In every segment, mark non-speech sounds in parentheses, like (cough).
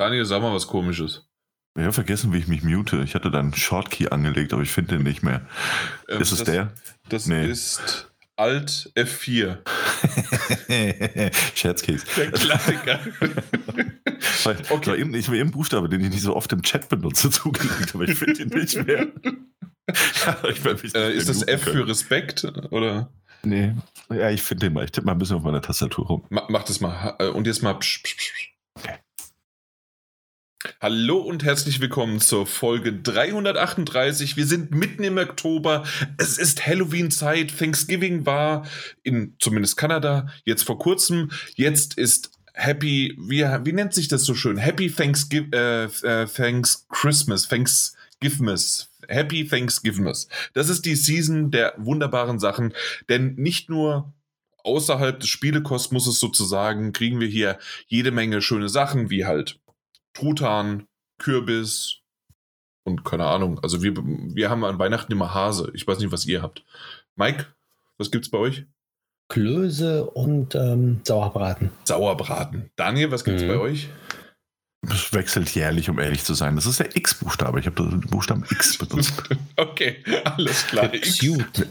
Daniel, sag mal was komisches. Ich habe vergessen, wie ich mich mute. Ich hatte da einen Shortkey angelegt, aber ich finde den nicht mehr. Ähm, ist es das, der? Das Nee. ist Alt F4. (laughs) Scherzkeks. Der Klassiker. Weil, Okay. eben, ich mir eben Buchstabe, den ich nicht so oft im Chat benutze, (laughs) zugelegt, aber ich finde ihn nicht mehr. (laughs) ich werd mich äh, nicht ist das F muten für Respekt? Oder? Nee. Ja, ich finde den mal. Ich tippe mal ein bisschen auf meiner Tastatur rum. Ma mach das mal. Äh, Und jetzt mal. Psch, psch. psch. Okay. Hallo und herzlich willkommen zur Folge 338. Wir sind mitten im Oktober. Es ist Halloween-Zeit. Thanksgiving war in zumindest Kanada jetzt vor kurzem. Jetzt ist Happy, wie, wie nennt sich das so schön? Happy Thanksgiving, äh, äh, Thanks Christmas, Thanksgivmas. Happy Thanksgivmas. Das ist die Season der wunderbaren Sachen, denn nicht nur außerhalb des Spielekosmoses sozusagen kriegen wir hier jede Menge schöne Sachen, wie halt Truthahn, Kürbis und keine Ahnung. Also wir, wir haben an Weihnachten immer Hase. Ich weiß nicht, was ihr habt. Mike, was gibt's bei euch? Klöße und ähm, Sauerbraten. Sauerbraten. Daniel, was gibt's Mhm. bei euch? Das wechselt jährlich, um ehrlich zu sein. Das ist der X-Buchstabe. Ich habe den Buchstaben X (laughs) benutzt. Okay, alles klar. Cute.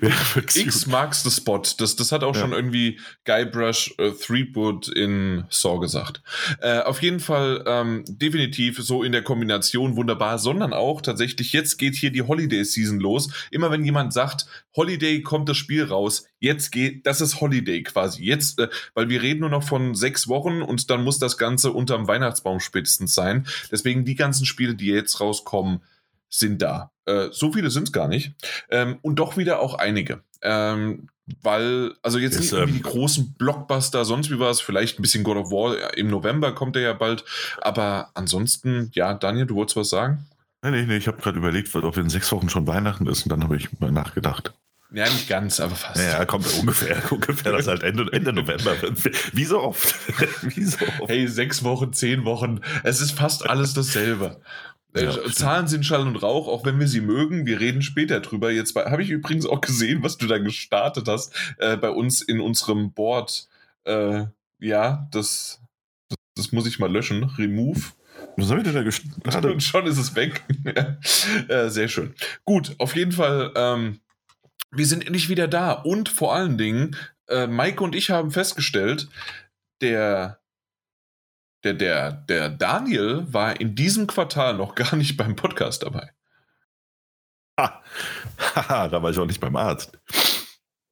Ja, X marks the spot. Das, das hat auch Ja. schon irgendwie Guybrush äh, Threepwood in Saw gesagt. Äh, auf jeden Fall ähm, definitiv so in der Kombination wunderbar, sondern auch tatsächlich, jetzt geht hier die Holiday Season los. Immer wenn jemand sagt, Holiday kommt das Spiel raus, jetzt geht, das ist Holiday quasi. Jetzt, äh, weil wir reden nur noch von sechs Wochen und dann muss das Ganze unterm Weihnachtsbaum spätestens sein. Deswegen die ganzen Spiele, die jetzt rauskommen, sind da. Äh, so viele sind es gar nicht. Ähm, und doch wieder auch einige. Ähm, weil, also jetzt Ist, nicht irgendwie ähm, die großen Blockbuster, sonst wie war es, vielleicht ein bisschen God of War, im November kommt der ja bald, aber ansonsten, ja, Daniel, du wolltest was sagen? Nee, nee, nee, ich habe gerade überlegt, ob in sechs Wochen schon Weihnachten ist und dann habe ich mal nachgedacht. Ja, nicht ganz, aber fast. Ja, kommt ungefähr, (laughs) ungefähr das halt Ende, Ende November. Wie so oft. (laughs) Wie so oft. Hey, sechs Wochen, zehn Wochen, es ist fast alles dasselbe. Äh, Ja, stimmt. Zahlen sind Schall und Rauch, auch wenn wir sie mögen. Wir reden später drüber. Jetzt habe ich übrigens auch gesehen, was du da gestartet hast äh, bei uns in unserem Board. Äh, ja, das, das, das muss ich mal löschen. Remove. Was soll ich denn da gestartet? Und (laughs) schon ist es weg. äh, sehr schön. Gut, auf jeden Fall, ähm, wir sind endlich wieder da. Und vor allen Dingen, äh, Maike und ich haben festgestellt, der, der, der, der Daniel war in diesem Quartal noch (laughs) gar nicht beim Podcast dabei. Haha, (laughs) da war ich auch nicht beim Arzt.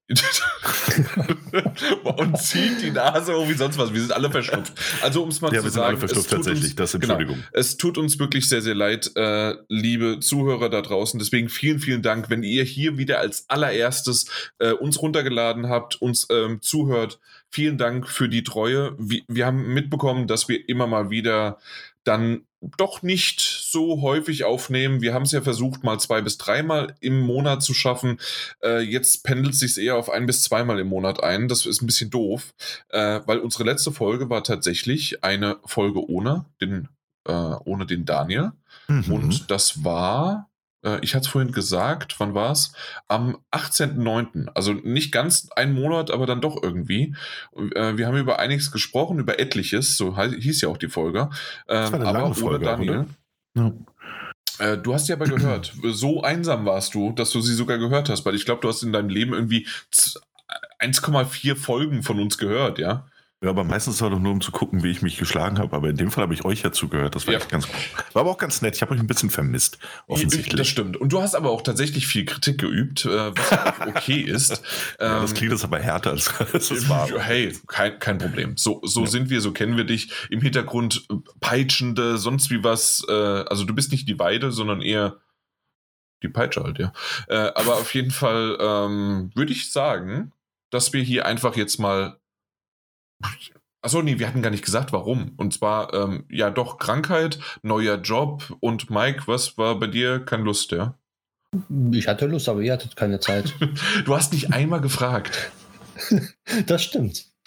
(laughs) und zieht die Nase hoch wie sonst was. Wir sind alle verschnupft. Also, um es mal Ja, zu wir sind sagen, es tut tatsächlich. uns- das genau. Es tut uns wirklich sehr, sehr leid, äh, liebe Zuhörer da draußen. Deswegen vielen, vielen Dank, wenn ihr hier wieder als allererstes äh, uns runtergeladen habt, uns ähm, zuhört. Vielen Dank für die Treue. Wir, wir haben mitbekommen, dass wir immer mal wieder dann doch nicht so häufig aufnehmen. Wir haben es ja versucht, mal zwei bis dreimal im Monat zu schaffen. Äh, jetzt pendelt sich eher auf ein bis zweimal im Monat ein. Das ist ein bisschen doof, äh, weil unsere letzte Folge war tatsächlich eine Folge ohne den, äh, ohne den Daniel. Mhm. Und das war, ich hatte es vorhin gesagt, wann war es? Am 18.09. Also nicht ganz ein Monat, aber dann doch irgendwie. Äh, wir haben über einiges gesprochen, über etliches, so hieß ja auch die Folge. war Ähm, eine aber lange Folge Daniel. Ja. Äh, du hast sie aber gehört. So einsam warst du, dass du sie sogar gehört hast, weil ich glaube, du hast in deinem Leben irgendwie z- 1,4 Folgen von uns gehört, ja? Ja, aber meistens war doch nur, um zu gucken, wie ich mich geschlagen habe. Aber in dem Fall habe ich euch ja zugehört. Das war Ja. echt ganz War aber auch ganz nett. Ich habe euch ein bisschen vermisst, Das offensichtlich. stimmt. Und du hast aber auch tatsächlich viel Kritik geübt, äh, was auch (laughs) okay ist. Ja, das Ähm, klingt jetzt aber härter, als, (laughs) als es war. Hey, kein, kein Problem. So, so Ja. sind wir, so kennen wir dich. Im Hintergrund äh, peitschende, sonst wie was. Äh, also du bist nicht die Weide, sondern eher die Peitsche halt, ja. Aber auf jeden Fall ähm, würde ich sagen, dass wir hier einfach jetzt mal. Achso, nee, wir hatten gar nicht gesagt, warum. Und zwar, ähm, ja, doch, Krankheit, neuer Job und Mike, was war bei dir? Keine Lust, ja? Ich hatte Lust, aber ihr hattet keine Zeit. (laughs) Du hast nicht einmal gefragt. (laughs) Das stimmt. (laughs)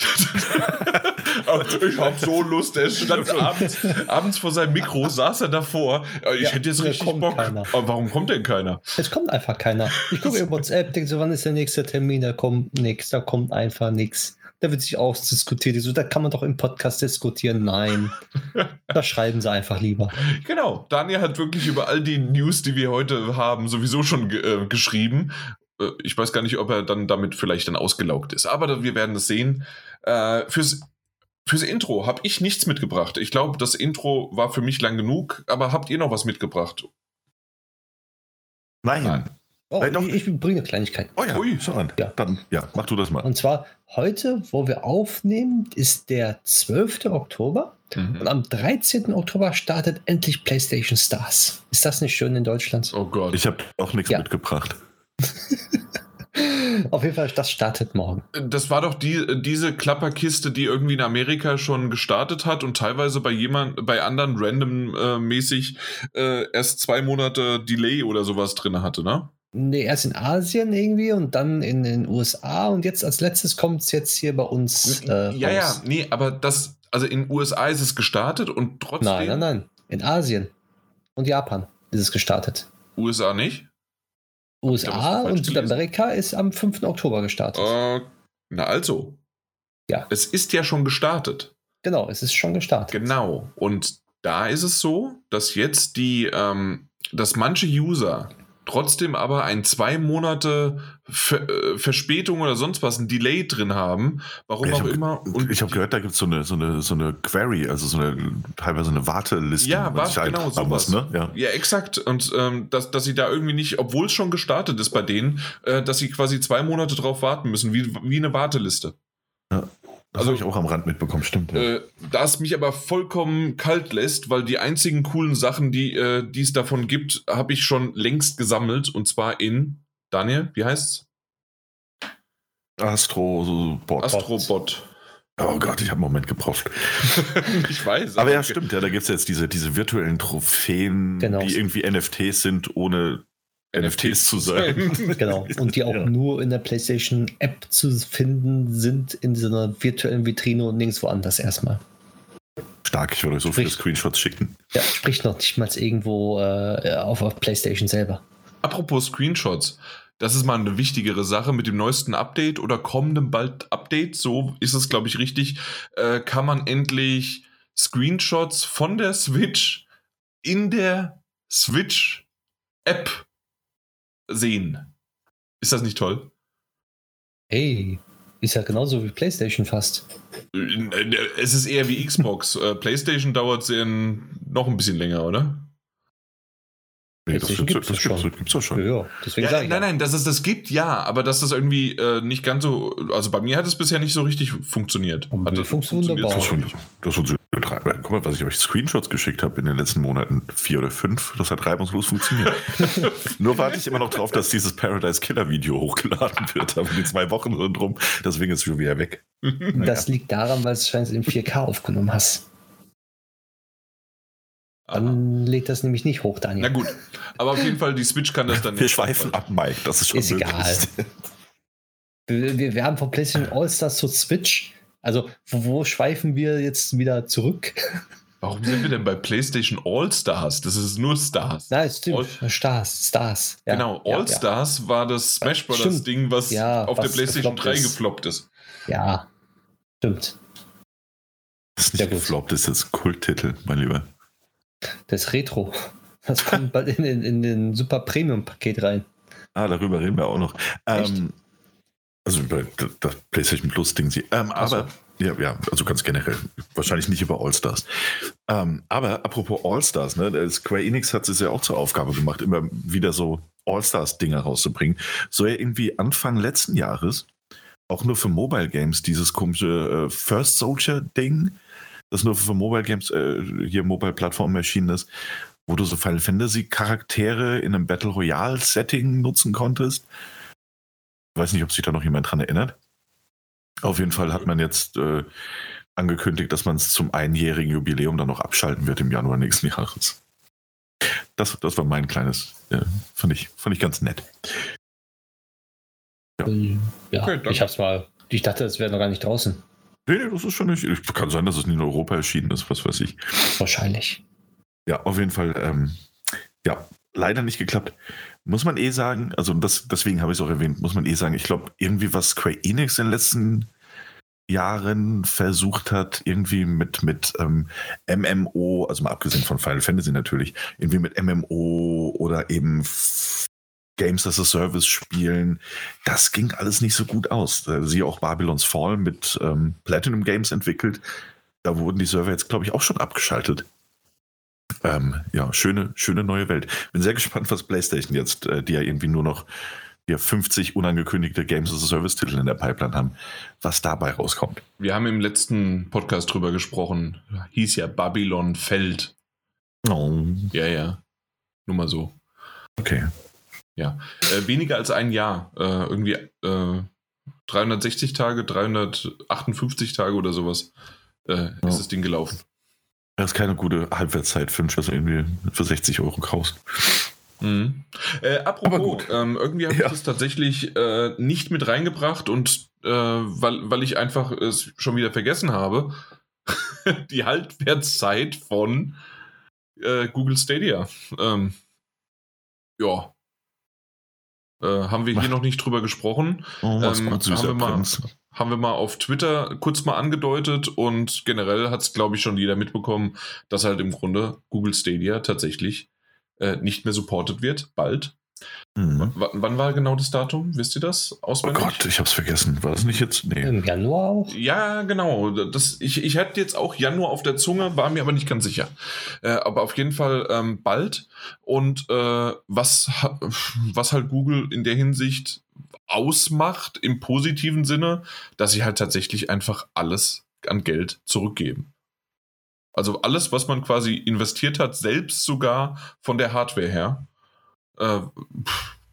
ich hab so Lust. Er stand abends, abends vor seinem Mikro, saß er davor. Ich Ja, hätte jetzt richtig Bock. keiner. Aber warum kommt denn keiner? Es kommt einfach keiner. Ich gucke über WhatsApp, denke so, wann ist der nächste Termin? Da kommt nichts, da kommt einfach nichts. Da wird sich ausdiskutiert. So, da kann man doch im Podcast diskutieren. Nein, (laughs) da schreiben sie einfach lieber. Genau, Daniel hat wirklich über all die News, die wir heute haben, sowieso schon äh, geschrieben. Äh, ich weiß gar nicht, ob er dann damit vielleicht dann ausgelaugt ist, aber wir werden es sehen. Äh, fürs, fürs Intro habe ich nichts mitgebracht. Ich glaube, das Intro war für mich lang genug, aber habt ihr noch was mitgebracht? Nein. Nein. Oh, Nein, doch. ich, ich bringe eine Kleinigkeit. Oh ja, Ui. schau an. Ja. Dann, ja, mach du das mal. Und zwar heute, wo wir aufnehmen, ist der 12. Oktober. Und Mhm. am 13. Oktober startet endlich PlayStation Stars. Ist das nicht schön in Deutschland? Oh Gott. Ich habe auch nichts Ja. mitgebracht. (laughs) Auf jeden Fall, das startet morgen. Das war doch die, diese Klapperkiste, die irgendwie in Amerika schon gestartet hat und teilweise bei jemand, bei anderen random-mäßig äh, erst zwei Monate Delay oder sowas drin hatte, ne? Nee, erst in Asien irgendwie und dann in den USA und jetzt als letztes kommt es jetzt hier bei uns. Äh, ja, ja, raus. nee, aber das, also in USA ist es gestartet und trotzdem. Nein, nein, nein. In Asien und Japan ist es gestartet. USA nicht? USA und. Südamerika ist am 5. Oktober gestartet. Äh, na also. Ja. Es ist ja schon gestartet. Genau, es ist schon gestartet. Genau. Und da ist es so, dass jetzt die, ähm, dass manche User trotzdem aber ein zwei Monate Ver äh, Verspätung oder sonst was, ein Delay drin haben, warum Ich auch hab- immer. Und ich habe gehört, da gibt es so eine, so, eine, so eine Query, also so eine teilweise eine Warteliste, Ja, war- genau, eintragen muss, sowas. ne? Ja. Ja, exakt. Und ähm, dass, dass sie da irgendwie nicht, obwohl es schon gestartet ist bei denen, äh, dass sie quasi zwei Monate drauf warten müssen, wie, wie eine Warteliste. Das Also- habe ich auch am Rand mitbekommen, stimmt. Ja. Äh, da es mich aber vollkommen kalt lässt, weil die einzigen coolen Sachen, die äh, die es davon gibt, habe ich schon längst gesammelt. Und zwar in, Daniel, wie heißt's? Astro, so Bot. Astrobot. oh Gott, ich habe einen Moment gebraucht. (laughs) ich weiß. Aber ja, stimmt, ja, da gibt es jetzt diese, diese virtuellen Trophäen, Genau. die irgendwie NFTs sind, ohne NFTs zu sein. (laughs) Genau. Und die auch Ja. nur in der PlayStation App zu finden sind, in so einer virtuellen Vitrine und nirgendwo anders erstmal. Stark, ich würde euch so viele Sprich- Screenshots schicken. Ja, sprich noch nicht mal irgendwo äh, auf, auf PlayStation selber. Apropos Screenshots. Das ist mal eine wichtigere Sache mit dem neuesten Update oder kommendem bald Update, so ist es, glaube ich, richtig, äh, kann man endlich Screenshots von der Switch in der Switch-App sehen. Ist das nicht toll? Hey, ist ja genauso wie PlayStation fast. Äh, Es ist eher wie Xbox. Äh, PlayStation dauert es noch ein bisschen länger, oder? Nee, das gibt's, gibt's das ja gibt's, schon. gibt's doch Ja, schon. ja deswegen Ja, sage ich. nein, ja. nein, dass es das gibt, ja, aber dass das irgendwie äh, nicht ganz so, also bei mir hat es bisher nicht so richtig funktioniert. Und Hat das funktioniert funktioniert wunderbar. Das schon, das. Guck mal, was ich euch Screenshots geschickt habe in den letzten Monaten, vier oder fünf, das hat reibungslos funktioniert. (laughs) Nur warte ich immer noch drauf, dass dieses Paradise Killer Video hochgeladen wird. Da haben die zwei Wochen drin drum, deswegen ist es schon wieder weg. Das liegt daran, weil es scheinbar in 4K aufgenommen hast. Aha. Dann lädt das nämlich nicht hoch, Na Daniel. gut, aber auf jeden Fall, die Switch kann das dann Wir schweifen ab, Mike, das ist schon Ist möglich. egal. Wir, wir, wir haben von PlayStation All-Stars zu Switch. Also, wo, wo schweifen wir jetzt wieder zurück? (laughs) Warum sind wir denn bei PlayStation All-Stars? Das ist nur Stars. Nein, stimmt. All- Stars, Stars. Ja, genau, ja, All-Stars war das Smash Brothers. Ding, was Ja, auf der was PlayStation gefloppt 3 ist. gefloppt ist. Ja, ja. stimmt. Das ist nicht gefloppt, das ist jetzt Kulttitel, mein Lieber. Das Retro. Das kommt bald in, in, in den Super Premium-Paket rein. Ah, darüber reden wir auch noch. Ähm, also über das- PlayStation Plus Ding. sie- Ähm, so. aber ja, ja, also ganz generell. Wahrscheinlich nicht über All-Stars. Ähm, aber apropos All-Stars, ne, Square Enix hat es ja auch zur Aufgabe gemacht, immer wieder so All-Stars-Dinger rauszubringen. So ja irgendwie Anfang letzten Jahres, auch nur für Mobile Games, dieses komische äh, First Soldier-Ding, das nur für Mobile Games, äh, hier Mobile-Plattformen erschienen ist, wo du so Final Fantasy-Charaktere in einem Battle Royale-Setting nutzen konntest. Ich weiß nicht, ob sich da noch jemand dran erinnert. Auf jeden Fall hat man jetzt äh, angekündigt, dass man es zum einjährigen Jubiläum dann noch abschalten wird im Januar nächsten Jahres. Das, das war mein kleines, äh, fand, ich, fand ich ganz nett. Ja. Ähm, Ja, Okay, ich hab's mal. Ich dachte, es wäre noch gar nicht draußen. Nee, nee, das ist schon nicht. ich- Kann sein, dass es nicht in Europa erschienen ist, was weiß ich. Wahrscheinlich. Ja, auf jeden Fall, ähm, ja, leider nicht geklappt. Muss man eh sagen, also das, deswegen habe ich es auch erwähnt, muss man eh sagen, ich glaube, irgendwie was Square Enix in den letzten Jahren versucht hat, irgendwie mit, mit ähm, MMO, also mal abgesehen von Final Fantasy natürlich, irgendwie mit MMO oder eben Games as a Service spielen, das ging alles nicht so gut aus. Sie auch Babylon's Fall mit ähm, Platinum Games entwickelt. Da wurden die Server jetzt, glaube ich, auch schon abgeschaltet. Ähm, ja, schöne, schöne neue Welt. Bin sehr gespannt, was PlayStation jetzt, äh, die ja irgendwie nur noch ja, 50 unangekündigte Games as a Service-Titel in der Pipeline haben, was dabei rauskommt. Wir haben im letzten Podcast drüber gesprochen. Hieß ja Babylon Feld. Oh. Ja, ja. Nur mal so. Okay. Ja. Äh, weniger als ein Jahr. Äh, irgendwie äh, 360 Tage, 358 Tage oder sowas äh, Ja. ist das Ding gelaufen. Das ist keine gute Halbwertszeit für ein du irgendwie für 60 Euro kaufst. Mhm. Äh, Aber apropos, gut. ähm, irgendwie habe Ja. ich das tatsächlich äh, nicht mit reingebracht und weil, weil ich einfach es schon wieder vergessen habe, (laughs) die Haltwertszeit von Google Stadia. Ähm, ja. Äh, haben wir hier noch nicht drüber gesprochen. Oh, was Ähm, haben wir mal-. Haben wir mal auf Twitter kurz mal angedeutet und generell hat es, glaube ich, schon jeder mitbekommen, dass halt im Grunde Google Stadia tatsächlich äh, nicht mehr supported wird, bald. Mhm. Wann war genau das Datum? Wisst ihr das Oh auswendig? Gott, ich hab's vergessen. War das nicht jetzt? Nee. Im Januar auch? Ja, genau. Das, ich, ich hatte jetzt auch Januar auf der Zunge, war mir aber nicht ganz sicher. Äh, aber auf jeden Fall ähm, bald. Und äh, was, was halt Google in der Hinsicht ausmacht, im positiven Sinne, dass sie halt tatsächlich einfach alles an Geld zurückgeben. Also alles, was man quasi investiert hat, selbst sogar von der Hardware her. Äh,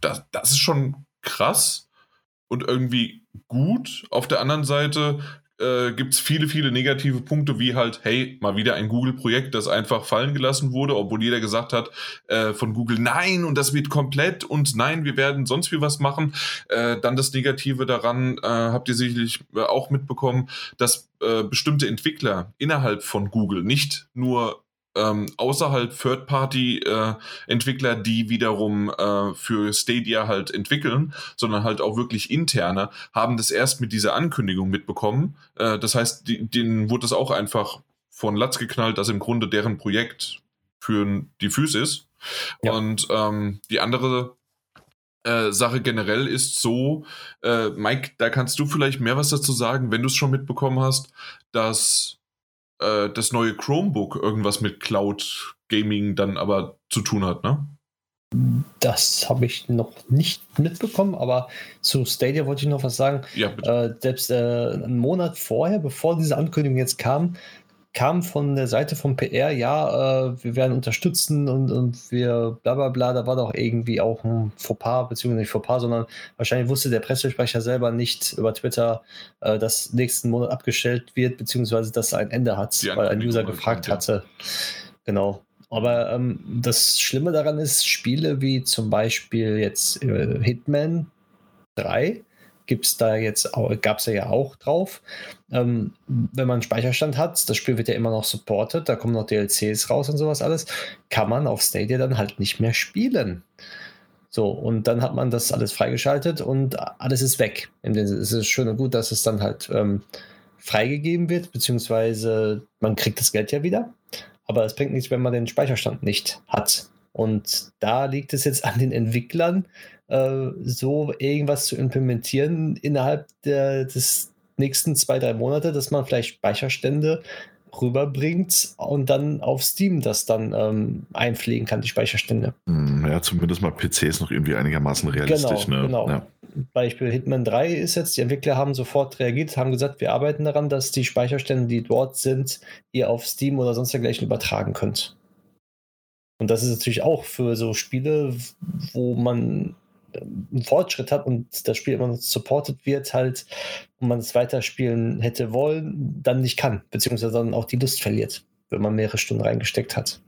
das, das ist schon krass und irgendwie gut. Auf der anderen Seite äh, gibt es viele, viele negative Punkte, wie halt, hey, mal wieder ein Google-Projekt, das einfach fallen gelassen wurde, obwohl jeder gesagt hat äh, von Google, nein, und das wird komplett und nein, wir werden sonst wie was machen. Äh, dann das Negative daran, äh, habt ihr sicherlich äh, auch mitbekommen, dass äh, bestimmte Entwickler innerhalb von Google nicht nur ähm, außerhalb Third-Party-Entwickler, die wiederum äh, für Stadia halt entwickeln, sondern halt auch wirklich interne, haben das erst mit dieser Ankündigung mitbekommen. Äh, das heißt, die, denen wurde das auch einfach von Latz geknallt, dass im Grunde deren Projekt für die Füße ist. Ja. Und ähm, die andere äh, Sache generell ist so, äh, Mike, da kannst du vielleicht mehr was dazu sagen, wenn du es schon mitbekommen hast, dass äh, das neue Chromebook irgendwas mit Cloud Gaming dann aber zu tun hat, ne? Das habe ich noch nicht mitbekommen, aber zu Stadia wollte ich noch was sagen. Ja, bitte. Äh, selbst äh, einen Monat vorher, bevor diese Ankündigung jetzt kam, kam von der Seite vom PR, ja, äh, wir werden unterstützen und, und wir bla bla bla. Da war doch irgendwie auch ein Fauxpas, beziehungsweise nicht Fauxpas, sondern wahrscheinlich wusste der Pressesprecher selber nicht über Twitter, äh, dass nächsten Monat abgestellt wird, beziehungsweise dass er ein Ende hat, weil ein User gefragt ja. hatte. Genau. Aber ähm, das Schlimme daran ist, Spiele wie zum Beispiel jetzt äh, Hitman 3 gibt's da jetzt gab es ja auch drauf. Ähm, wenn man einen Speicherstand hat, das Spiel wird ja immer noch supported, da kommen noch DLCs raus und sowas alles, kann man auf Stadia dann halt nicht mehr spielen. So, und dann hat man das alles freigeschaltet und alles ist weg. Es ist schön und gut, dass es dann halt ähm, freigegeben wird, beziehungsweise man kriegt das Geld ja wieder. Aber es bringt nichts, wenn man den Speicherstand nicht hat. Und da liegt es jetzt an den Entwicklern, äh, so irgendwas zu implementieren innerhalb der, des nächsten zwei, drei Monate, dass man vielleicht Speicherstände rüberbringt und dann auf Steam das dann ähm, einpflegen kann, die Speicherstände. Hm, Ja, zumindest mal PC ist noch irgendwie einigermaßen realistisch. Genau, ne? genau. Ja. Beispiel Hitman 3 ist jetzt, die Entwickler haben sofort reagiert, haben gesagt, wir arbeiten daran, dass die Speicherstände, die dort sind, ihr auf Steam oder sonst dergleichen übertragen könnt. Und das ist natürlich auch für so Spiele, wo man einen Fortschritt hat und das Spiel immer noch supported wird, halt, und man es weiterspielen hätte wollen, dann nicht kann, beziehungsweise dann auch die Lust verliert, wenn man mehrere Stunden reingesteckt hat.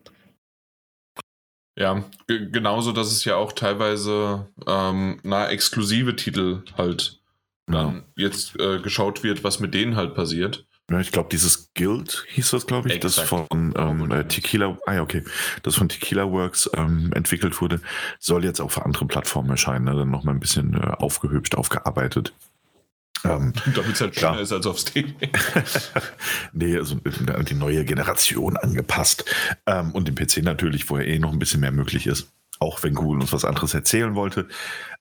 Ja, ge- genauso, dass es ja auch teilweise ähm, na, exklusive Titel halt dann jetzt äh, geschaut wird, was mit denen halt passiert. Ja, ich glaube, dieses Guild hieß das, glaube ich, das Exakt. von ähm, äh, Tequila, ah ja, okay, das von Tequila Works ähm, entwickelt wurde, soll jetzt auch für andere Plattformen erscheinen, ne? dann nochmal ein bisschen äh, aufgehübscht, aufgearbeitet. Ähm, Damit es halt schöner ist als auf Steam. (laughs) nee, also die neue Generation angepasst. Ähm, und den PC natürlich, wo ja eh noch ein bisschen mehr möglich ist. Auch wenn Google uns was anderes erzählen wollte.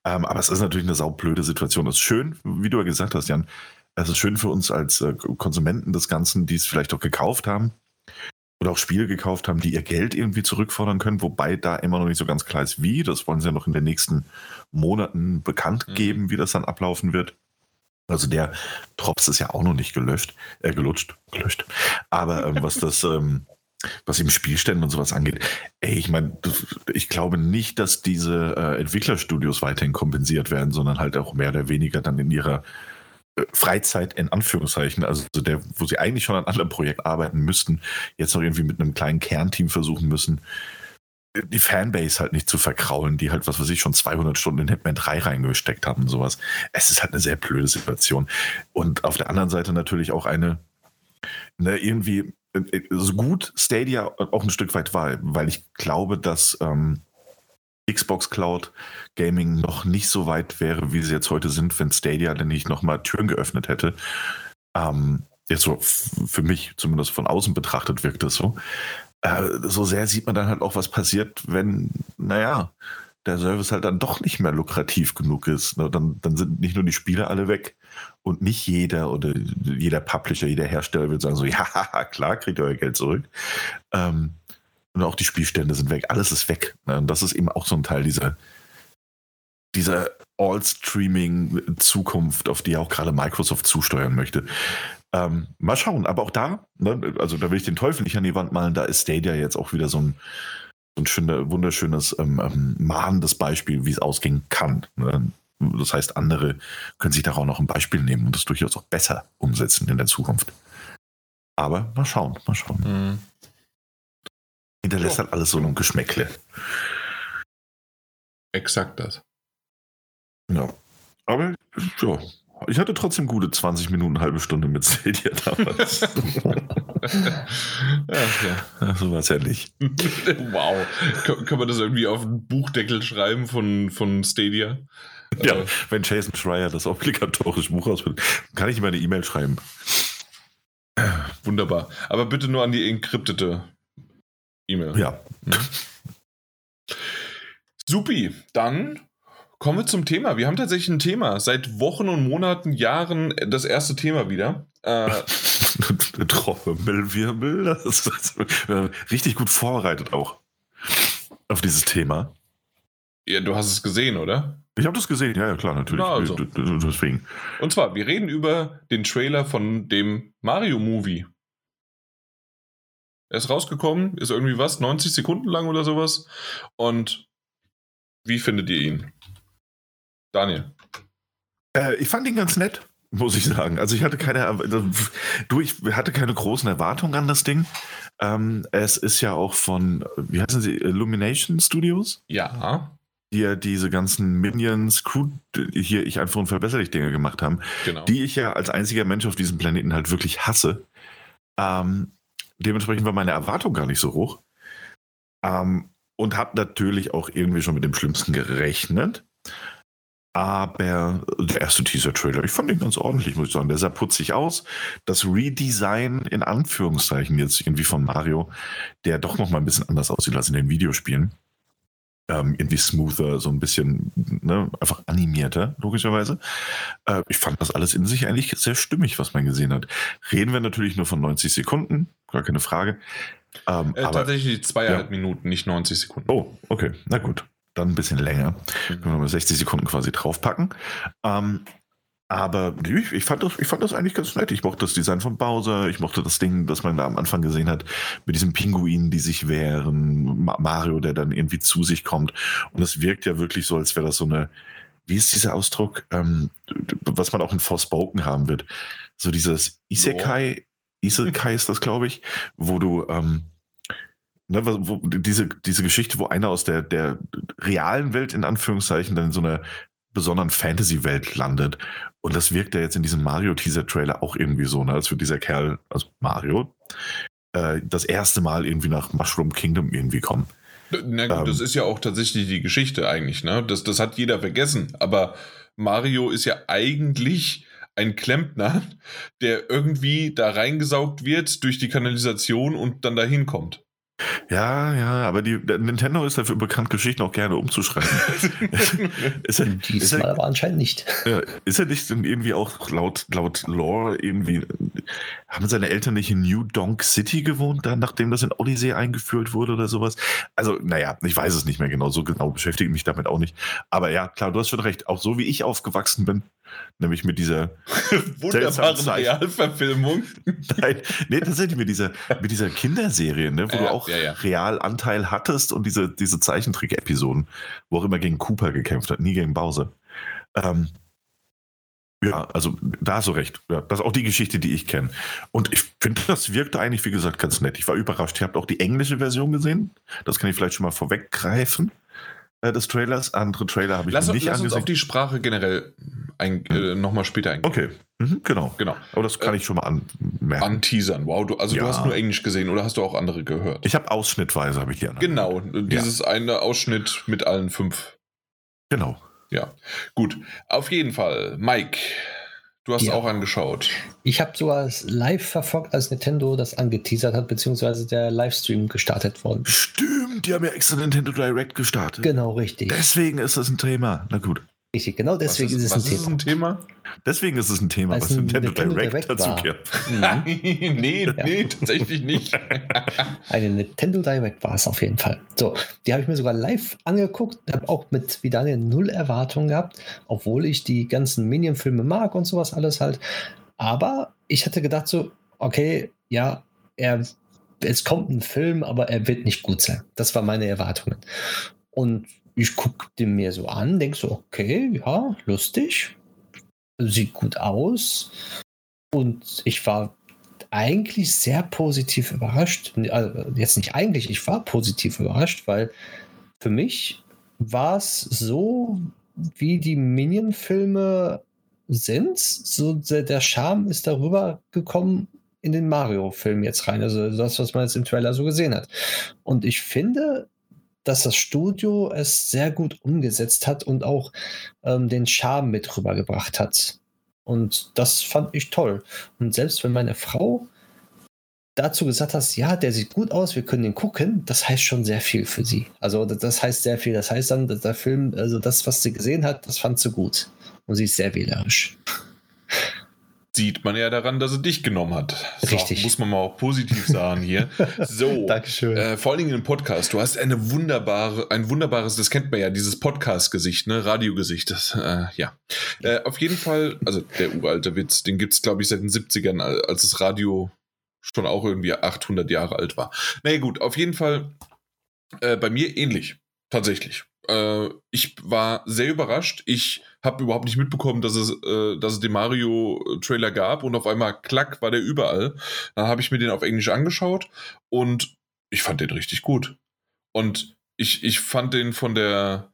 Ähm, aber es ist natürlich eine saublöde Situation. Es ist schön, wie du ja gesagt hast, Jan. Es ist schön für uns als äh, Konsumenten des Ganzen, die es vielleicht auch gekauft haben oder auch Spiele gekauft haben, die ihr Geld irgendwie zurückfordern können, wobei da immer noch nicht so ganz klar ist, wie. Das wollen sie ja noch in den nächsten Monaten bekannt mhm. geben, wie das dann ablaufen wird. Also der Drops ist ja auch noch nicht gelöscht, äh, gelutscht, gelöscht. Aber ähm, was das, (laughs) ähm, was eben Spielstände und sowas angeht, ey, ich meine, ich glaube nicht, dass diese äh, Entwicklerstudios weiterhin kompensiert werden, sondern halt auch mehr oder weniger dann in ihrer Freizeit in Anführungszeichen, also der, wo sie eigentlich schon an anderen Projekt arbeiten müssten, jetzt noch irgendwie mit einem kleinen Kernteam versuchen müssen, die Fanbase halt nicht zu verkraulen, die halt, was weiß ich, schon 200 Stunden in Hitman 3 reingesteckt haben und sowas. Es ist halt eine sehr blöde Situation. Und auf der anderen Seite natürlich auch eine, ne, irgendwie, äh, so gut Stadia auch ein Stück weit war, weil ich glaube, dass ähm, Xbox Cloud Gaming noch nicht so weit wäre, wie sie jetzt heute sind, wenn Stadia dann nicht nochmal Türen geöffnet hätte. Ähm, jetzt so für mich zumindest von außen betrachtet wirkt es so. Äh, so sehr sieht man dann halt auch, was passiert, wenn, naja, der Service halt dann doch nicht mehr lukrativ genug ist. Ne? Dann, dann sind nicht nur die Spiele alle weg und nicht jeder oder jeder Publisher, jeder Hersteller wird sagen so, (laughs) ja, klar, kriegt ihr euer Geld zurück. Ähm, und auch die Spielstände sind weg, alles ist weg. Ne? Und das ist eben auch so ein Teil dieser, dieser All-Streaming-Zukunft, auf die auch gerade Microsoft zusteuern möchte. Ähm, mal schauen, aber auch da, ne, also da will ich den Teufel nicht an die Wand malen, da ist Stadia jetzt auch wieder so ein, so ein schöner, wunderschönes, ähm, ähm, mahnendes Beispiel, wie es ausgehen kann. Ne? Das heißt, andere können sich darauf noch ein Beispiel nehmen und das durchaus auch besser umsetzen in der Zukunft. Aber mal schauen, mal schauen. Mhm. Hinterlässt oh. halt alles so ein Geschmäckle. Exakt das. Ja. Aber ja, ich hatte trotzdem gute 20 Minuten, halbe Stunde mit Stadia damals. (laughs) ja, ja. So war es ja nicht. (laughs) wow. Kann, kann, man das irgendwie auf einen Buchdeckel schreiben von, von Stadia? Ja, äh, wenn Jason Schreier das obligatorische Buch ausbildet, kann ich ihm eine E-Mail schreiben. Wunderbar. Aber bitte nur an die entkryptete E-Mail. Ja. Mhm. Supi, dann Kommen wir zum Thema. Wir haben tatsächlich ein Thema. Seit Wochen und Monaten, Jahren das erste Thema wieder. Äh, (laughs) Trommelwirbel. Das ist richtig gut vorbereitet auch auf dieses Thema. Ja, du hast es gesehen, oder? Ich habe das gesehen, ja, ja, klar, natürlich. Na also. Deswegen. Und zwar, wir reden über den Trailer von dem Mario-Movie. Er ist rausgekommen, ist irgendwie was, 90 Sekunden lang oder sowas. Und wie findet ihr ihn? Daniel. Äh, ich fand ihn ganz nett, muss ich sagen. Also ich hatte keine, du, ich hatte keine großen Erwartungen an das Ding. Ähm, es ist ja auch von, wie heißen sie, Illumination Studios? Ja. Die ja diese ganzen Minions, Crew, hier ich einfach unverbesserlich Dinge gemacht haben, genau. die ich ja als einziger Mensch auf diesem Planeten halt wirklich hasse. Ähm, dementsprechend war meine Erwartung gar nicht so hoch. Ähm, und habe natürlich auch irgendwie schon mit dem Schlimmsten gerechnet. Aber der erste Teaser-Trailer, ich fand den ganz ordentlich, muss ich sagen. Der sah putzig aus. Das Redesign in Anführungszeichen jetzt irgendwie von Mario, der doch noch mal ein bisschen anders aussieht als in den Videospielen. Ähm, irgendwie smoother, so ein bisschen ne, einfach animierter, logischerweise. Äh, ich fand das alles in sich eigentlich sehr stimmig, was man gesehen hat. Reden wir natürlich nur von 90 Sekunden, gar keine Frage. Ähm, äh, aber, tatsächlich zweieinhalb ja. Minuten, nicht 90 Sekunden. Oh, okay, na gut dann ein bisschen länger. Mhm. Können wir mal 60 Sekunden quasi draufpacken. Ähm, aber ich, ich, fand das, ich fand das eigentlich ganz nett. Ich mochte das Design von Bowser. Ich mochte das Ding, das man da am Anfang gesehen hat, mit diesen Pinguinen, die sich wehren. Mario, der dann irgendwie zu sich kommt. Und es wirkt ja wirklich so, als wäre das so eine, wie ist dieser Ausdruck, ähm, was man auch in Forspoken haben wird. So dieses Isekai, Isekai ist das, glaube ich, wo du, ähm, ne, wo, diese, diese Geschichte, wo einer aus der, der realen Welt in Anführungszeichen dann in so einer besonderen Fantasy-Welt landet. Und das wirkt ja jetzt in diesem Mario-Teaser-Trailer auch irgendwie so, ne, als würde dieser Kerl, also Mario, äh, das erste Mal irgendwie nach Mushroom Kingdom irgendwie kommen. Na gut, ähm, das ist ja auch tatsächlich die Geschichte eigentlich, ne? Das, das hat jeder vergessen. Aber Mario ist ja eigentlich ein Klempner, der irgendwie da reingesaugt wird durch die Kanalisation und dann dahin kommt. Ja, ja, aber die, Nintendo ist dafür bekannt, Geschichten auch gerne umzuschreiben. (laughs) ist er, Diesmal ist er, aber anscheinend nicht. Ja, ist er nicht irgendwie auch laut, laut Lore irgendwie, haben seine Eltern nicht in New Donk City gewohnt, dann, nachdem das in Odyssey eingeführt wurde oder sowas? Also, naja, ich weiß es nicht mehr genau, so genau beschäftige mich damit auch nicht. Aber ja, klar, du hast schon recht, auch so wie ich aufgewachsen bin, nämlich mit dieser (laughs) wunderbaren Realverfilmung. (laughs) Nein, nee, tatsächlich mit dieser, mit dieser Kinderserie, ne, wo ja, du auch ja, ja. Realanteil hattest und diese, diese Zeichentrick-Episoden, wo auch immer gegen Cooper gekämpft hat, nie gegen Bowser. Ähm, ja, also da hast du recht. Ja, das ist auch die Geschichte, die ich kenne. Und ich finde, das wirkte eigentlich, wie gesagt, ganz nett. Ich war überrascht. Ihr habt auch die englische Version gesehen. Das kann ich vielleicht schon mal vorweggreifen äh, des Trailers. Andere Trailer habe ich lass, nicht lass angesehen. uns auf die Sprache generell ein, äh, hm. nochmal später eingehen. Okay, mhm, genau. genau. Aber das kann äh, ich schon mal anmerken. Anteasern. Wow, du, also ja. du hast nur Englisch gesehen oder hast du auch andere gehört? Ich habe ausschnittweise, habe ich hier. Genau, dieses ja. eine Ausschnitt mit allen fünf. Genau. Ja, gut. Auf jeden Fall, Mike, Du hast ja. auch angeschaut. Ich habe sogar live verfolgt, als Nintendo das angeteasert hat, beziehungsweise der Livestream gestartet worden. Stimmt, die haben ja extra Nintendo Direct gestartet. Genau, richtig. Deswegen ist das ein Thema. Na gut. Richtig, genau deswegen ist, ist, es ein, Thema. ein Thema. Deswegen ist es ein Thema, was Nintendo, Nintendo Direct, Direct dazu gehört. (laughs) Nein, nee, (laughs) ja. nee, tatsächlich nicht. (laughs) Eine Nintendo Direct war es auf jeden Fall. So, die habe ich mir sogar live angeguckt, habe auch mit wie Daniel null Erwartungen gehabt, obwohl ich die ganzen Minion-Filme mag und sowas alles halt. Aber ich hatte gedacht so, okay, ja, er, es kommt ein Film, aber er wird nicht gut sein. Das waren meine Erwartungen. Und ich gucke den mir so an, denke so, okay, ja, lustig, sieht gut aus. Und ich war eigentlich sehr positiv überrascht. Also jetzt nicht eigentlich, ich war positiv überrascht, weil für mich war es so, wie die Minion-Filme sind. So der, Charme ist darüber gekommen in den Mario-Film jetzt rein. Also das, was man jetzt im Trailer so gesehen hat. Und ich finde, dass das Studio es sehr gut umgesetzt hat und auch ähm, den Charme mit rübergebracht hat. Und das fand ich toll. Und selbst wenn meine Frau dazu gesagt hat, ja, der sieht gut aus, wir können den gucken, das heißt schon sehr viel für sie. Also das heißt sehr viel. Das heißt dann, dass der Film, also das, was sie gesehen hat, das fand sie gut. Und sie ist sehr wählerisch sieht man ja daran, dass er dich genommen hat. So, Richtig. Muss man mal auch positiv sagen hier. (laughs) So. Dankeschön. Äh, vor allen Dingen im Podcast. Du hast eine wunderbare, ein wunderbares, das kennt man ja, dieses Podcast-Gesicht, ne? Radiogesicht. Das, äh, ja. Äh, auf jeden Fall, also der uralte Witz, den gibt es, glaube ich, seit den 70ern, als das Radio schon auch irgendwie 800 Jahre alt war. Naja, gut, auf jeden Fall äh, bei mir ähnlich. Tatsächlich. Äh, ich war sehr überrascht. Ich habe überhaupt nicht mitbekommen, dass es, äh, dass es den Mario-Trailer gab und auf einmal, klack, war der überall. Dann habe ich mir den auf Englisch angeschaut und ich fand den richtig gut. Und ich, ich fand den von der,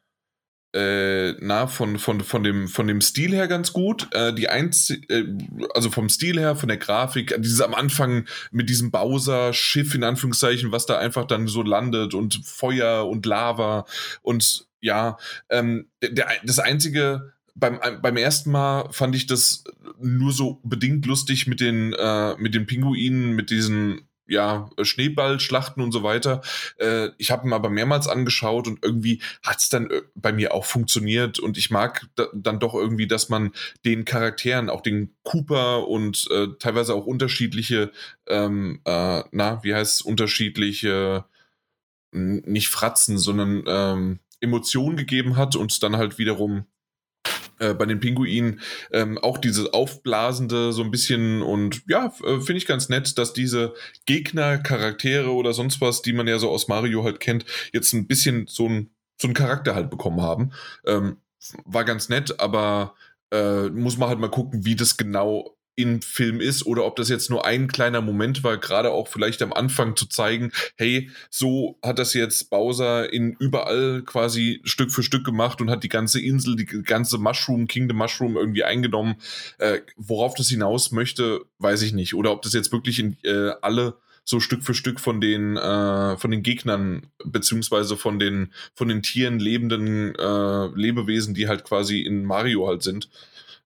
äh, na, von, von, von, dem, von dem Stil her ganz gut. Äh, die Einz äh, also vom Stil her, von der Grafik, dieses am Anfang mit diesem Bowser-Schiff in Anführungszeichen, was da einfach dann so landet und Feuer und Lava und ja, ähm, der, das einzige, beim, beim ersten Mal fand ich das nur so bedingt lustig mit den, äh, mit den Pinguinen, mit diesen ja, Schneeballschlachten und so weiter. Äh, ich habe ihn aber mehrmals angeschaut und irgendwie hat es dann äh, bei mir auch funktioniert und ich mag da, dann doch irgendwie, dass man den Charakteren, auch den Cooper und äh, teilweise auch unterschiedliche, ähm, äh, na, wie heißt es, unterschiedliche, nicht Fratzen, sondern ähm, Emotionen gegeben hat und dann halt wiederum äh, bei den Pinguinen ähm, auch diese aufblasende so ein bisschen und ja, äh, finde ich ganz nett, dass diese Gegner, Charaktere oder sonst was, die man ja so aus Mario halt kennt, jetzt ein bisschen so ein so einen Charakter halt bekommen haben. Ähm, war ganz nett, aber äh, muss man halt mal gucken, wie das genau im Film ist oder ob das jetzt nur ein kleiner Moment war, gerade auch vielleicht am Anfang zu zeigen, hey, so hat das jetzt Bowser in überall quasi Stück für Stück gemacht und hat die ganze Insel, die ganze Mushroom, Kingdom Mushroom irgendwie eingenommen. Äh, worauf das hinaus möchte, weiß ich nicht. Oder ob das jetzt wirklich in äh, alle so Stück für Stück von den äh, von den Gegnern beziehungsweise von den von den Tieren lebenden äh, Lebewesen, die halt quasi in Mario halt sind,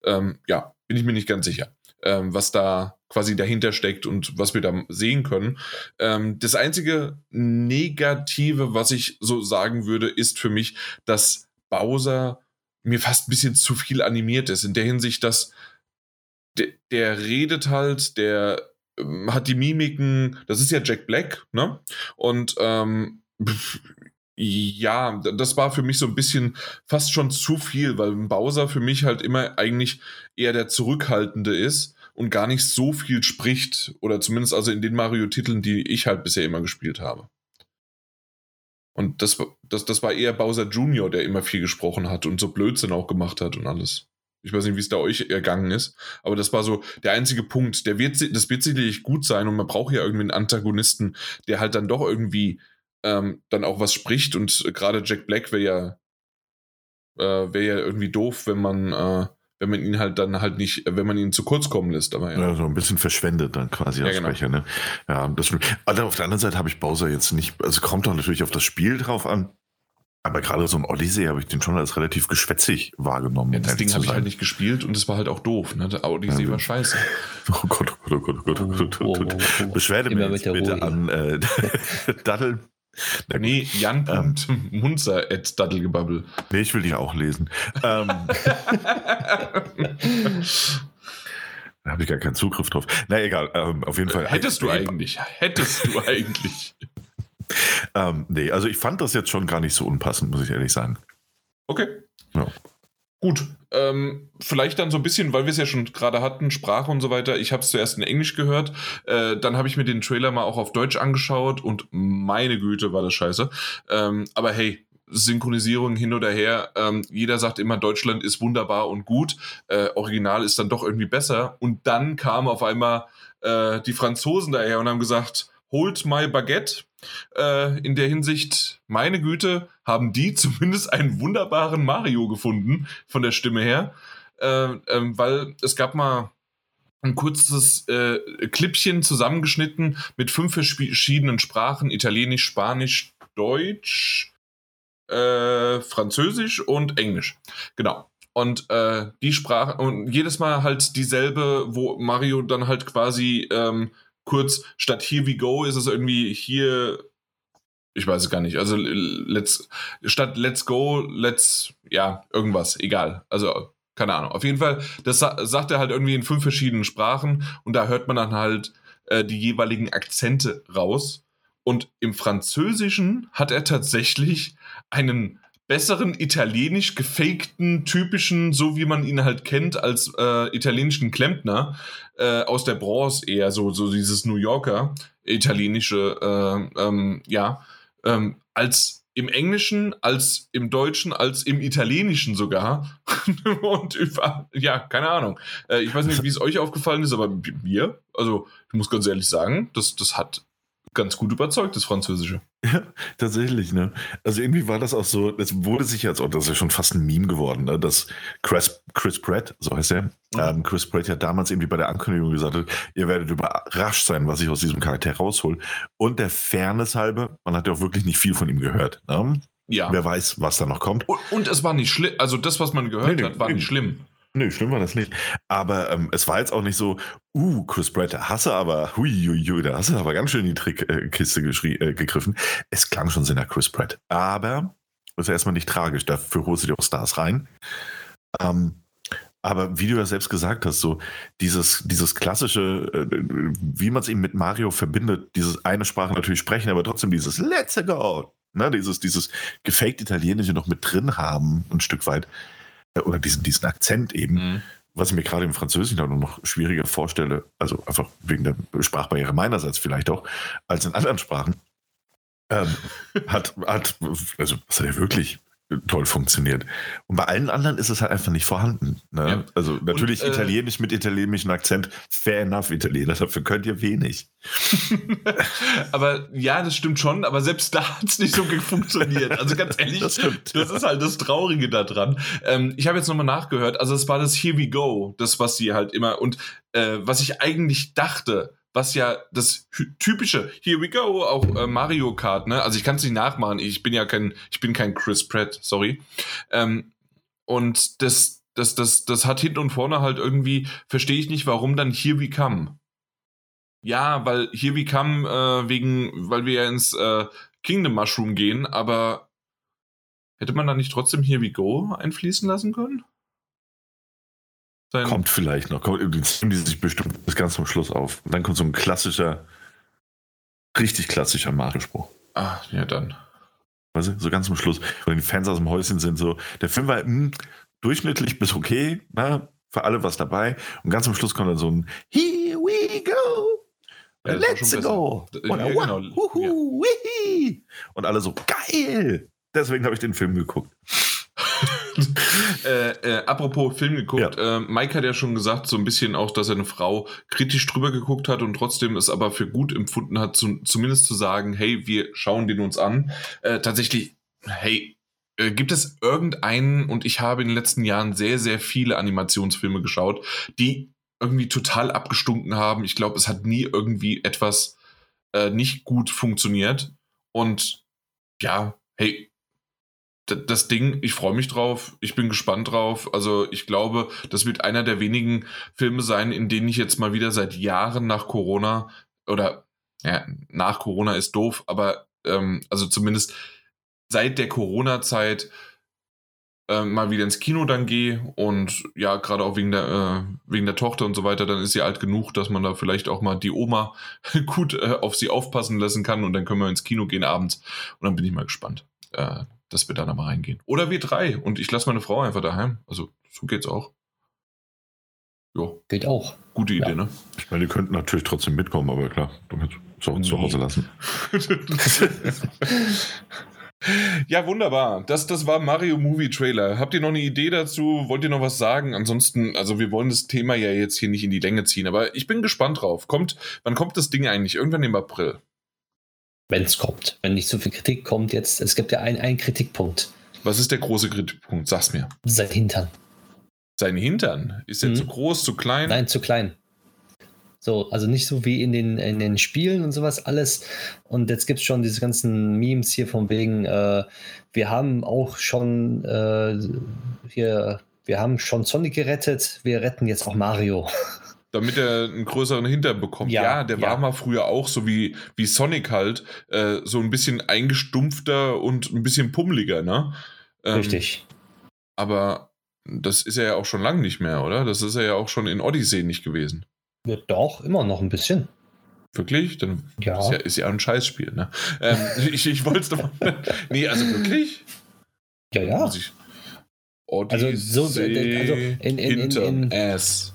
Ähm, ja, bin ich mir nicht ganz sicher, ähm, was da quasi dahinter steckt und was wir da sehen können. Ähm, das einzige Negative, was ich so sagen würde, ist für mich, dass Bowser mir fast ein bisschen zu viel animiert ist. In der Hinsicht, dass der, der redet halt, der ähm, hat die Mimiken, das ist ja Jack Black, ne? Und ähm, ja, das war für mich so ein bisschen fast schon zu viel, weil Bowser für mich halt immer eigentlich eher der Zurückhaltende ist und gar nicht so viel spricht. Oder zumindest also in den Mario-Titeln, die ich halt bisher immer gespielt habe. Und das, das, das war eher Bowser Jr., der immer viel gesprochen hat und so Blödsinn auch gemacht hat und alles. Ich weiß nicht, wie es da euch ergangen ist, aber das war so der einzige Punkt. Der wird, das wird sicherlich gut sein und man braucht ja irgendwie einen Antagonisten, der halt dann doch irgendwie ähm, dann auch was spricht und gerade Jack Black wäre ja, äh, wäre ja irgendwie doof, wenn man, äh, wenn man ihn halt dann halt nicht, wenn man ihn zu kurz kommen lässt. Aber ja. ja so ein bisschen verschwendet dann quasi als ja, genau. Sprecher. Ne? Ja, das, also auf der anderen Seite habe ich Bowser jetzt nicht, also kommt doch natürlich auf das Spiel drauf an. Aber gerade so ein Odyssey habe ich den schon als relativ geschwätzig wahrgenommen. Ja, das Ding habe ich halt nicht gespielt und es war halt auch doof. Ne? Der Odyssey ja, war scheiße. (laughs) Oh Gott, oh Gott, oh Gott, oh Gott. Oh, oh, oh, oh. Beschwerde mich bitte Ruhe. an äh, (laughs) Daddel. Nee, Jan. Ähm, (laughs) Munzer at Daddelgebubble. Nee, ich will die auch lesen. Ähm, (laughs) da habe ich gar keinen Zugriff drauf. Na egal, ähm, auf jeden Fall. Hättest du eigentlich. Hättest du (laughs) eigentlich ähm, nee, also ich fand das jetzt schon gar nicht so unpassend, muss ich ehrlich sagen. Okay. Ja. Gut, ähm, vielleicht dann so ein bisschen, weil wir es ja schon gerade hatten, Sprache und so weiter. Ich habe es zuerst in Englisch gehört, äh, dann habe ich mir den Trailer mal auch auf Deutsch angeschaut und meine Güte war das scheiße. Ähm, aber hey, Synchronisierung hin oder her. Ähm, jeder sagt immer, Deutschland ist wunderbar und gut. Äh, Original ist dann doch irgendwie besser. Und dann kamen auf einmal äh, die Franzosen daher und haben gesagt, Hold My Baguette. Äh, in der Hinsicht, meine Güte, haben die (laughs) zumindest einen wunderbaren Mario gefunden, von der Stimme her. Äh, äh, weil es gab mal ein kurzes äh, Clipchen zusammengeschnitten mit fünf verschiedenen Sprachen: Italienisch, Spanisch, Deutsch, äh, Französisch und Englisch. Genau. Und äh, die Sprache, und jedes Mal halt dieselbe, wo Mario dann halt quasi ähm, kurz statt Here we go ist es irgendwie hier, ich weiß es gar nicht. Also let's statt Let's go, let's ja irgendwas, egal. Also keine Ahnung. Auf jeden Fall, das sagt er halt irgendwie in fünf verschiedenen Sprachen und da hört man dann halt äh, die jeweiligen Akzente raus. Und im Französischen hat er tatsächlich einen besseren italienisch gefakten, typischen, so wie man ihn halt kennt, als äh, italienischen Klempner äh, aus der Bronze eher, so, so dieses New Yorker italienische, äh, ähm, ja, ähm, als im Englischen, als im Deutschen, als im Italienischen sogar. (laughs) Und über, ja, keine Ahnung. Äh, ich weiß nicht, wie es euch aufgefallen ist, aber mir, also ich muss ganz ehrlich sagen, das, das hat ganz gut überzeugt, das Französische. Ja, tatsächlich, ne? Also irgendwie war das auch so, es wurde sich jetzt auch, das ist ja schon fast ein Meme geworden, ne? Dass Chris, Chris Pratt, so heißt er, mhm. ähm, Chris Pratt ja damals irgendwie bei der Ankündigung gesagt hat, ihr werdet überrascht sein, was ich aus diesem Charakter raushol. Und der Fairness halber, man hat ja auch wirklich nicht viel von ihm gehört. Ne? Ja. Wer weiß, was da noch kommt. Und, und es war nicht schlimm, also das, was man gehört nee, nee, hat, war nee. nicht schlimm. Nö, schlimm war das nicht. Aber ähm, es war jetzt auch nicht so, uh, Chris Pratt, da hast du aber, hui, hui, hui, da hast du aber ganz schön die Trickkiste äh, äh, gegriffen. Es klang schon sehr nach Chris Pratt. Aber das ist ja erstmal nicht tragisch, dafür holst du dir auch Stars rein. Ähm, aber wie du ja selbst gesagt hast, so dieses, dieses klassische, äh, wie man es eben mit Mario verbindet, dieses eine Sprache natürlich sprechen, aber trotzdem dieses Let's go, ne, dieses, dieses gefaked Italienische noch mit drin haben, ein Stück weit äh, oder diesen, diesen Akzent eben, mhm. was ich mir gerade im Französischen dann noch schwieriger vorstelle, also einfach wegen der Sprachbarriere meinerseits vielleicht auch, als in anderen Sprachen, ähm, hat, hat, also das hat ja wirklich toll funktioniert. Und bei allen anderen ist es halt einfach nicht vorhanden. Ne? Ja. Also natürlich Und, äh, Italienisch mit italienischem Akzent, fair enough Italiener, (laughs) dafür könnt ihr wenig. (laughs) aber ja, das stimmt schon, aber selbst da hat es nicht so funktioniert. Also ganz (laughs) ehrlich, das, stimmt, das ja. ist halt das Traurige daran. Ähm, ich habe jetzt nochmal nachgehört, also es war das Here We Go, das, was sie halt immer, und äh, was ich eigentlich dachte, was ja das typische Here we go auch äh, Mario Kart, ne? Also ich kann es nicht nachmachen. Ich bin ja kein ich bin kein Chris Pratt, sorry. Ähm, und das das, das, das hat hinten und vorne halt irgendwie, verstehe ich nicht, warum dann Here We Come. Ja, weil Here We Come äh, wegen, weil wir ja ins äh, Kingdom Mushroom gehen, aber hätte man da nicht trotzdem Here We Go einfließen lassen können? Sein kommt vielleicht noch. Kommt, die sich bestimmt bis ganz zum Schluss auf. Und dann kommt so ein klassischer, richtig klassischer Mario-Spruch. Ah, ja, dann. Weißt du, so ganz zum Schluss. Und die Fans aus dem Häuschen sind so, der Film war mh, hm, durchschnittlich bis okay, na, für alle was dabei. Und ganz zum Schluss kommt dann so ein Here we go. Ja, Let's go. Ja, genau. Uhu, ja. Und alle so, geil. Deswegen habe ich den Film geguckt. (laughs) äh, äh, apropos Film geguckt, ja. äh, Mike hat ja schon gesagt, so ein bisschen auch, dass er eine Frau kritisch drüber geguckt hat und trotzdem es aber für gut empfunden hat, zu, zumindest zu sagen, hey, wir schauen den uns an. Äh, tatsächlich, hey, äh, gibt es irgendeinen, und ich habe in den letzten Jahren sehr, sehr viele Animationsfilme geschaut, die irgendwie total abgestunken haben. Ich glaube, es hat nie irgendwie etwas äh, nicht gut funktioniert. Und ja, hey, das Ding, ich freue mich drauf, ich bin gespannt drauf. Also ich glaube, das wird einer der wenigen Filme sein, in denen ich jetzt mal wieder seit Jahren nach Corona oder ja, nach Corona ist doof, aber ähm, also zumindest seit der Corona-Zeit äh, mal wieder ins Kino dann gehe und ja, gerade auch wegen der, äh, wegen der Tochter und so weiter, dann ist sie alt genug, dass man da vielleicht auch mal die Oma (laughs) gut äh, auf sie aufpassen lassen kann und dann können wir ins Kino gehen abends und dann bin ich mal gespannt, äh, dass wir da nochmal reingehen. Oder wir drei und ich lasse meine Frau einfach daheim. Also so geht's auch. Jo. Geht auch. Gute Idee, ja. ne? Ich meine, die könnten natürlich trotzdem mitkommen, aber klar, du kannst zu, nee. zu Hause lassen. (laughs) Ja, wunderbar. Das, das war Mario Movie Trailer. Habt ihr noch eine Idee dazu? Wollt ihr noch was sagen? Ansonsten, also wir wollen das Thema ja jetzt hier nicht in die Länge ziehen, aber ich bin gespannt drauf. Kommt, wann kommt das Ding eigentlich? Irgendwann im April. Wenn es kommt. Wenn nicht so viel Kritik kommt jetzt. Es gibt ja einen Kritikpunkt. Was ist der große Kritikpunkt? Sag's mir. Sein Hintern. Sein Hintern? Ist er mhm. zu groß, zu klein? Nein, zu klein. So, also nicht so wie in den, in den Spielen und sowas alles. Und jetzt gibt es schon diese ganzen Memes hier von wegen, äh, wir haben auch schon äh, hier, wir haben schon Sonic gerettet, wir retten jetzt auch Mario. (laughs) Damit er einen größeren Hintern bekommt. Ja, ja der ja. war mal früher auch so wie, wie Sonic halt, äh, so ein bisschen eingestumpfter und ein bisschen pummeliger, ne? Ähm, Richtig. Aber das ist er ja auch schon lange nicht mehr, oder? Das ist er ja auch schon in Odyssey nicht gewesen. Ja, doch, immer noch ein bisschen. Wirklich? Dann ja. Ist, ja, ist ja ein Scheißspiel, ne? Ähm, (laughs) ich ich wollte es doch. (laughs) nee, also wirklich? Ja, ja. Also so also in, in, in, in, Ass.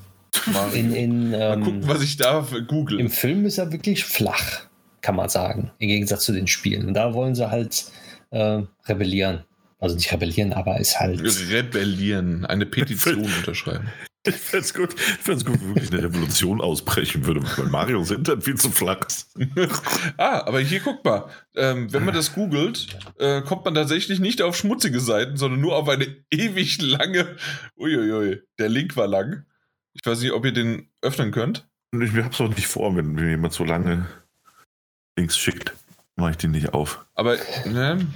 In, in, Mal ähm, gucken, was ich da google. Im Film ist er wirklich flach, kann man sagen, im Gegensatz zu den Spielen. Und da wollen sie halt äh, rebellieren. Also nicht rebellieren, aber es halt. Rebellieren, eine Petition unterschreiben. Ich fände es gut, wenn wirklich eine Revolution ausbrechen würde, weil Mario sind dann viel zu flach. (laughs) ah, aber hier guck mal, ähm, wenn man das googelt, äh, kommt man tatsächlich nicht auf schmutzige Seiten, sondern nur auf eine (laughs) ewig lange. Uiuiui, der Link war lang. Ich weiß nicht, ob ihr den öffnen könnt. Ich hab's auch nicht vor, wenn mir jemand so lange Links schickt, mache ich den nicht auf. Aber, ne?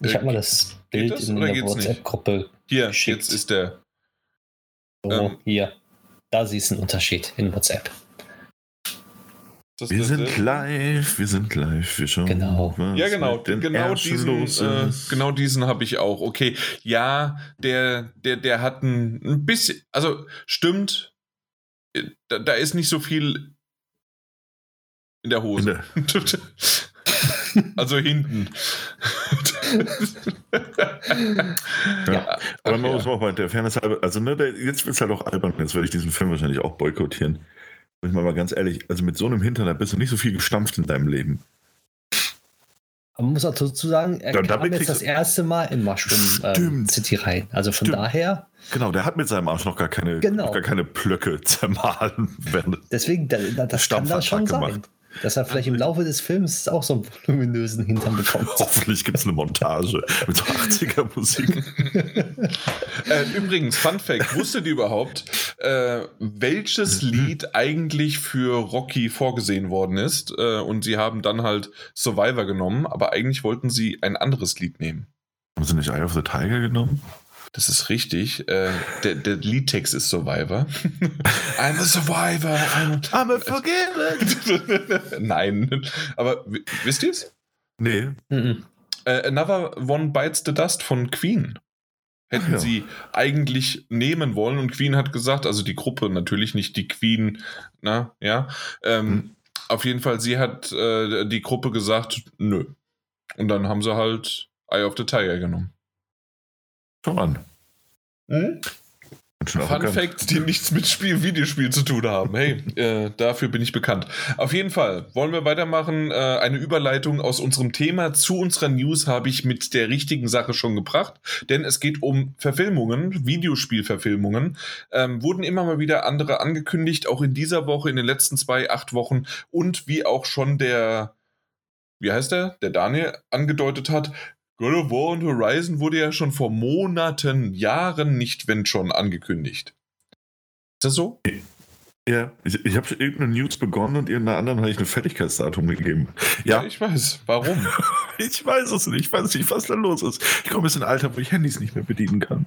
Ich habe mal das Bild das, in der WhatsApp-Gruppe. Hier, geschickt. jetzt ist der. So, ähm, hier. Da siehst du einen Unterschied in WhatsApp. Wir sind live, wir sind live, wir schauen. Genau. Ja, genau. Genau diesen, äh, genau diesen habe ich auch. Okay, ja, der, der, der hat ein, ein bisschen, also stimmt, äh, da, da, ist nicht so viel in der Hose. In der (laughs) also hinten. (laughs) ja, aber man muss auch mal der Fairness halber, also ne, der, jetzt wird es halt auch albern, jetzt werde ich diesen Film wahrscheinlich auch boykottieren. Bin ich mal, mal ganz ehrlich, also mit so einem Hintern, da bist du nicht so viel gestampft in deinem Leben. Aber man muss auch dazu sagen, er ja, kam jetzt das erste Mal in Mushroom ähm, City rein. Also von Stimmt. daher. Genau, der hat mit seinem Arsch noch gar keine, genau. gar keine Plöcke (laughs) zermahlen. Deswegen, da, das kann da schon gemacht. Dass er vielleicht im Laufe des Films auch so einen voluminösen Hintern bekommt. (laughs) Hoffentlich gibt es eine Montage mit so 80er-Musik. (laughs) äh, übrigens, Fun Fact: Wusstet ihr überhaupt, äh, welches Lied eigentlich für Rocky vorgesehen worden ist? Äh, und sie haben dann halt Survivor genommen, aber eigentlich wollten sie ein anderes Lied nehmen. Haben sie nicht Eye of the Tiger genommen? Das ist richtig. Äh, der, der Liedtext ist Survivor. (laughs) I'm a Survivor. I'm a, I'm a forgiven. (laughs) Nein. Aber wisst ihr es? nee. Mhm. Äh, Another One Bites the Dust von Queen. Hätten ja. sie eigentlich nehmen wollen und Queen hat gesagt, also die Gruppe natürlich nicht die Queen, na, ja. Ähm, Hm. Auf jeden Fall, sie hat äh, die Gruppe gesagt, nö. Und dann haben sie halt Eye of the Tiger genommen. Schau an. Schön Fun. Facts, die nichts mit Spiel, Videospiel zu tun haben. Hey, (laughs) äh, dafür bin ich bekannt. Auf jeden Fall wollen wir weitermachen. Äh, eine Überleitung aus unserem Thema zu unserer News habe ich mit der richtigen Sache schon gebracht, denn es geht um Verfilmungen, Videospielverfilmungen. Ähm, wurden immer mal wieder andere angekündigt, auch in dieser Woche, in den letzten zwei, acht Wochen und wie auch schon der, wie heißt der, der Daniel angedeutet hat, God of War und Horizon wurde ja schon vor Monaten, Jahren nicht, wenn schon, angekündigt. Ist das so? Ja, ich, ich habe irgendeine News begonnen und irgendeiner anderen habe ich ein Fertigkeitsdatum gegeben. Ja, Ich weiß. Warum? (laughs) ich weiß es nicht. Ich weiß nicht, was da los ist. Ich komme jetzt in ein Alter, wo ich Handys nicht mehr bedienen kann.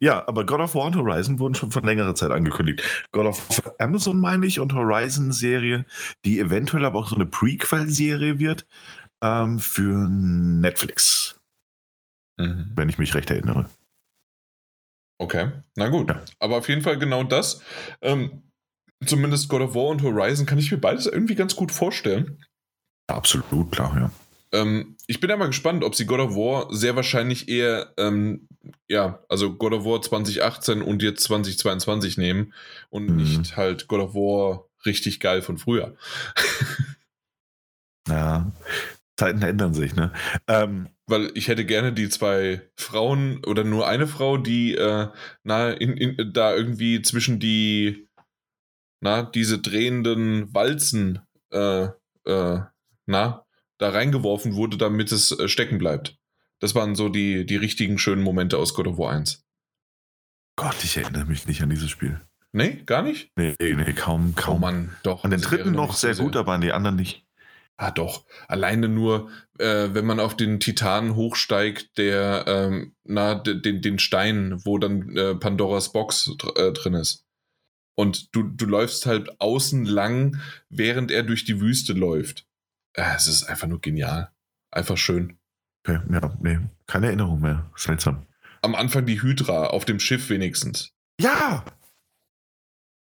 Ja, aber God of War und Horizon wurden schon vor längerer Zeit angekündigt. God of War Amazon meine ich und Horizon-Serie, die eventuell aber auch so eine Prequel-Serie wird ähm, für Netflix, Mhm. wenn ich mich recht erinnere. Okay, na gut. Ja. Aber auf jeden Fall genau das. Ähm, zumindest God of War und Horizon kann ich mir beides irgendwie ganz gut vorstellen. Absolut, klar, ja. Ähm, ich bin ja mal gespannt, ob sie God of War sehr wahrscheinlich eher, ähm, ja, also God of War 2018 und jetzt 2022 nehmen und Mhm. nicht halt God of War richtig geil von früher. (laughs) Ja, Zeiten ändern sich, ne? Ähm, Weil ich hätte gerne die zwei Frauen oder nur eine Frau, die äh, na, in, in, da irgendwie zwischen die, na, diese drehenden Walzen, äh, äh, na, da reingeworfen wurde, damit es äh, stecken bleibt. Das waren so die, die richtigen schönen Momente aus God of War 1. Gott, ich erinnere mich nicht an dieses Spiel. Nee, gar nicht? Nee, nee, kaum, Oh kaum. Mann, doch. an den dritten noch sehr so gut, aber an die anderen nicht. Ah, doch. Alleine nur, äh, wenn man auf den Titan hochsteigt, der, ähm, na, de- den, den Stein, wo dann äh, Pandoras Box dr äh, drin ist. Und du, du läufst halt außen lang, während er durch die Wüste läuft. Äh, es ist einfach nur genial. Einfach schön. Okay, ja, nee, keine Erinnerung mehr. Seltsam. Am Anfang die Hydra, auf dem Schiff wenigstens. Ja!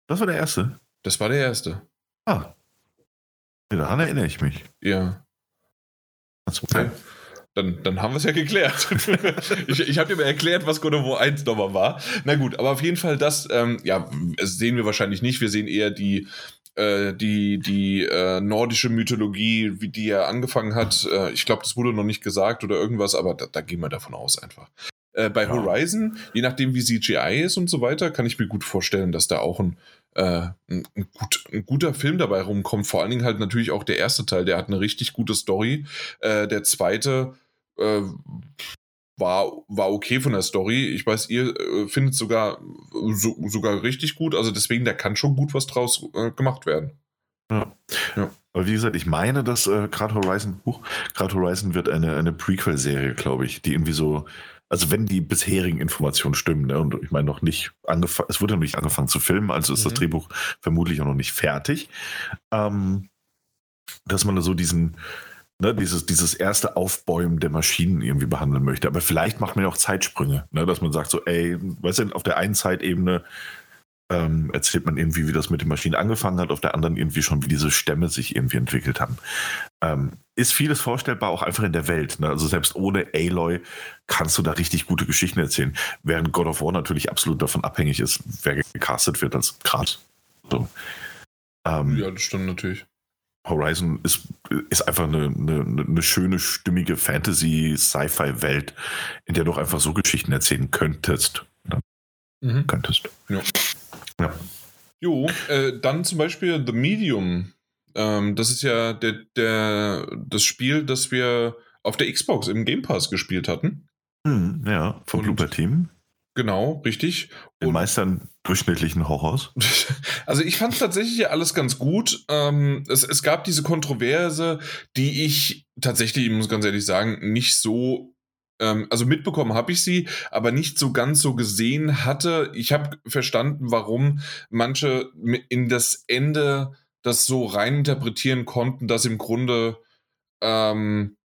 Das war der erste. Das war der erste. Ah. Daran erinnere ich mich. Ja. Das Okay. Dann, dann haben wir es ja geklärt. (laughs) ich ich habe dir mal erklärt, was God of War 1 nochmal war. Na gut, aber auf jeden Fall das, ähm, ja, das sehen wir wahrscheinlich nicht. Wir sehen eher die, äh, die, die äh, nordische Mythologie, wie die ja angefangen hat. Äh, ich glaube, das wurde noch nicht gesagt oder irgendwas, aber da, da gehen wir davon aus einfach. Äh, bei Ja. Horizon, je nachdem wie CGI ist und so weiter, kann ich mir gut vorstellen, dass da auch ein, äh, ein, gut, ein guter Film dabei rumkommt. Vor allen Dingen halt natürlich auch der erste Teil, der hat eine richtig gute Story. Äh, der zweite äh, war, war okay von der Story. Ich weiß, ihr äh, findet sogar so, sogar richtig gut. Also deswegen, da kann schon gut was draus äh, gemacht werden. Aber wie gesagt, ich meine, dass äh, gerade Horizon, huch, gerade Horizon wird eine, eine Prequel-Serie, glaube ich, die irgendwie so, also wenn die bisherigen Informationen stimmen, ne, und ich meine noch nicht angefangen, es wurde noch nicht angefangen zu filmen, also ist das Mhm. Drehbuch vermutlich auch noch nicht fertig, ähm, dass man da so diesen, ne, dieses, dieses erste Aufbäumen der Maschinen irgendwie behandeln möchte. Aber vielleicht macht man ja auch Zeitsprünge, ne, dass man sagt so, ey, weißt du, auf der einen Zeitebene ähm, erzählt man irgendwie, wie das mit den Maschinen angefangen hat, auf der anderen irgendwie schon, wie diese Stämme sich irgendwie entwickelt haben. Ähm, ist vieles vorstellbar, auch einfach in der Welt. Ne? Also selbst ohne Aloy kannst du da richtig gute Geschichten erzählen, während God of War natürlich absolut davon abhängig ist, wer gecastet wird als Grad. So. Ähm, Ja, das stimmt natürlich. Horizon ist, ist einfach eine, eine, eine schöne, stimmige Fantasy-Sci-Fi-Welt, in der du auch einfach so Geschichten erzählen könntest. Oder Mhm. könntest. Ja. Ja. Jo, äh, dann zum Beispiel The Medium. Ähm, das ist ja der, der, das Spiel, das wir auf der Xbox im Game Pass gespielt hatten. Hm, ja, vom Blooper Team. Genau, richtig. Den Und- Meistern durchschnittlichen Horrors. (laughs) Also ich fand tatsächlich ja alles ganz gut. Ähm, es, es gab diese Kontroverse, die ich tatsächlich, ich muss ganz ehrlich sagen, nicht so also mitbekommen habe ich sie, aber nicht so ganz so gesehen hatte. Ich habe verstanden, warum manche in das Ende das so reininterpretieren konnten, dass im Grunde ähm,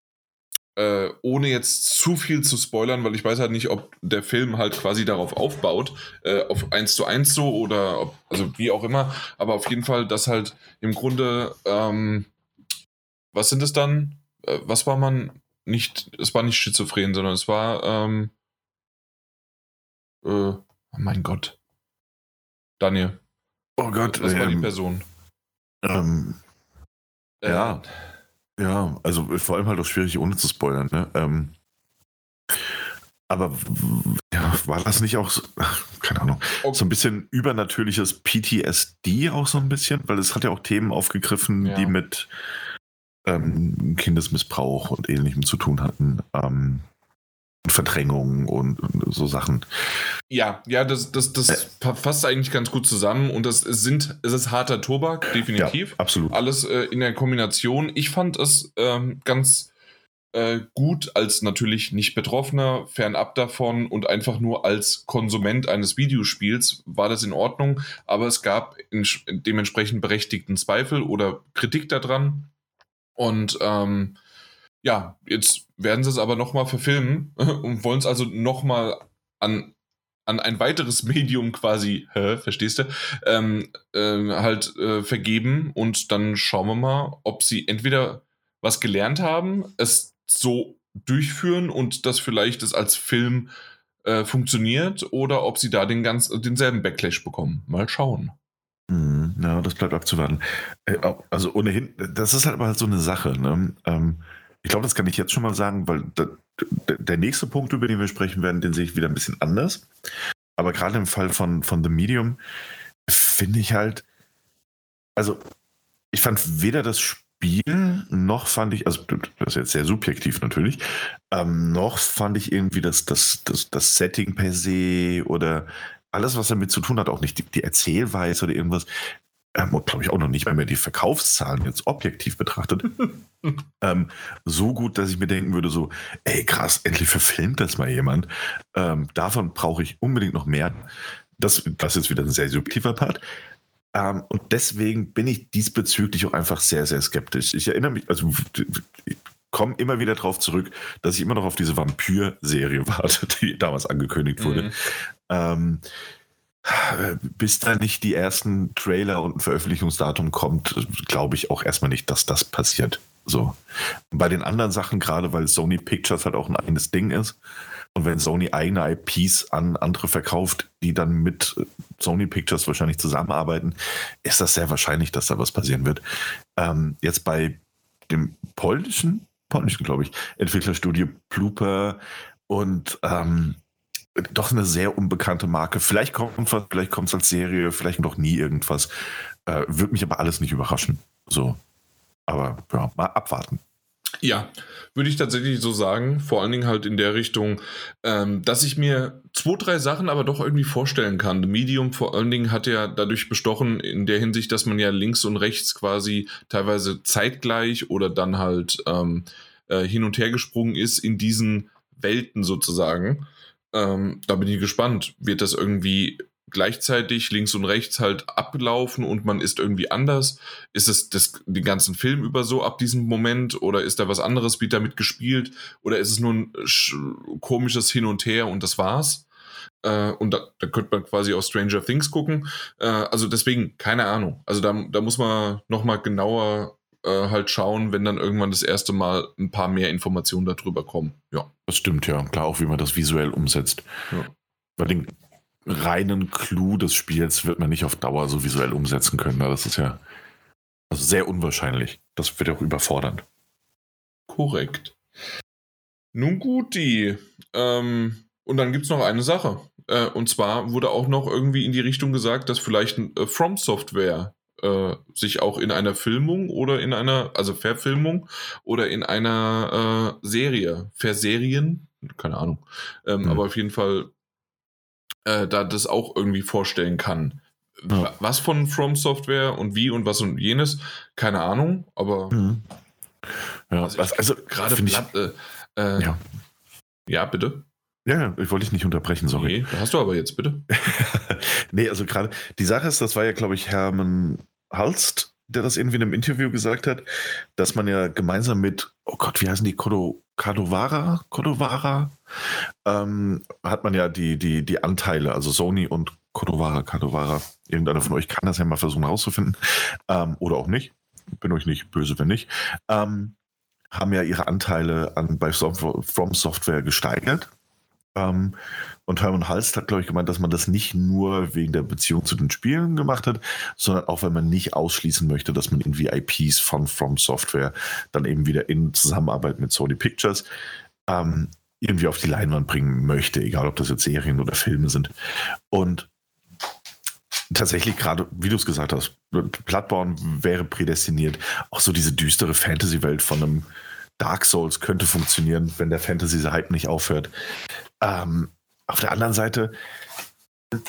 äh, ohne jetzt zu viel zu spoilern, weil ich weiß halt nicht, ob der Film halt quasi darauf aufbaut, äh, auf eins zu eins so oder ob, also wie auch immer, aber auf jeden Fall, dass halt im Grunde, ähm, was sind es dann? Äh, was war man nicht, es war nicht schizophren, sondern es war, ähm, äh, oh mein Gott. Daniel. Oh Gott, was ähm, war die ähm, Person? Ähm, äh, ja. Ja, also vor allem halt auch schwierig, ohne zu spoilern. Ne? Ähm, aber ja, war das nicht auch, so, keine Ahnung, okay. so ein bisschen übernatürliches PTSD auch so ein bisschen? Weil es hat ja auch Themen aufgegriffen, ja. die mit ähm, Kindesmissbrauch und ähnlichem zu tun hatten. Ähm, Verdrängung und, und, so Sachen. Ja, ja, das, das, das äh, fasst eigentlich ganz gut zusammen und das sind, es ist harter Tobak, definitiv. Ja, absolut. Alles äh, in der Kombination. Ich fand es ähm, ganz äh, gut als natürlich nicht Betroffener, fernab davon und einfach nur als Konsument eines Videospiels war das in Ordnung, aber es gab in, dementsprechend berechtigten Zweifel oder Kritik daran. Und ähm, ja, jetzt werden sie es aber nochmal verfilmen (laughs) und wollen es also nochmal an, an ein weiteres (laughs) Medium quasi, hä, verstehst du, ähm, äh, halt äh, vergeben und dann schauen wir mal, ob sie entweder was gelernt haben, es so durchführen und das vielleicht es als Film äh, funktioniert oder ob sie da den ganz, denselben Backlash bekommen. Mal schauen. Hm, ja, das bleibt abzuwarten. Äh, also ohnehin, das ist halt mal so eine Sache. Ne? Ähm, ich glaube, das kann ich jetzt schon mal sagen, weil der nächste Punkt, über den wir sprechen werden, den sehe ich wieder ein bisschen anders. Aber gerade im Fall von, von The Medium finde ich halt, also ich fand weder das Spiel noch fand ich, also das ist jetzt sehr subjektiv natürlich, ähm, noch fand ich irgendwie das, das, das, das Setting per se oder alles, was damit zu tun hat, auch nicht die, die Erzählweise oder irgendwas, ähm, glaube ich auch noch nicht, wenn man die Verkaufszahlen jetzt objektiv betrachtet, (laughs) ähm, so gut, dass ich mir denken würde, so, ey krass, endlich verfilmt das mal jemand. Ähm, davon brauche ich unbedingt noch mehr. Das, das ist wieder ein sehr subjektiver Part. Ähm, und deswegen bin ich diesbezüglich auch einfach sehr, sehr skeptisch. Ich erinnere mich, also ich komme immer wieder darauf zurück, dass ich immer noch auf diese Vampir-Serie (laughs) warte, die damals angekündigt wurde. Mhm. Ähm, bis da nicht die ersten Trailer und ein Veröffentlichungsdatum kommt, glaube ich auch erstmal nicht, dass das passiert. So. bei den anderen Sachen, gerade weil Sony Pictures halt auch ein eigenes Ding ist, und wenn Sony eigene IPs an andere verkauft, die dann mit Sony Pictures wahrscheinlich zusammenarbeiten, ist das sehr wahrscheinlich, dass da was passieren wird. Ähm, jetzt bei dem polnischen, polnischen, glaube ich, Entwicklerstudio Blooper und ähm, doch eine sehr unbekannte Marke. Vielleicht kommt was, vielleicht es als Serie, vielleicht noch nie irgendwas. Äh, Würde mich aber alles nicht überraschen. So. Aber ja, mal abwarten. Ja, würde ich tatsächlich so sagen. Vor allen Dingen halt in der Richtung, ähm, dass ich mir zwei, drei Sachen aber doch irgendwie vorstellen kann. The Medium vor allen Dingen hat ja dadurch bestochen, in der Hinsicht, dass man ja links und rechts quasi teilweise zeitgleich oder dann halt ähm, äh, hin und her gesprungen ist in diesen Welten sozusagen. Ähm, da bin ich gespannt. Wird das irgendwie gleichzeitig links und rechts halt ablaufen und man ist irgendwie anders? Ist es das, den ganzen Film über so ab diesem Moment oder ist da was anderes, wird damit gespielt oder ist es nur ein komisches Hin und Her und das war's? Äh, und da, da könnte man quasi auch Stranger Things gucken. Äh, also deswegen, keine Ahnung. Also da, da muss man nochmal genauer äh, halt schauen, wenn dann irgendwann das erste Mal ein paar mehr Informationen darüber kommen. Ja. Das stimmt, ja. Klar, auch wie man das visuell umsetzt. Ja. Weil den reinen Clou des Spiels wird man nicht auf Dauer so visuell umsetzen können. Ne? Das ist ja also sehr unwahrscheinlich. Das wird auch überfordernd. Korrekt. Nun gut, die. Ähm, und dann gibt es noch eine Sache. Äh, und zwar wurde auch noch irgendwie in die Richtung gesagt, dass vielleicht ein äh, From Software äh, sich auch in einer Filmung oder in einer, also Verfilmung oder in einer äh, Serie, Verserien, keine Ahnung, ähm, mhm. aber auf jeden Fall äh, da das auch irgendwie vorstellen kann. Ja. Was von From Software und wie und was und jenes, keine Ahnung, aber mhm. ja, also, also gerade äh, äh, ja. Ja, bitte. Ja, ich wollte dich nicht unterbrechen, sorry. Nee, hast du aber jetzt, bitte. (laughs) nee, also gerade, die Sache ist, das war ja, glaube ich, Hermann Halst, der das irgendwie in einem Interview gesagt hat, dass man ja gemeinsam mit, oh Gott, wie heißen die, Kodo, Kadovara, Kodovara, ähm, hat man ja die, die, die Anteile, also Sony und Kodovara, Kadovara. Irgendeiner von euch kann das ja mal versuchen herauszufinden. Ähm, oder auch nicht. Bin euch nicht böse, wenn nicht. Ähm, haben ja ihre Anteile an, bei From Software gesteigert. Ähm, und Hermann Halst hat, glaube ich, gemeint, dass man das nicht nur wegen der Beziehung zu den Spielen gemacht hat, sondern auch, weil man nicht ausschließen möchte, dass man irgendwie IPs von From Software dann eben wieder in Zusammenarbeit mit Sony Pictures ähm, irgendwie auf die Leinwand bringen möchte, egal ob das jetzt Serien oder Filme sind. Und tatsächlich gerade, wie du es gesagt hast, Bloodborne wäre prädestiniert. Auch so diese düstere Fantasy-Welt von einem Dark Souls könnte funktionieren, wenn der Fantasy-Hype nicht aufhört. Ähm, auf der anderen Seite,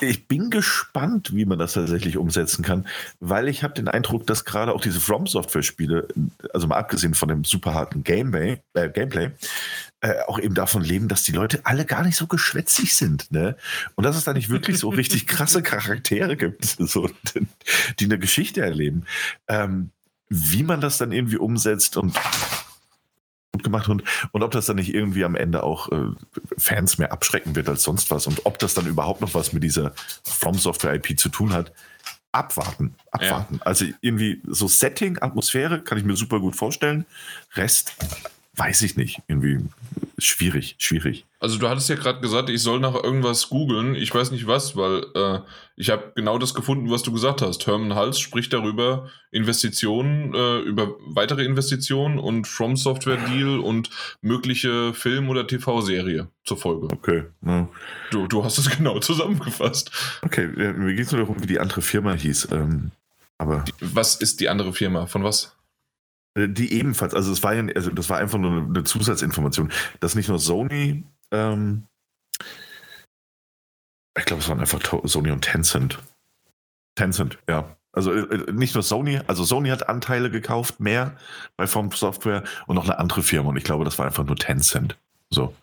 ich bin gespannt, wie man das tatsächlich umsetzen kann, weil ich habe den Eindruck, dass gerade auch diese From Software Spiele, also mal abgesehen von dem super harten Gameplay, äh, Gameplay äh, auch eben davon leben, dass die Leute alle gar nicht so geschwätzig sind, ne? Und dass es da nicht wirklich so richtig (laughs) krasse Charaktere gibt, (laughs) so, die eine Geschichte erleben. Ähm, wie man das dann irgendwie umsetzt und gemacht und, und ob das dann nicht irgendwie am Ende auch äh, Fans mehr abschrecken wird als sonst was und ob das dann überhaupt noch was mit dieser From Software IP zu tun hat. Abwarten, abwarten. Ja. Also irgendwie so Setting, Atmosphäre kann ich mir super gut vorstellen. Rest weiß ich nicht. Irgendwie schwierig, schwierig. Also du hattest ja gerade gesagt, ich soll nach irgendwas googeln. Ich weiß nicht was, weil äh, ich habe genau das gefunden, was du gesagt hast. Herman Hals spricht darüber Investitionen, äh, über weitere Investitionen und From Software Deal und mögliche Film- oder TV-Serie zur Folge. Okay. Ja. Du, du hast es (laughs) genau zusammengefasst. Okay, mir geht es nur darum, wie die andere Firma hieß. Ähm, aber was ist die andere Firma? Von was? Äh, die ebenfalls, also es war ja, also das war einfach nur eine Zusatzinformation, dass nicht nur Sony, ähm, ich glaube, es waren einfach Sony und Tencent. Tencent, ja. Also äh, äh, nicht nur Sony, also Sony hat Anteile gekauft, mehr bei From Software und noch eine andere Firma und ich glaube, das war einfach nur Tencent. So.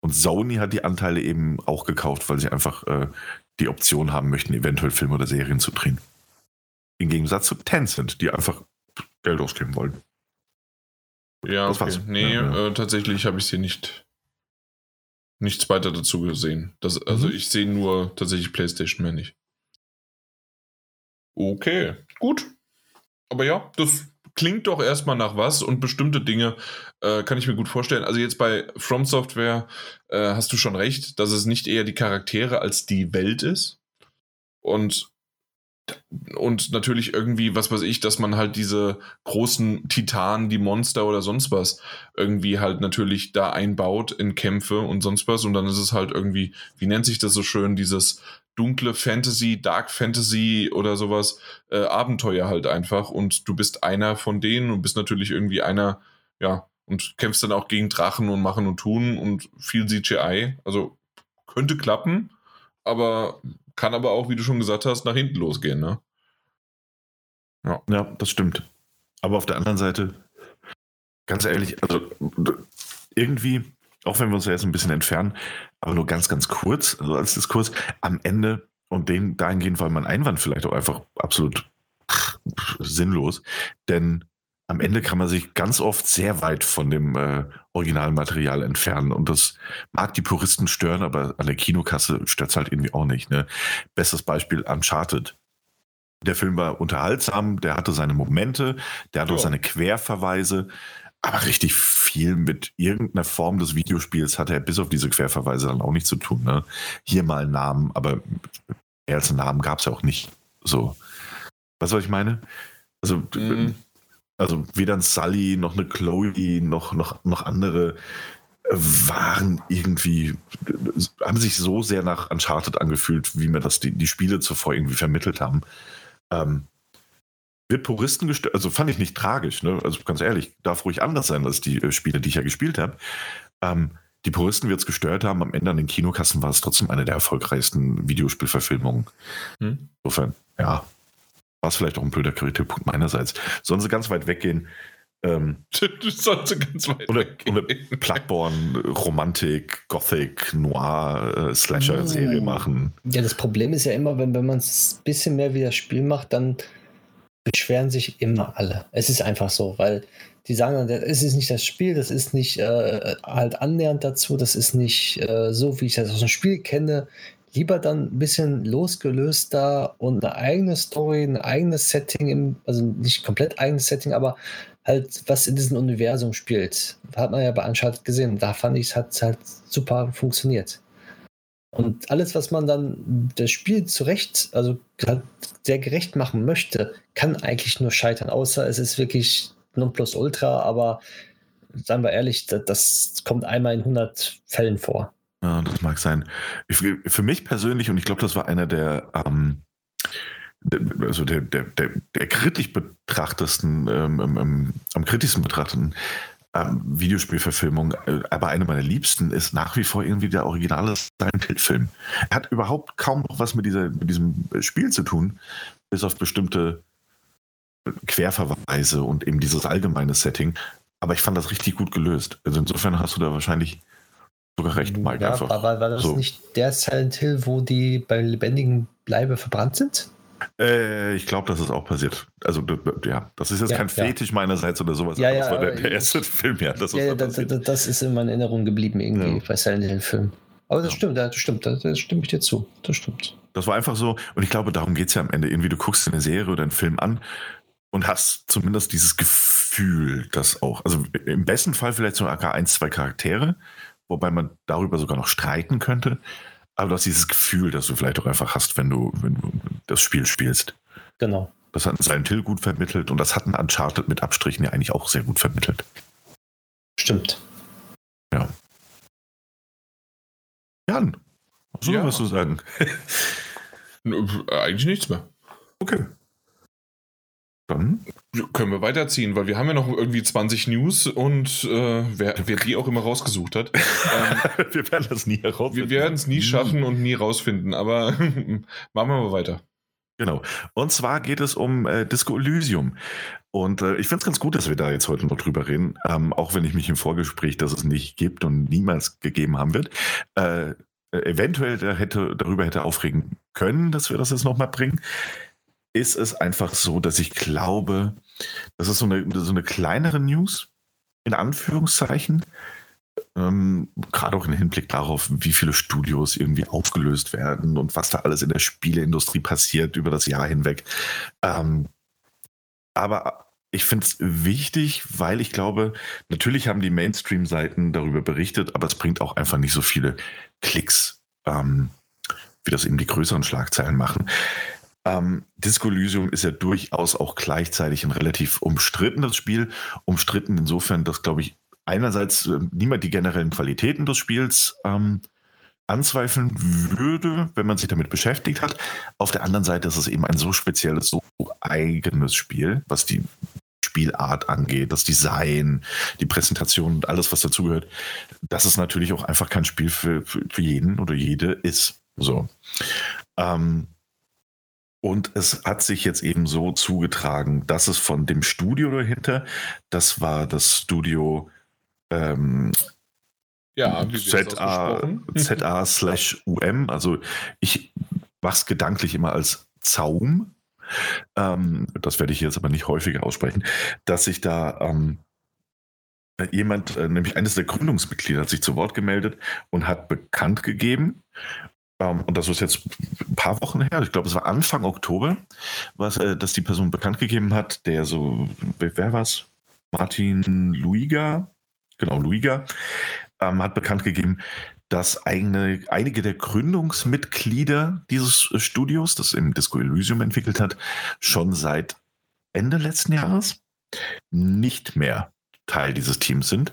Und Sony hat die Anteile eben auch gekauft, weil sie einfach äh, die Option haben möchten, eventuell Filme oder Serien zu drehen. Im Gegensatz zu Tencent, die einfach Geld ausgeben wollen. Ja, das okay. Nee, ja, ja. Äh, tatsächlich habe ich hier nicht nichts weiter dazu gesehen. Das, also mhm. ich sehe nur tatsächlich PlayStation mehr nicht. Okay, gut. Aber ja, das klingt doch erstmal nach was und bestimmte Dinge äh, kann ich mir gut vorstellen. Also jetzt bei From Software äh, hast du schon recht, dass es nicht eher die Charaktere als die Welt ist. Und und natürlich irgendwie, was weiß ich, dass man halt diese großen Titanen, die Monster oder sonst was irgendwie halt natürlich da einbaut in Kämpfe und sonst was. Und dann ist es halt irgendwie, wie nennt sich das so schön, dieses dunkle Fantasy, Dark Fantasy oder sowas, äh, Abenteuer halt einfach. Und du bist einer von denen und bist natürlich irgendwie einer, ja, und kämpfst dann auch gegen Drachen und machen und tun und viel CGI. Also könnte klappen, aber kann aber auch, wie du schon gesagt hast, nach hinten losgehen, ne? Ja. ja, das stimmt. Aber auf der anderen Seite, ganz ehrlich, also irgendwie, auch wenn wir uns jetzt ein bisschen entfernen, aber nur ganz, ganz kurz, also als Diskurs, am Ende und den dahingehend war mein Einwand vielleicht auch einfach absolut sinnlos, denn am Ende kann man sich ganz oft sehr weit von dem äh, Originalmaterial entfernen. Und das mag die Puristen stören, aber an der Kinokasse stört es halt irgendwie auch nicht. Ne? Bestes Beispiel Uncharted. Der Film war unterhaltsam, der hatte seine Momente, der hatte oh. auch seine Querverweise, aber richtig viel mit irgendeiner Form des Videospiels hatte er bis auf diese Querverweise dann auch nichts zu tun. Ne? Hier mal einen Namen, aber mehr als einen Namen gab es ja auch nicht. So. Weißt du, was ich meine? Also, mm. Also weder ein Sully noch eine Chloe noch, noch, noch andere äh, waren irgendwie, haben sich so sehr nach Uncharted angefühlt, wie mir das die, die Spiele zuvor irgendwie vermittelt haben. Ähm, wird Puristen gestört, also fand ich nicht tragisch, ne? also ganz ehrlich, darf ruhig anders sein als die äh, Spiele, die ich ja gespielt habe. Ähm, die Puristen wird es gestört haben, am Ende an den Kinokassen war es trotzdem eine der erfolgreichsten Videospielverfilmungen. Hm. Insofern, ja, es vielleicht auch ein blöder Kritikpunkt meinerseits. Sollen sie ganz weit weggehen, Ähm, (laughs) sollst ganz weit oder, weggehen. oder Bloodborne, Romantik, Gothic, Noir, äh, Slasher-Serie Mm. machen. Ja, das Problem ist ja immer, wenn, wenn man es ein bisschen mehr wie das Spiel macht, dann beschweren sich immer alle. Es ist einfach so, weil die sagen dann, es ist nicht das Spiel, das ist nicht äh, halt annähernd dazu, das ist nicht äh, so, wie ich das aus dem Spiel kenne. Lieber dann ein bisschen losgelöster und eine eigene Story, ein eigenes Setting, im, also nicht komplett eigenes Setting, aber halt was in diesem Universum spielt. Hat man ja bei Uncharted gesehen. Da fand ich, es hat halt super funktioniert. Und alles, was man dann das Spiel zurecht, also halt sehr gerecht machen möchte, kann eigentlich nur scheitern, außer es ist wirklich Nonplusultra, aber seien wir ehrlich, das, das kommt einmal in 100 Fällen vor. Ja, das mag sein. Ich, für mich persönlich, und ich glaube, das war einer der, ähm, der also der, der, der, der kritisch betrachtesten, ähm, ähm, am kritischsten betrachteten ähm, Videospielverfilmung, äh, aber eine meiner liebsten ist nach wie vor irgendwie der originale Silent Hill-Film. Er hat überhaupt kaum noch was mit, dieser, mit diesem Spiel zu tun, bis auf bestimmte Querverweise und eben dieses allgemeine Setting. Aber ich fand das richtig gut gelöst. Also insofern hast du da wahrscheinlich sogar recht, Mike. Ja, einfach. war, war, das so. nicht der Silent Hill, wo die bei lebendigen Bleibe verbrannt sind? Äh, ich glaube, das ist auch passiert. Also, ja, das ist jetzt Ja, kein ja. Fetisch meinerseits oder sowas. Ja, aber das war der, aber der erste (laughs) Film, ja. Das ist da das, ist in meiner Erinnerung geblieben, irgendwie bei Silent Hill-Film. Aber das stimmt, das stimmt, das, das stimme ich dir zu. Das stimmt. Das war einfach so, und ich glaube, darum geht es ja am Ende. Irgendwie, du guckst eine Serie oder einen Film an und hast zumindest dieses Gefühl, dass auch, also im besten Fall vielleicht so AK ein, zwei Charaktere, wobei man darüber sogar noch streiten könnte. Aber du hast dieses Gefühl, das du vielleicht auch einfach hast, wenn du, wenn du das Spiel spielst. Genau. Das hat ein Silent Hill gut vermittelt und das hat ein Uncharted mit Abstrichen ja eigentlich auch sehr gut vermittelt. Stimmt. Jan, hast du Ja. noch was zu sagen? (laughs) Äh, Eigentlich nichts mehr. Okay. Dann Können wir weiterziehen, weil wir haben ja noch irgendwie 20 News und äh, wer, wer die auch immer rausgesucht hat. (laughs) ähm, wir werden das nie herausfinden. wir werden es nie schaffen und nie rausfinden, aber (laughs) machen wir mal weiter. Genau. Und zwar geht es um äh, Disco Elysium. Und äh, ich finde es ganz gut, dass wir da jetzt heute noch drüber reden, ähm, auch wenn ich mich im Vorgespräch, dass es nicht gibt und niemals gegeben haben wird, äh, äh, eventuell da hätte, darüber hätte aufregen können, dass wir das jetzt nochmal bringen. Ist es einfach so, dass ich glaube, das ist so eine, so eine kleinere News, in Anführungszeichen, ähm, gerade auch im Hinblick darauf, wie viele Studios irgendwie aufgelöst werden und was da alles in der Spieleindustrie passiert über das Jahr hinweg. Ähm, aber ich finde es wichtig, weil ich glaube, natürlich haben die Mainstream-Seiten darüber berichtet, aber es bringt auch einfach nicht so viele Klicks, ähm, wie das eben die größeren Schlagzeilen machen. Ähm, Disco Elysium ist ja durchaus auch gleichzeitig ein relativ umstrittenes Spiel. Umstritten insofern, dass, glaube ich, einerseits äh, niemand die generellen Qualitäten des Spiels ähm, anzweifeln würde, wenn man sich damit beschäftigt hat. Auf der anderen Seite ist es eben ein so spezielles, so eigenes Spiel, was die Spielart angeht, das Design, die Präsentation und alles, was dazugehört, dass es natürlich auch einfach kein Spiel für, für, für jeden oder jede ist. So. Ähm, und es hat sich jetzt eben so zugetragen, dass es von dem Studio dahinter, das war das Studio ähm, Ja, ZA? (laughs) (laughs) ZA slash UM, also ich mach's gedanklich immer als Zaum. Ähm, das werde ich jetzt aber nicht häufiger aussprechen, dass sich da ähm, jemand, äh, nämlich eines der Gründungsmitglieder, hat sich zu Wort gemeldet und hat bekannt gegeben, ähm, und das ist jetzt ein paar Wochen her, ich glaube, es war Anfang Oktober, was, äh, dass die Person bekannt gegeben hat, der so, wer wer war's? Martin Luiga, genau, Luiga, ähm, hat bekannt gegeben, dass eine, einige der Gründungsmitglieder dieses Studios, das im Disco Elysium entwickelt hat, schon seit Ende letzten Jahres nicht mehr Teil dieses Teams sind.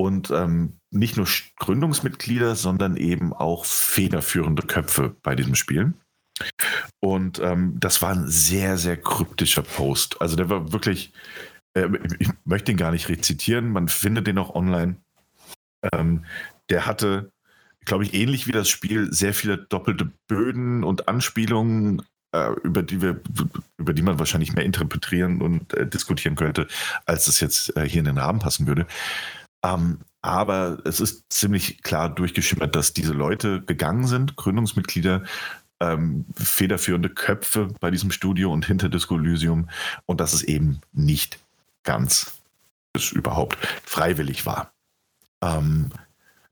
Und ähm, nicht nur Gründungsmitglieder, sondern eben auch federführende Köpfe bei diesem Spiel. Und ähm, das war ein sehr, sehr kryptischer Post. Also der war wirklich, äh, ich möchte ihn gar nicht rezitieren, man findet den auch online. Ähm, der hatte, glaube ich, ähnlich wie das Spiel, sehr viele doppelte Böden und Anspielungen äh, über die wir, über die man wahrscheinlich mehr interpretieren und äh, diskutieren könnte, als es jetzt äh, hier in den Rahmen passen würde. Ähm, aber es ist ziemlich klar durchgeschimmert, dass diese Leute gegangen sind, Gründungsmitglieder, ähm, federführende Köpfe bei diesem Studio und hinter Disco Elysium und dass es eben nicht ganz es überhaupt freiwillig war. Ähm,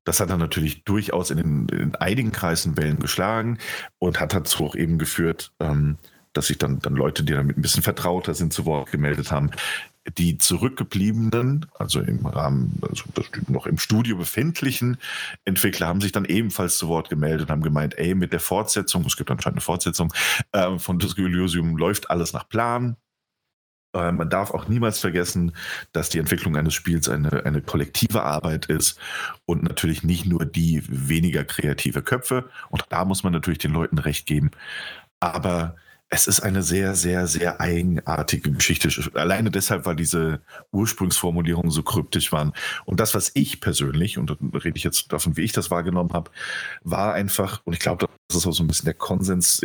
das hat dann natürlich durchaus in, den, in einigen Kreisen Wellen geschlagen und hat dazu auch eben geführt, ähm, dass sich dann, dann Leute, die damit ein bisschen vertrauter sind, zu Wort gemeldet haben. Die zurückgebliebenen, also im Rahmen, also noch im Studio befindlichen Entwickler haben sich dann ebenfalls zu Wort gemeldet und haben gemeint, ey, mit der Fortsetzung, es gibt anscheinend eine Fortsetzung äh, von Disco Elysium, läuft alles nach Plan. Äh, man darf auch niemals vergessen, dass die Entwicklung eines Spiels eine, eine kollektive Arbeit ist und natürlich nicht nur die weniger kreative Köpfe. Und da muss man natürlich den Leuten recht geben. Aber es ist eine sehr, sehr, sehr eigenartige Geschichte. Alleine deshalb, weil diese Ursprungsformulierungen so kryptisch waren. Und das, was ich persönlich, und da rede ich jetzt davon, wie ich das wahrgenommen habe, war einfach, und ich glaube, das ist auch so ein bisschen der Konsens,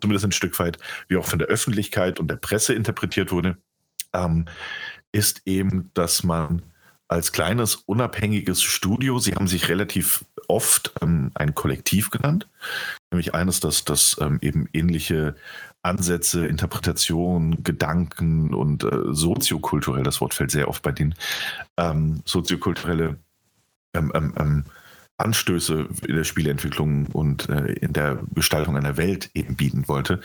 zumindest ein Stück weit, wie auch von der Öffentlichkeit und der Presse interpretiert wurde, ähm, ist eben, dass man als kleines unabhängiges Studio. Sie haben sich relativ oft ähm, ein Kollektiv genannt, nämlich eines, das, das ähm, eben ähnliche Ansätze, Interpretationen, Gedanken und äh, soziokulturell, das Wort fällt sehr oft bei denen, ähm, soziokulturelle ähm, ähm, ähm, Anstöße in der Spieleentwicklung und äh, in der Gestaltung einer Welt eben bieten wollte,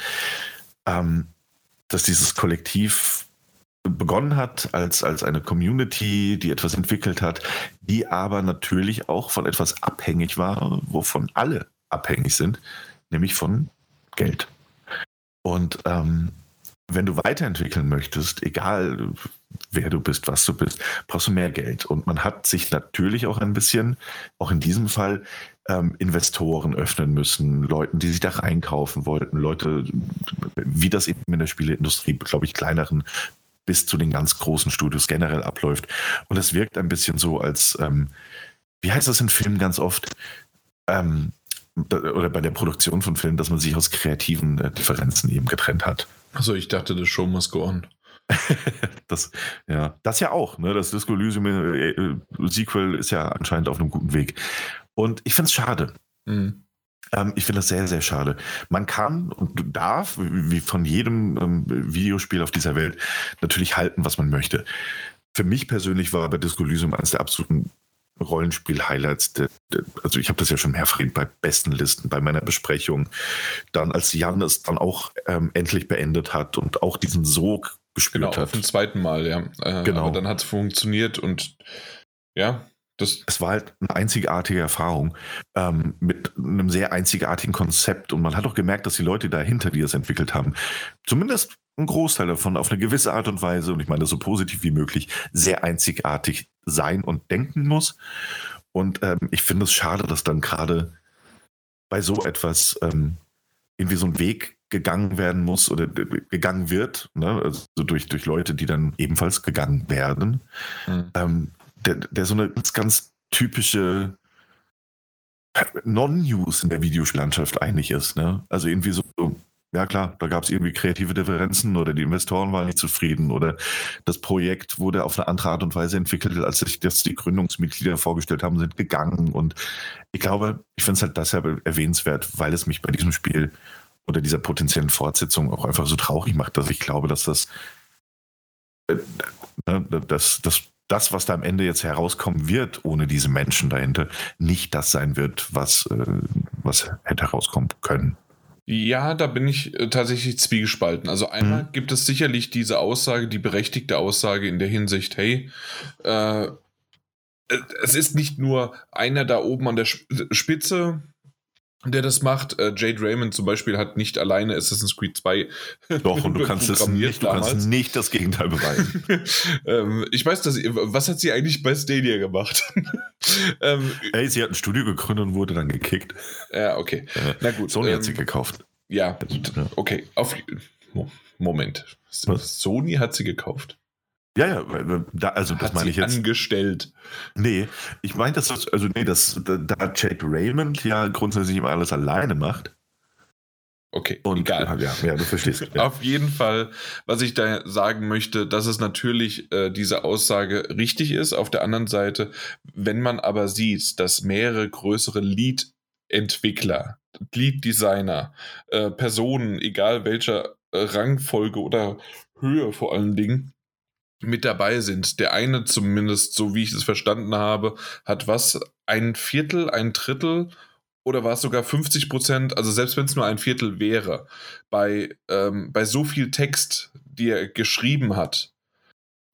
dass dieses Kollektiv begonnen hat als, als eine Community, die etwas entwickelt hat, die aber natürlich auch von etwas abhängig war, wovon alle abhängig sind, nämlich von Geld. Und ähm, wenn du weiterentwickeln möchtest, egal wer du bist, was du bist, brauchst du mehr Geld. Und man hat sich natürlich auch ein bisschen, auch in diesem Fall, ähm, Investoren öffnen müssen, Leuten, die sich da reinkaufen wollten, Leute, wie das eben in der Spieleindustrie, glaube ich, kleineren bis zu den ganz großen Studios generell abläuft. Und es wirkt ein bisschen so, als, ähm, wie heißt das in Filmen ganz oft, ähm, oder bei der Produktion von Filmen, dass man sich aus kreativen äh, Differenzen eben getrennt hat. Also ich dachte, das Show must go on. (laughs) das, ja, das ja auch. Ne? Das Disco Elysium äh, äh, Sequel ist ja anscheinend auf einem guten Weg. Und ich finde es schade. Mhm. Ähm, ich finde das sehr, sehr schade. Man kann und darf, wie von jedem ähm, Videospiel auf dieser Welt, natürlich halten, was man möchte. Für mich persönlich war bei Disco Elysium eines der absoluten Rollenspiel-Highlights. Also ich habe das ja schon mehrfach bei besten Listen, bei meiner Besprechung. Dann, als Jan es dann auch ähm, endlich beendet hat und auch diesen Sog gespürt genau, hat. Zum zweiten Mal, ja. Äh, genau. Aber dann hat es funktioniert und ja, das es war halt eine einzigartige Erfahrung ähm, mit einem sehr einzigartigen Konzept und man hat auch gemerkt, dass die Leute dahinter, die es entwickelt haben, zumindest ein Großteil davon auf eine gewisse Art und Weise, und ich meine das so positiv wie möglich, sehr einzigartig sein und denken muss. Und ähm, ich finde es schade, dass dann gerade bei so etwas ähm, irgendwie so ein Weg gegangen werden muss oder gegangen wird, ne? also durch, durch Leute, die dann ebenfalls gegangen werden, mhm. ähm, der, der so eine ganz, ganz typische Non-News in der Videospiellandschaft eigentlich ist. Ne? Also irgendwie so, ja klar, da gab es irgendwie kreative Differenzen oder die Investoren waren nicht zufrieden oder das Projekt wurde auf eine andere Art und Weise entwickelt, als sich das die Gründungsmitglieder vorgestellt haben, sind gegangen. Und ich glaube, ich finde es halt deshalb erwähnenswert, weil es mich bei diesem Spiel oder dieser potenziellen Fortsetzung auch einfach so traurig macht, dass ich glaube, dass das, äh, ne, das, das was da am Ende jetzt herauskommen wird, ohne diese Menschen dahinter, nicht das sein wird, was, äh, was hätte herauskommen können. Ja, da bin ich äh, tatsächlich zwiegespalten. Also einmal mhm. gibt es sicherlich diese Aussage, die berechtigte Aussage in der Hinsicht, hey, äh, es ist nicht nur einer da oben an der Spitze, der das macht. Äh, Jade Raymond zum Beispiel hat nicht alleine Assassin's Creed 2 Doch, und du (laughs) kannst es nicht, du kannst nicht das Gegenteil beweisen. (laughs) ähm, ich weiß, dass was hat sie eigentlich bei Stadia gemacht? (laughs) ähm, Ey, sie hat ein Studio gegründet und wurde dann gekickt. Ja, okay. Äh, Na gut. Sony ähm, hat sie gekauft. Ja, okay. Auf, Moment. Was? Sony hat sie gekauft. Ja, ja, da, also Hat das meine ich jetzt. angestellt. Nee, ich meine, dass das, also nee, dass da, da Jake Raymond ja grundsätzlich immer alles alleine macht. Okay, Und egal. Ja, ja, du verstehst. Ja. Auf jeden Fall, was ich da sagen möchte, dass es natürlich äh, diese Aussage richtig ist. Auf der anderen Seite, wenn man aber sieht, dass mehrere größere Lead-Entwickler, Lead-Designer, äh, Personen, egal welcher äh, Rangfolge oder Höhe vor allen Dingen, mit dabei sind. Der eine zumindest, so wie ich es verstanden habe, hat was, ein Viertel, ein Drittel oder war es sogar 50 Prozent, also selbst wenn es nur ein Viertel wäre, bei, ähm, bei so viel Text, die er geschrieben hat,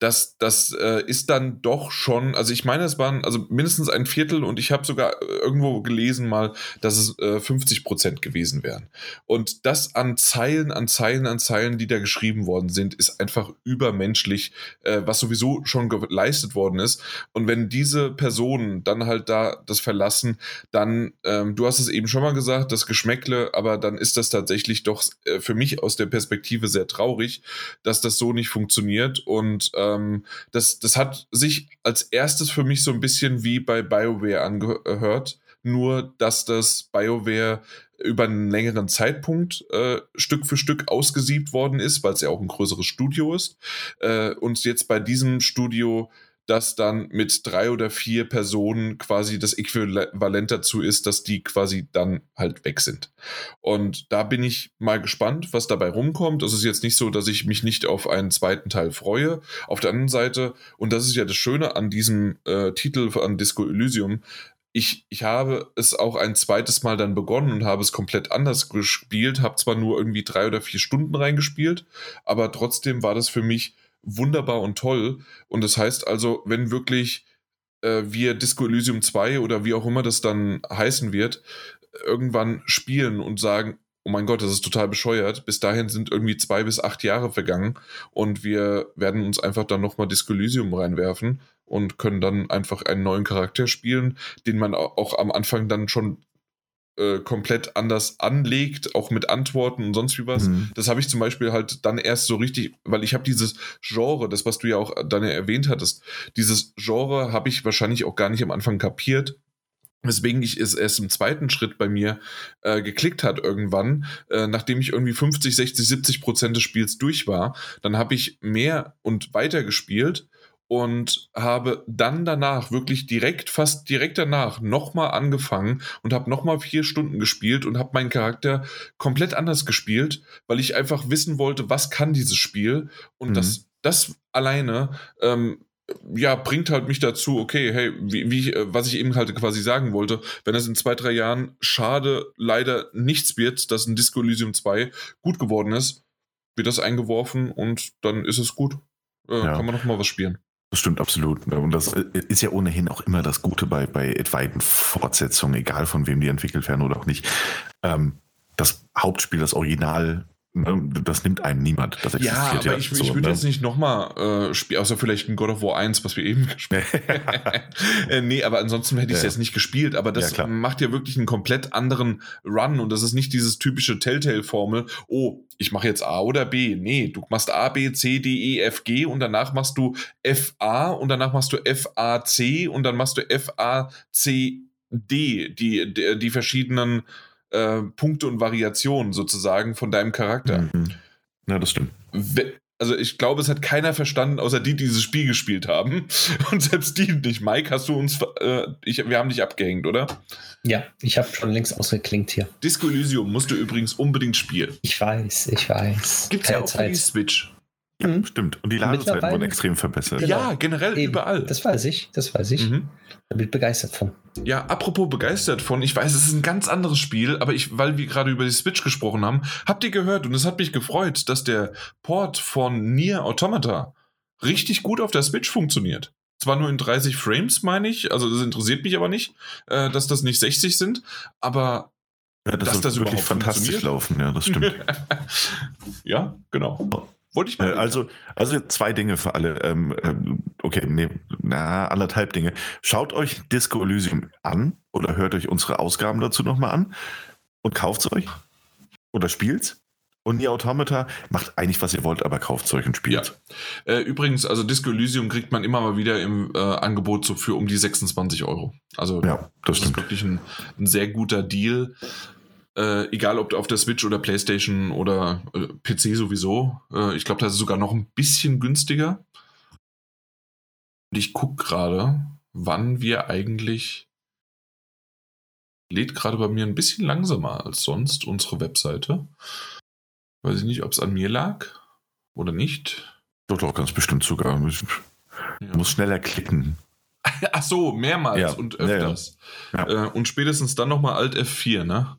das, das äh, ist dann doch schon, also ich meine, es waren also mindestens ein Viertel und ich habe sogar äh, irgendwo gelesen mal, dass es äh, 50 Prozent gewesen wären. Und das an Zeilen, an Zeilen, an Zeilen, die da geschrieben worden sind, ist einfach übermenschlich, äh, was sowieso schon geleistet worden ist. Und wenn diese Personen dann halt da das verlassen, dann, ähm, du hast es eben schon mal gesagt, das Geschmäckle, aber dann ist das tatsächlich doch äh, für mich aus der Perspektive sehr traurig, dass das so nicht funktioniert und ähm, das, das hat sich als erstes für mich so ein bisschen wie bei BioWare angehört, nur dass das BioWare über einen längeren Zeitpunkt äh, Stück für Stück ausgesiebt worden ist, weil es ja auch ein größeres Studio ist. Äh, und jetzt bei diesem Studio dass dann mit drei oder vier Personen quasi das Äquivalent dazu ist, dass die quasi dann halt weg sind. Und da bin ich mal gespannt, was dabei rumkommt. Es ist jetzt nicht so, dass ich mich nicht auf einen zweiten Teil freue. Auf der anderen Seite, und das ist ja das Schöne an diesem äh, Titel an Disco Elysium, ich, ich habe es auch ein zweites Mal dann begonnen und habe es komplett anders gespielt, habe zwar nur irgendwie drei oder vier Stunden reingespielt, aber trotzdem war das für mich wunderbar und toll. Und das heißt also, wenn wirklich äh, wir Disco Elysium 2 oder wie auch immer das dann heißen wird, irgendwann spielen und sagen, oh mein Gott, das ist total bescheuert. Bis dahin sind irgendwie zwei bis acht Jahre vergangen und wir werden uns einfach dann nochmal Disco Elysium reinwerfen und können dann einfach einen neuen Charakter spielen, den man auch am Anfang dann schon äh, komplett anders anlegt, auch mit Antworten und sonst wie was. Mhm. Das habe ich zum Beispiel halt dann erst so richtig, weil ich habe dieses Genre, das was du ja auch dann erwähnt hattest, dieses Genre habe ich wahrscheinlich auch gar nicht am Anfang kapiert. Weswegen ich es erst im zweiten Schritt bei mir äh, geklickt hat irgendwann, äh, nachdem ich irgendwie 50, 60, 70 Prozent des Spiels durch war, dann habe ich mehr und weiter gespielt und habe dann danach, wirklich direkt, fast direkt danach, nochmal angefangen und habe nochmal vier Stunden gespielt und habe meinen Charakter komplett anders gespielt, weil ich einfach wissen wollte, was kann dieses Spiel und mhm. das, das alleine ähm, ja, bringt halt mich dazu, okay, hey, wie, wie, äh, was ich eben halt quasi sagen wollte, wenn es in zwei, drei Jahren schade leider nichts wird, dass ein Disco Elysium 2 gut geworden ist, wird das eingeworfen und dann ist es gut. Äh, ja. Kann man noch mal was spielen. Das stimmt absolut. Und das ist ja ohnehin auch immer das Gute bei, bei etwaigen Fortsetzungen, egal von wem die entwickelt werden oder auch nicht. Ähm, das Hauptspiel, das Original, das nimmt einem niemand. Das ja, aber ja ich, so, ich würde ne? jetzt nicht nochmal äh, spielen, außer vielleicht ein God of War 1, was wir eben (laughs) gespielt (laughs) haben. äh, nee, aber ansonsten hätte ich es ja. jetzt nicht gespielt. Aber das ja, macht ja wirklich einen komplett anderen Run und das ist nicht dieses typische Telltale-Formel, oh, ich mache jetzt A oder B. Nee, du machst A, B, C, D, E, F, G und danach machst du F, A und danach machst du F, A, C und dann machst du F, A, C, D, die, die, die verschiedenen äh, Punkte und Variationen sozusagen von deinem Charakter. Mhm. Ja, das stimmt. Also ich glaube, es hat keiner verstanden, außer die, die dieses Spiel gespielt haben. (laughs) Und selbst die nicht. Mike, hast du uns, äh, ich, wir haben dich abgehängt, oder? Ja, ich habe schon längst ausgeklingt hier. Disco Elysium musst du übrigens unbedingt spielen. Ich weiß, ich weiß. Gibt es ja auch Zeit. für die Switch. Ja, mhm. stimmt. Und die Ladezeiten wurden extrem verbessert. Genau. Ja, generell Eben. überall. Das weiß ich, das weiß ich. Mhm. Da bin ich begeistert von. Ja, apropos begeistert von, ich weiß, es ist ein ganz anderes Spiel, aber ich, weil wir gerade über die Switch gesprochen haben, habt ihr gehört und es hat mich gefreut, dass der Port von Nier Automata richtig gut auf der Switch funktioniert. Zwar nur in 30 Frames, meine ich, also das interessiert mich aber nicht, äh, dass das nicht 60 sind, aber ja, das dass das wirklich fantastisch laufen, ja, das stimmt. (laughs) ja, genau. Wollte ich mal. Äh, also, also zwei Dinge für alle. Ähm, ähm, okay, nee, na, anderthalb Dinge. Schaut euch Disco Elysium an oder hört euch unsere Ausgaben dazu nochmal an und kauft es euch oder spielt's. Und die Automata macht eigentlich, was ihr wollt, aber kauft es euch und spielt. Ja. Äh, übrigens, also Disco Elysium kriegt man immer mal wieder im äh, Angebot so für um die 26 Euro. Also ja, das, das ist wirklich ein, ein, sehr guter Deal. Äh, egal ob auf der Switch oder PlayStation oder äh, PC sowieso. Äh, ich glaube, das ist sogar noch ein bisschen günstiger. Und ich gucke gerade, wann wir eigentlich. Lädt gerade bei mir ein bisschen langsamer als sonst unsere Webseite. Weiß ich nicht, ob es an mir lag oder nicht. Doch, doch, ganz bestimmt sogar. Ja. Muss schneller klicken. (laughs) Ach so, mehrmals Ja, und öfters. Ja. Äh, und spätestens dann nochmal Alt F4, ne?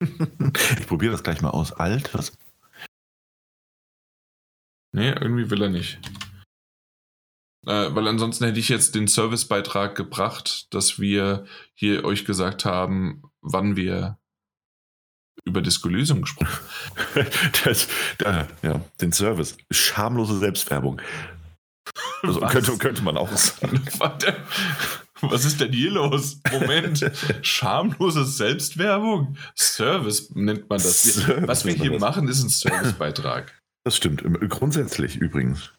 (laughs) Ich probiere das gleich mal aus. Alt, was? Nee, irgendwie will er nicht. Äh, weil ansonsten hätte ich jetzt den Servicebeitrag gebracht, dass wir hier euch gesagt haben, wann wir über Diskolysum gesprochen haben. (laughs) Das, da, ja, den Service. Schamlose Selbstwerbung. Also könnte, könnte man auch sagen. (laughs) Was ist denn hier los? Moment. Schamlose Selbstwerbung? Service nennt man das. Service Was wir hier machen, ist ein Servicebeitrag. Das stimmt. Im- Grundsätzlich übrigens.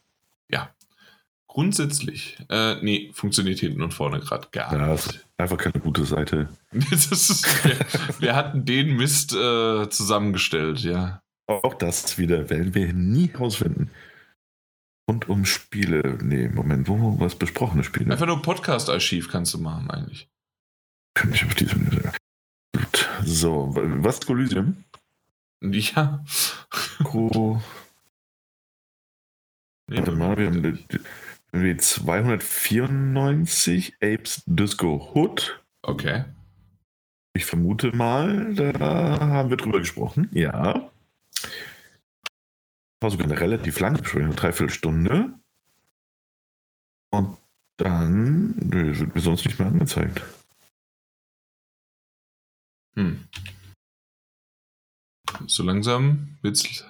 Grundsätzlich. Äh, nee, funktioniert hinten und vorne gerade gar Ja, nicht. ist einfach keine gute Seite. (laughs) Ist, wir, wir hatten den Mist äh, zusammengestellt, ja. Auch das wieder werden wir nie rausfinden. Und um Spiele. Nee, Moment, wo was besprochene Spiele? Einfach nur Podcast-Archiv kannst du machen, eigentlich. Kann ich auf diesem. Gut. So, was Coliseum? Ja. Gro (laughs) Nee, Warte mal, wir haben die 294 Apes Disco Hood. Okay. Ich vermute mal, da haben wir drüber gesprochen. Ja. War sogar eine relativ lange Besprechung, eine Dreiviertelstunde. Und dann nö, wird mir sonst nicht mehr angezeigt. Hm. So langsam wird's.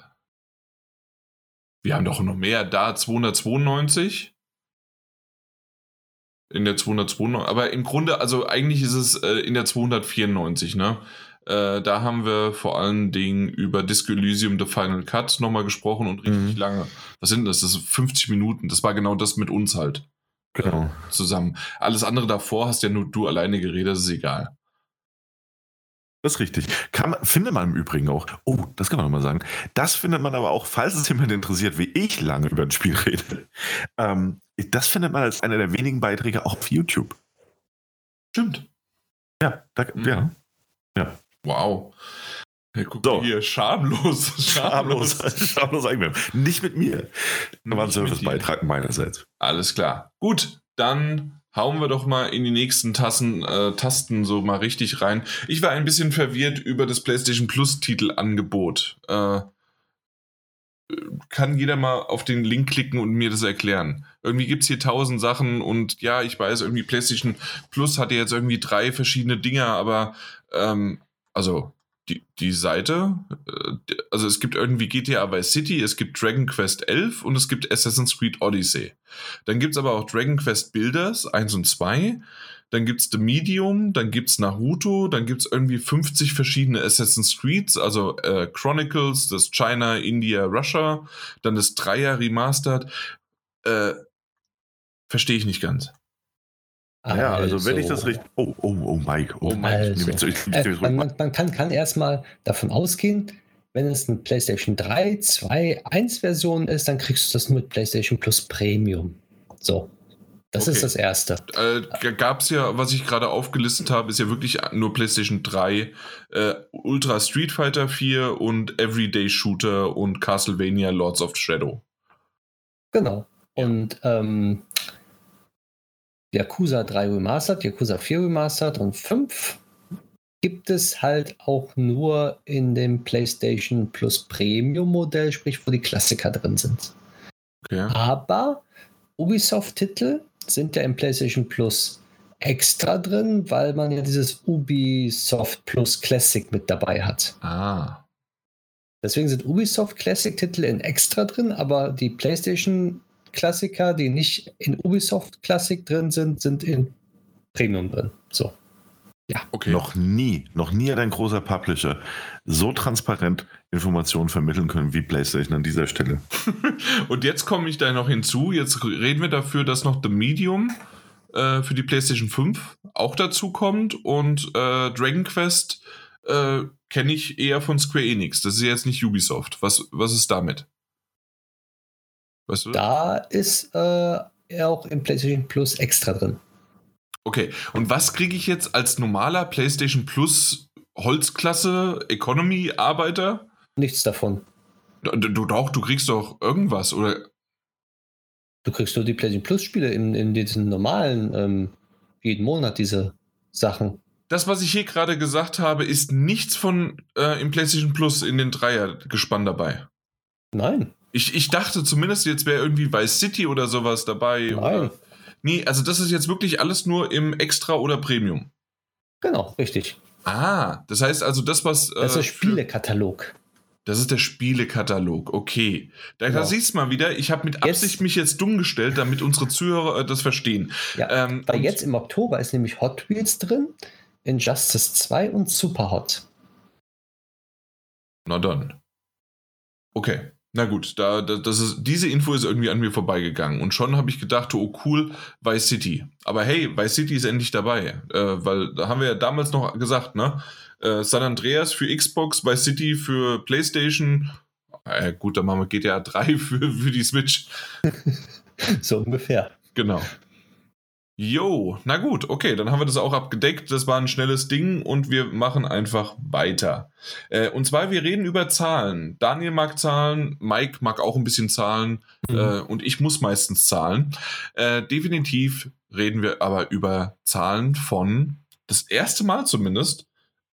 Wir haben doch noch mehr da, 292. In der 292, aber im Grunde, also eigentlich ist es äh, in der 294, ne? Äh, da haben wir vor allen Dingen über Disco Elysium The Final Cut nochmal gesprochen und richtig Mhm. lange. Was sind das? Das sind 50 Minuten. Das war genau das mit uns halt Genau. zusammen. Alles andere davor hast ja nur du alleine geredet, das ist egal. Das ist richtig. Man, findet man im Übrigen auch. Oh, das kann man nochmal sagen. Das findet man aber auch, falls es jemand interessiert, wie ich lange über ein Spiel rede. Ähm, das findet man als einer der wenigen Beiträge auch auf YouTube. Stimmt. Ja, da, Mhm. ja. Wow. Guck So. mal hier, schamlos. (laughs) Schamlos, schamlos (laughs) eingewerben. Nicht mit mir. Da war ein. Servicebeitrag meinerseits. Alles klar. Gut, dann hauen wir doch mal in die nächsten Tassen, äh, Tasten so mal richtig rein. Ich war ein bisschen verwirrt über das PlayStation Plus Titelangebot. Äh, kann jeder mal auf den Link klicken und mir das erklären. Irgendwie gibt es hier tausend Sachen und ja, ich weiß, irgendwie PlayStation Plus hat ja jetzt irgendwie drei verschiedene Dinger, aber ähm, also die, die Seite, äh, also es gibt irgendwie GTA Vice City, es gibt Dragon Quest 11 und es gibt Assassin's Creed Odyssey. Dann gibt es aber auch Dragon Quest Builders 1 und 2. Dann gibt es The Medium, dann gibt es Naruto, dann gibt es irgendwie 50 verschiedene Assassin's Creeds, also äh, Chronicles, das China, India, Russia, dann das Dreier Remastered. Äh, Verstehe ich nicht ganz. Ja, also wenn ich das richtig. Oh, oh, oh, Mike. Oh, Oh, Mike. Also, Ich ich mich Äh, man, man kann, kann erstmal davon ausgehen, wenn es eine PlayStation 3, 2, 1 Version ist, dann kriegst du das mit PlayStation Plus Premium. So. Das Okay. ist das Erste. Äh, Gab es ja, was ich gerade aufgelistet habe, ist ja wirklich nur PlayStation 3, äh, Ultra Street Fighter 4 und Everyday Shooter und Castlevania Lords of Shadow. Genau. Und ähm, Yakuza 3 Remastered, Yakuza 4 Remastered und 5 gibt es halt auch nur in dem PlayStation Plus Premium Modell, sprich, wo die Klassiker drin sind. Okay. Aber Ubisoft-Titel sind ja im PlayStation Plus extra drin, weil man ja dieses Ubisoft Plus Classic mit dabei hat. Ah. Deswegen sind Ubisoft Classic-Titel in extra drin, aber die PlayStation Klassiker, die nicht in Ubisoft Classic drin sind, sind in Premium drin. So. Okay. Noch nie, noch nie hat ein großer Publisher so transparent Informationen vermitteln können wie PlayStation an dieser Stelle. (laughs) Und jetzt komme ich da noch hinzu. Jetzt reden wir dafür, dass noch The Medium äh, für die PlayStation 5 auch dazu kommt und äh, Dragon Quest äh, kenne ich eher von Square Enix. Das ist jetzt nicht Ubisoft. Was, was ist damit? Weißt du? Da ist äh, auch im PlayStation Plus extra drin. Okay, und was kriege ich jetzt als normaler PlayStation Plus Holzklasse Economy Arbeiter? Nichts davon. Du, du doch, du kriegst doch irgendwas, oder? Du kriegst nur die PlayStation Plus Spiele in, in diesen normalen, ähm, jeden Monat diese Sachen. Das, was ich hier gerade gesagt habe, ist nichts von äh, im PlayStation Plus in den Dreier gespannt dabei. Nein. Ich, ich dachte zumindest, jetzt wäre irgendwie Vice City oder sowas dabei. Nein. Oder, Nee, also das ist jetzt wirklich alles nur im Extra oder Premium. Genau, richtig. Ah, das heißt also das, was. Das ist der Spielekatalog. Das ist der Spielekatalog, okay. Da, genau. da siehst du mal wieder, ich habe mit Absicht jetzt, mich jetzt dumm gestellt, damit unsere Zuhörer äh, das verstehen. Ja, ähm, weil jetzt im Oktober ist nämlich Hot Wheels drin, Injustice 2 und Super Hot. Na dann. Okay. Na gut, da, da, das ist, diese Info ist irgendwie an mir vorbeigegangen. Und schon habe ich gedacht, oh cool, Vice City. Aber hey, Vice City ist endlich dabei. Äh, weil da haben wir ja damals noch gesagt, ne? Äh, San Andreas für Xbox, Vice City für PlayStation. Äh, gut, dann machen wir GTA 3 (laughs) für, für die Switch. (laughs) so ungefähr. Genau. Jo, na gut, okay, dann haben wir das auch abgedeckt. Das war ein schnelles Ding und wir machen einfach weiter. Äh, und zwar, wir reden über Zahlen. Daniel mag Zahlen, Mike mag auch ein bisschen Zahlen mhm. äh, und ich muss meistens Zahlen. Äh, definitiv reden wir aber über Zahlen von, das erste Mal zumindest,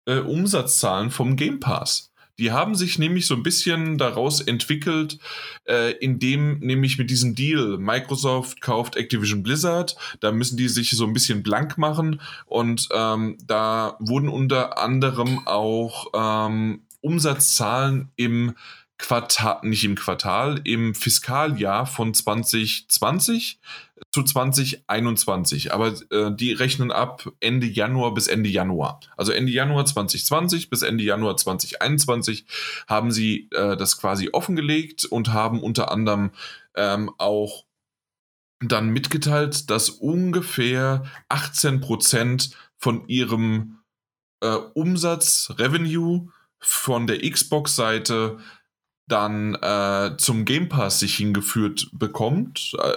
äh, Umsatzzahlen vom Game Pass. Die haben sich nämlich so ein bisschen daraus entwickelt, äh, indem nämlich mit diesem Deal Microsoft kauft Activision Blizzard, da müssen die sich so ein bisschen blank machen. Und ähm, da wurden unter anderem auch ähm, Umsatzzahlen im Quartal, nicht im Quartal, im Fiskaljahr von 2020 zu 2021. Aber äh, die rechnen ab Ende Januar bis Ende Januar. Also Ende Januar 2020 bis Ende Januar 2021 haben sie äh, das quasi offengelegt und haben unter anderem ähm, auch dann mitgeteilt, dass ungefähr 18 Prozent von ihrem äh, Umsatz, Revenue von der Xbox-Seite dann äh, zum Game Pass sich hingeführt bekommt. Äh,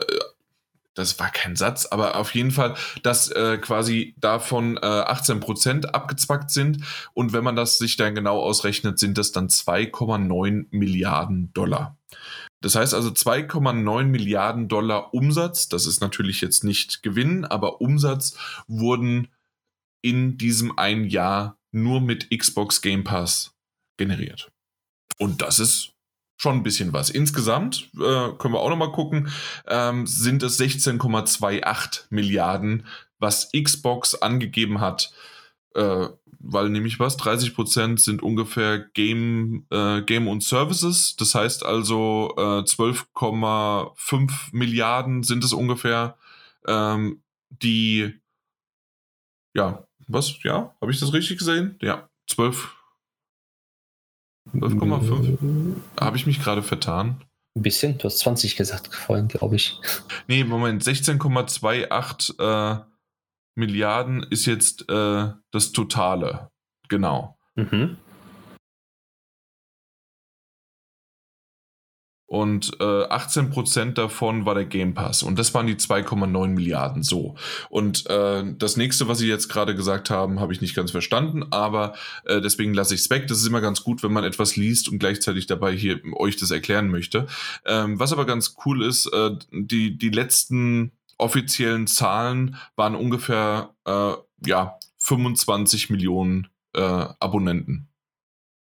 das war kein Satz, aber auf jeden Fall, dass äh, quasi davon äh, 18% abgezwackt sind. Und wenn man das sich dann genau ausrechnet, sind das dann 2,9 Milliarden Dollar. Das heißt also 2,9 Milliarden Dollar Umsatz, das ist natürlich jetzt nicht Gewinn, aber Umsatz wurden in diesem einen Jahr nur mit Xbox Game Pass generiert. Und das ist schon ein bisschen was. Insgesamt äh, können wir auch noch mal gucken, ähm, sind es 16,28 Milliarden, was Xbox angegeben hat, äh, weil nämlich was 30 Prozent sind ungefähr Game äh, Game und Services. Das heißt also äh, 12,5 Milliarden sind es ungefähr, ähm, die ja was ja habe ich das richtig gesehen? Ja 12 12,5? Habe ich mich gerade vertan? Ein bisschen, du hast 20 gesagt vorhin, glaube ich. Nee, Moment, 16,28 äh, Milliarden ist jetzt äh, das Totale. Genau. Mhm. Und äh, 18% davon war der Game Pass und das waren die 2,9 Milliarden so. Und äh, das nächste, was Sie jetzt gerade gesagt haben, habe ich nicht ganz verstanden, aber äh, deswegen lasse ich es weg. Das ist immer ganz gut, wenn man etwas liest und gleichzeitig dabei hier euch das erklären möchte. Ähm, was aber ganz cool ist, äh, die, die letzten offiziellen Zahlen waren ungefähr äh, ja, 25 Millionen äh, Abonnenten.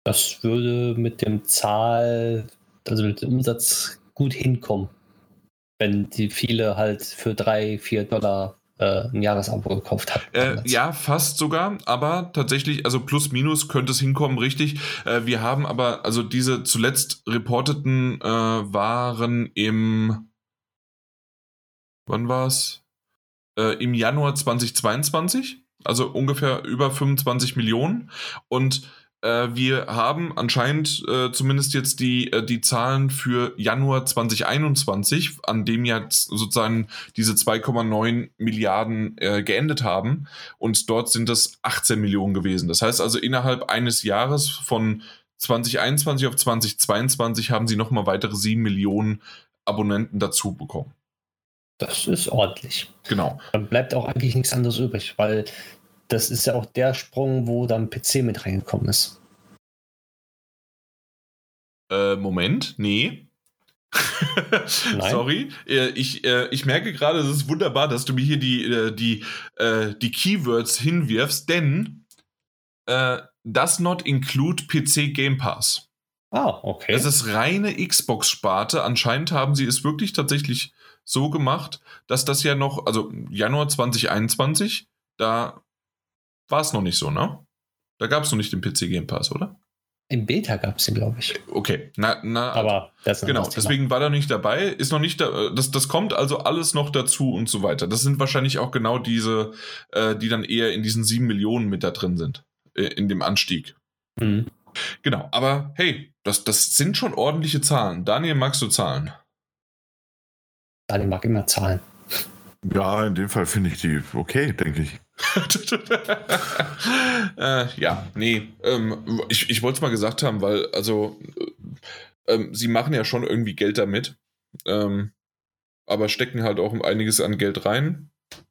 Das würde mit dem Zahl also mit dem Umsatz gut hinkommen, wenn die viele halt für drei, vier Dollar äh, ein Jahresabo gekauft haben. Äh, ja, fast sogar, aber tatsächlich, also plus minus könnte es hinkommen, richtig. Äh, wir haben aber, also diese zuletzt reporteten äh, waren im, wann war es? Äh, Im Januar 2022, also ungefähr über 25 Millionen und wir haben anscheinend äh, zumindest jetzt die, äh, die Zahlen für Januar 2021, an dem ja sozusagen diese 2,9 Milliarden äh, geendet haben. Und dort sind es 18 Millionen gewesen. Das heißt also, innerhalb eines Jahres von 2021 auf 2022 haben sie nochmal weitere 7 Millionen Abonnenten dazu bekommen. Das ist ordentlich. Genau. Dann bleibt auch eigentlich nichts anderes übrig, weil das ist ja auch der Sprung, wo dann PC mit reingekommen ist. Äh, Moment, nee. (laughs) Sorry, äh, ich, äh, ich merke gerade, es ist wunderbar, dass du mir hier die, äh, die, die Keywords hinwirfst, denn äh, does not include PC Game Pass. Ah, okay. Es ist reine Xbox-Sparte. Anscheinend haben sie es wirklich tatsächlich so gemacht, dass das ja noch, also Januar 2021, da war es noch nicht so, ne? Da gab es noch nicht den PC Game Pass, oder? Im Beta gab es den, glaube ich. Okay, na, na aber das ist genau, deswegen war er nicht dabei, ist noch nicht da, das, das kommt also alles noch dazu und so weiter. Das sind wahrscheinlich auch genau diese, äh, die dann eher in diesen sieben Millionen mit da drin sind, äh, in dem Anstieg. Mhm. Genau, aber hey, das, das sind schon ordentliche Zahlen. Daniel, magst du Zahlen? Daniel mag immer Zahlen. Ja, in dem Fall finde ich die okay, denke ich. (laughs) äh, ja, nee, ähm, ich, ich wollte es mal gesagt haben, weil, also, äh, ähm, sie machen ja schon irgendwie Geld damit, ähm, aber stecken halt auch einiges an Geld rein.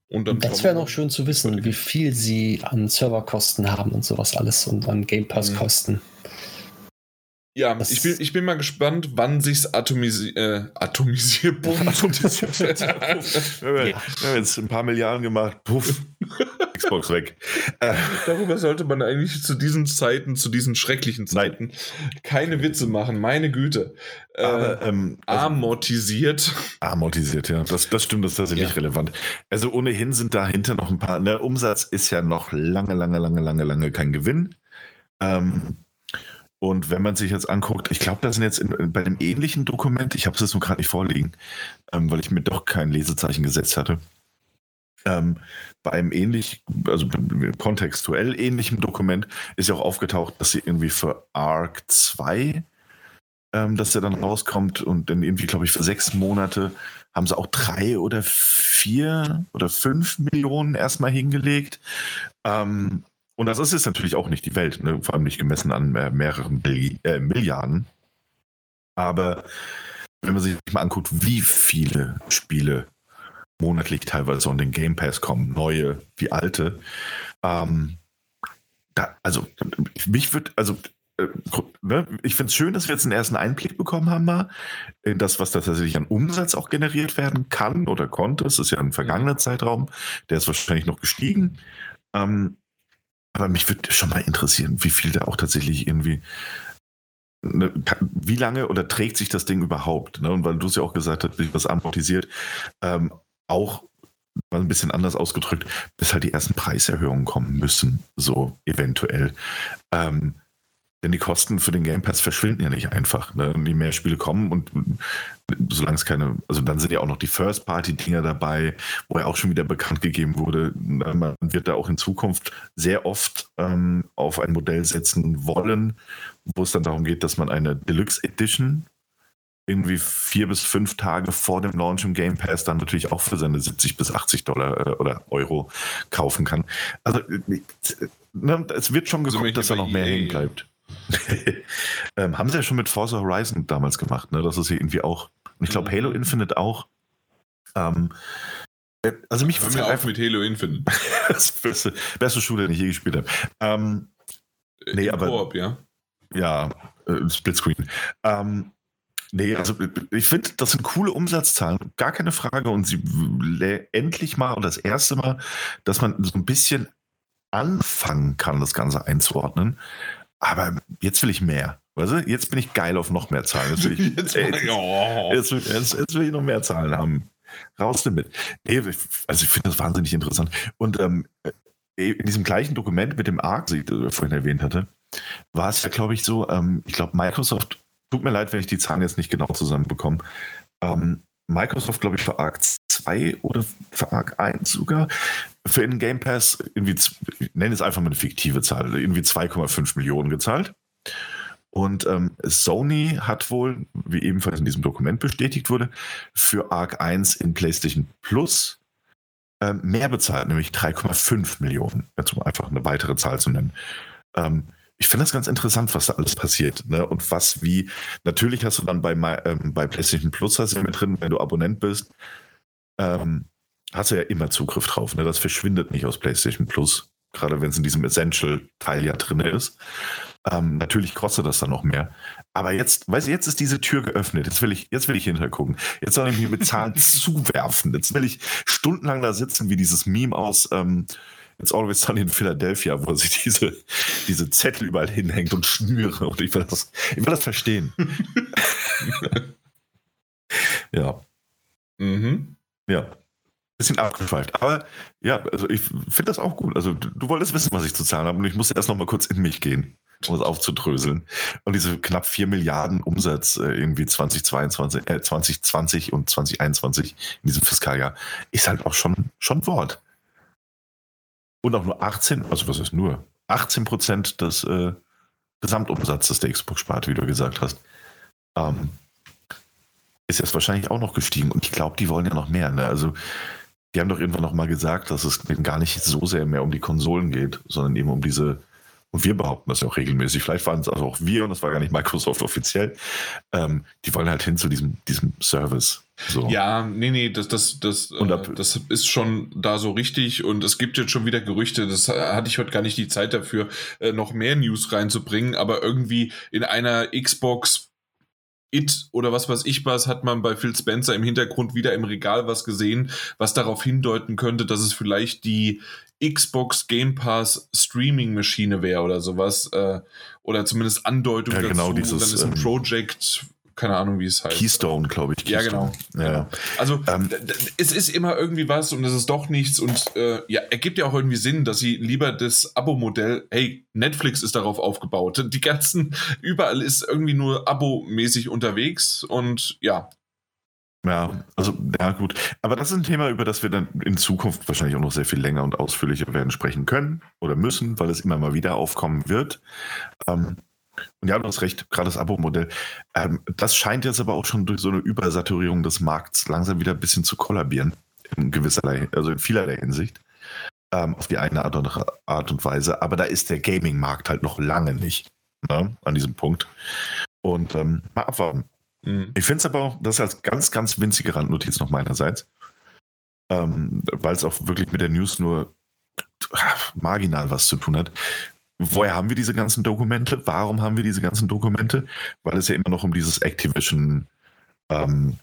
Und dann das wäre noch schön zu wissen, wie viel sie an Serverkosten haben und sowas alles und an Game Pass-Kosten. Mhm. Ja, ich bin, ich bin mal gespannt, wann sich's atomisi äh, atomisiert. (laughs) atomisiert. (laughs) wir, haben jetzt ein paar Milliarden gemacht, puff, Xbox weg. (laughs) Darüber sollte man eigentlich zu diesen Zeiten, zu diesen schrecklichen Zeiten, Nein. keine Witze machen, meine Güte. Äh, Aber, ähm, also, amortisiert. (laughs) Amortisiert, ja. Das, das stimmt, das ist tatsächlich ja. relevant. Also ohnehin sind dahinter noch ein paar, der ne, Umsatz ist ja noch lange, lange, lange, lange, lange kein Gewinn. Ähm, und wenn man sich jetzt anguckt, ich glaube, da sind jetzt in, bei einem ähnlichen Dokument, ich habe es jetzt nur gerade nicht vorliegen, ähm, weil ich mir doch kein Lesezeichen gesetzt hatte. Ähm, bei einem ähnlich, also kontextuell ähnlichen Dokument ist ja auch aufgetaucht, dass sie irgendwie für ARC 2, ähm, dass der dann rauskommt und dann irgendwie, glaube ich, für sechs Monate haben sie auch drei oder vier oder fünf Millionen erstmal hingelegt. Ähm, und das ist jetzt natürlich auch nicht die Welt, ne? vor allem nicht gemessen an äh, mehreren Billi äh, Milliarden. Aber wenn man sich mal anguckt, wie viele Spiele monatlich teilweise on den Game Pass kommen, neue wie alte, ähm, da, also mich wird, also äh, ne, ich finde es schön, dass wir jetzt einen ersten Einblick bekommen haben mal in das, was da tatsächlich an Umsatz auch generiert werden kann oder konnte. Es ist ja ein vergangener Zeitraum, der ist wahrscheinlich noch gestiegen. Ähm, aber mich würde schon mal interessieren, wie viel da auch tatsächlich irgendwie. Ne, wie lange oder trägt sich das Ding überhaupt? Ne? Und weil du es ja auch gesagt hast, was amortisiert, ähm, auch mal ein bisschen anders ausgedrückt, bis halt die ersten Preiserhöhungen kommen müssen, so eventuell. Ähm, denn die Kosten für den Game Pass verschwinden ja nicht einfach. Ne? Die mehr Spiele kommen und solange es keine, also dann sind ja auch noch die First-Party-Dinger dabei, wo ja auch schon wieder bekannt gegeben wurde, man wird da auch in Zukunft sehr oft ähm, auf ein Modell setzen wollen, wo es dann darum geht, dass man eine Deluxe Edition irgendwie vier bis fünf Tage vor dem Launch im Game Pass dann natürlich auch für seine 70 bis 80 Dollar äh, oder Euro kaufen kann. Also äh, ne, es wird schon geguckt, also dass da noch mehr hängen bleibt. (laughs) ähm, haben sie ja schon mit Forza Horizon damals gemacht, ne? Das ist irgendwie auch. Und ich glaube, mhm. Halo Infinite auch. Ähm, äh, also mich würde einfach mit Halo Infinite. (laughs) das beste, beste Schule, den ich je gespielt habe. Ähm, äh, nee, Im aber. Ja. Ja, äh, Splitscreen. Ähm, Nee, also ich finde, das sind coole Umsatzzahlen, gar keine Frage. Und sie endlich mal und das erste Mal, dass man so ein bisschen anfangen kann, das Ganze einzuordnen. Aber jetzt will ich mehr. Weißt du? Jetzt bin ich geil auf noch mehr Zahlen. Jetzt will ich, (laughs) jetzt, ey, jetzt, jetzt, jetzt, will ich noch mehr Zahlen haben. Raus damit. Nee, also ich finde das wahnsinnig interessant. Und ähm, äh, in diesem gleichen Dokument mit dem ARC, das ich vorhin erwähnt hatte, war es ja, glaube ich, so, ähm, ich glaube, Microsoft, tut mir leid, wenn ich die Zahlen jetzt nicht genau zusammenbekomme, ähm, Microsoft, glaube ich, für Arc 2 oder für Arc 1 sogar, für den Game Pass irgendwie, ich nenne es einfach mal eine fiktive Zahl, irgendwie 2,5 Millionen gezahlt. Und ähm, Sony hat wohl, wie ebenfalls in diesem Dokument bestätigt wurde, für Arc 1 in PlayStation Plus ähm, mehr bezahlt, nämlich 3,5 Millionen, jetzt um einfach eine weitere Zahl zu nennen. Ähm, ich finde das ganz interessant, was da alles passiert. Ne? Und was wie, natürlich hast du dann bei, ähm, bei PlayStation Plus hast du mit drin, wenn du Abonnent bist, ähm, hast du ja immer Zugriff drauf. Ne? Das verschwindet nicht aus PlayStation Plus, gerade wenn es in diesem Essential-Teil ja drin ist. Ähm, natürlich kostet das dann noch mehr. Aber jetzt, weißt du, jetzt ist diese Tür geöffnet. Jetzt will ich, jetzt will ich hintergucken. Jetzt soll ich mir mit Zahlen (laughs) zuwerfen. Jetzt will ich stundenlang da sitzen, wie dieses Meme aus ähm, It's Always Sunny in Philadelphia, wo sich diese, diese Zettel überall hinhängt und schnüre. Und ich will das, ich will das verstehen. (laughs) ja. Mhm. Ja bisschen abgeschweift. Aber ja, also ich finde das auch gut. Also du, du, wolltest wissen, was ich zu zahlen habe und ich musste erst noch mal kurz in mich gehen, um es aufzudröseln. Und diese knapp 4 Milliarden Umsatz äh, irgendwie 2022, äh, 2020 und 2021 in diesem Fiskaljahr ist halt auch schon, schon Wort. Und auch nur 18, also was ist nur? 18 Prozent des äh, Gesamtumsatzes der Xbox-Sparte, wie du gesagt hast. Ähm, ist jetzt wahrscheinlich auch noch gestiegen. Und ich glaube, die wollen ja noch mehr. Ne? Also die haben doch irgendwann noch mal gesagt, dass es gar nicht so sehr mehr um die Konsolen geht, sondern eben um diese, und wir behaupten das ja auch regelmäßig, vielleicht waren es also auch wir und das war gar nicht Microsoft offiziell, ähm, die wollen halt hin zu diesem, diesem Service. So. Ja, nee, nee, das, das, das, äh, das ist schon da so richtig und es gibt jetzt schon wieder Gerüchte, das hatte ich heute gar nicht die Zeit dafür, äh, noch mehr News reinzubringen, aber irgendwie in einer Xbox It oder was weiß ich was, hat man bei Phil Spencer im Hintergrund wieder im Regal was gesehen, was darauf hindeuten könnte, dass es vielleicht die Xbox Game Pass Streaming Maschine wäre oder sowas. Äh, oder zumindest Andeutung ja, genau dazu. Dieses, dann ist ein ähm, Project keine Ahnung, wie es heißt. Keystone, glaube ich. Keystone. Ja, genau. Ja. Also ähm, es ist immer irgendwie was und es ist doch nichts und äh, ja, ergibt ja auch irgendwie Sinn, dass sie lieber das Abo-Modell, hey, Netflix ist darauf aufgebaut. Die ganzen, (laughs) überall ist irgendwie nur Abo-mäßig unterwegs und ja. Ja, also, ja, gut. Aber das ist ein Thema, über das wir dann in Zukunft wahrscheinlich auch noch sehr viel länger und ausführlicher werden sprechen können oder müssen, weil es immer mal wieder aufkommen wird. Ähm, und ja, du hast recht, gerade das Abo-Modell. Ähm, das scheint jetzt aber auch schon durch so eine Übersaturierung des Markts langsam wieder ein bisschen zu kollabieren. In gewisserlei, also in vielerlei Hinsicht. Ähm, auf die eine Art und, Art und Weise. Aber da ist der Gaming-Markt halt noch lange nicht ne, an diesem Punkt. Und ähm, mal abwarten. Mhm. Ich finde es aber auch, das als ganz, ganz winzige Randnotiz noch meinerseits, ähm, weil es auch wirklich mit der News nur marginal was zu tun hat. Woher haben wir diese ganzen Dokumente? Warum haben wir diese ganzen Dokumente? Weil es ja immer noch um dieses Activision, ähm,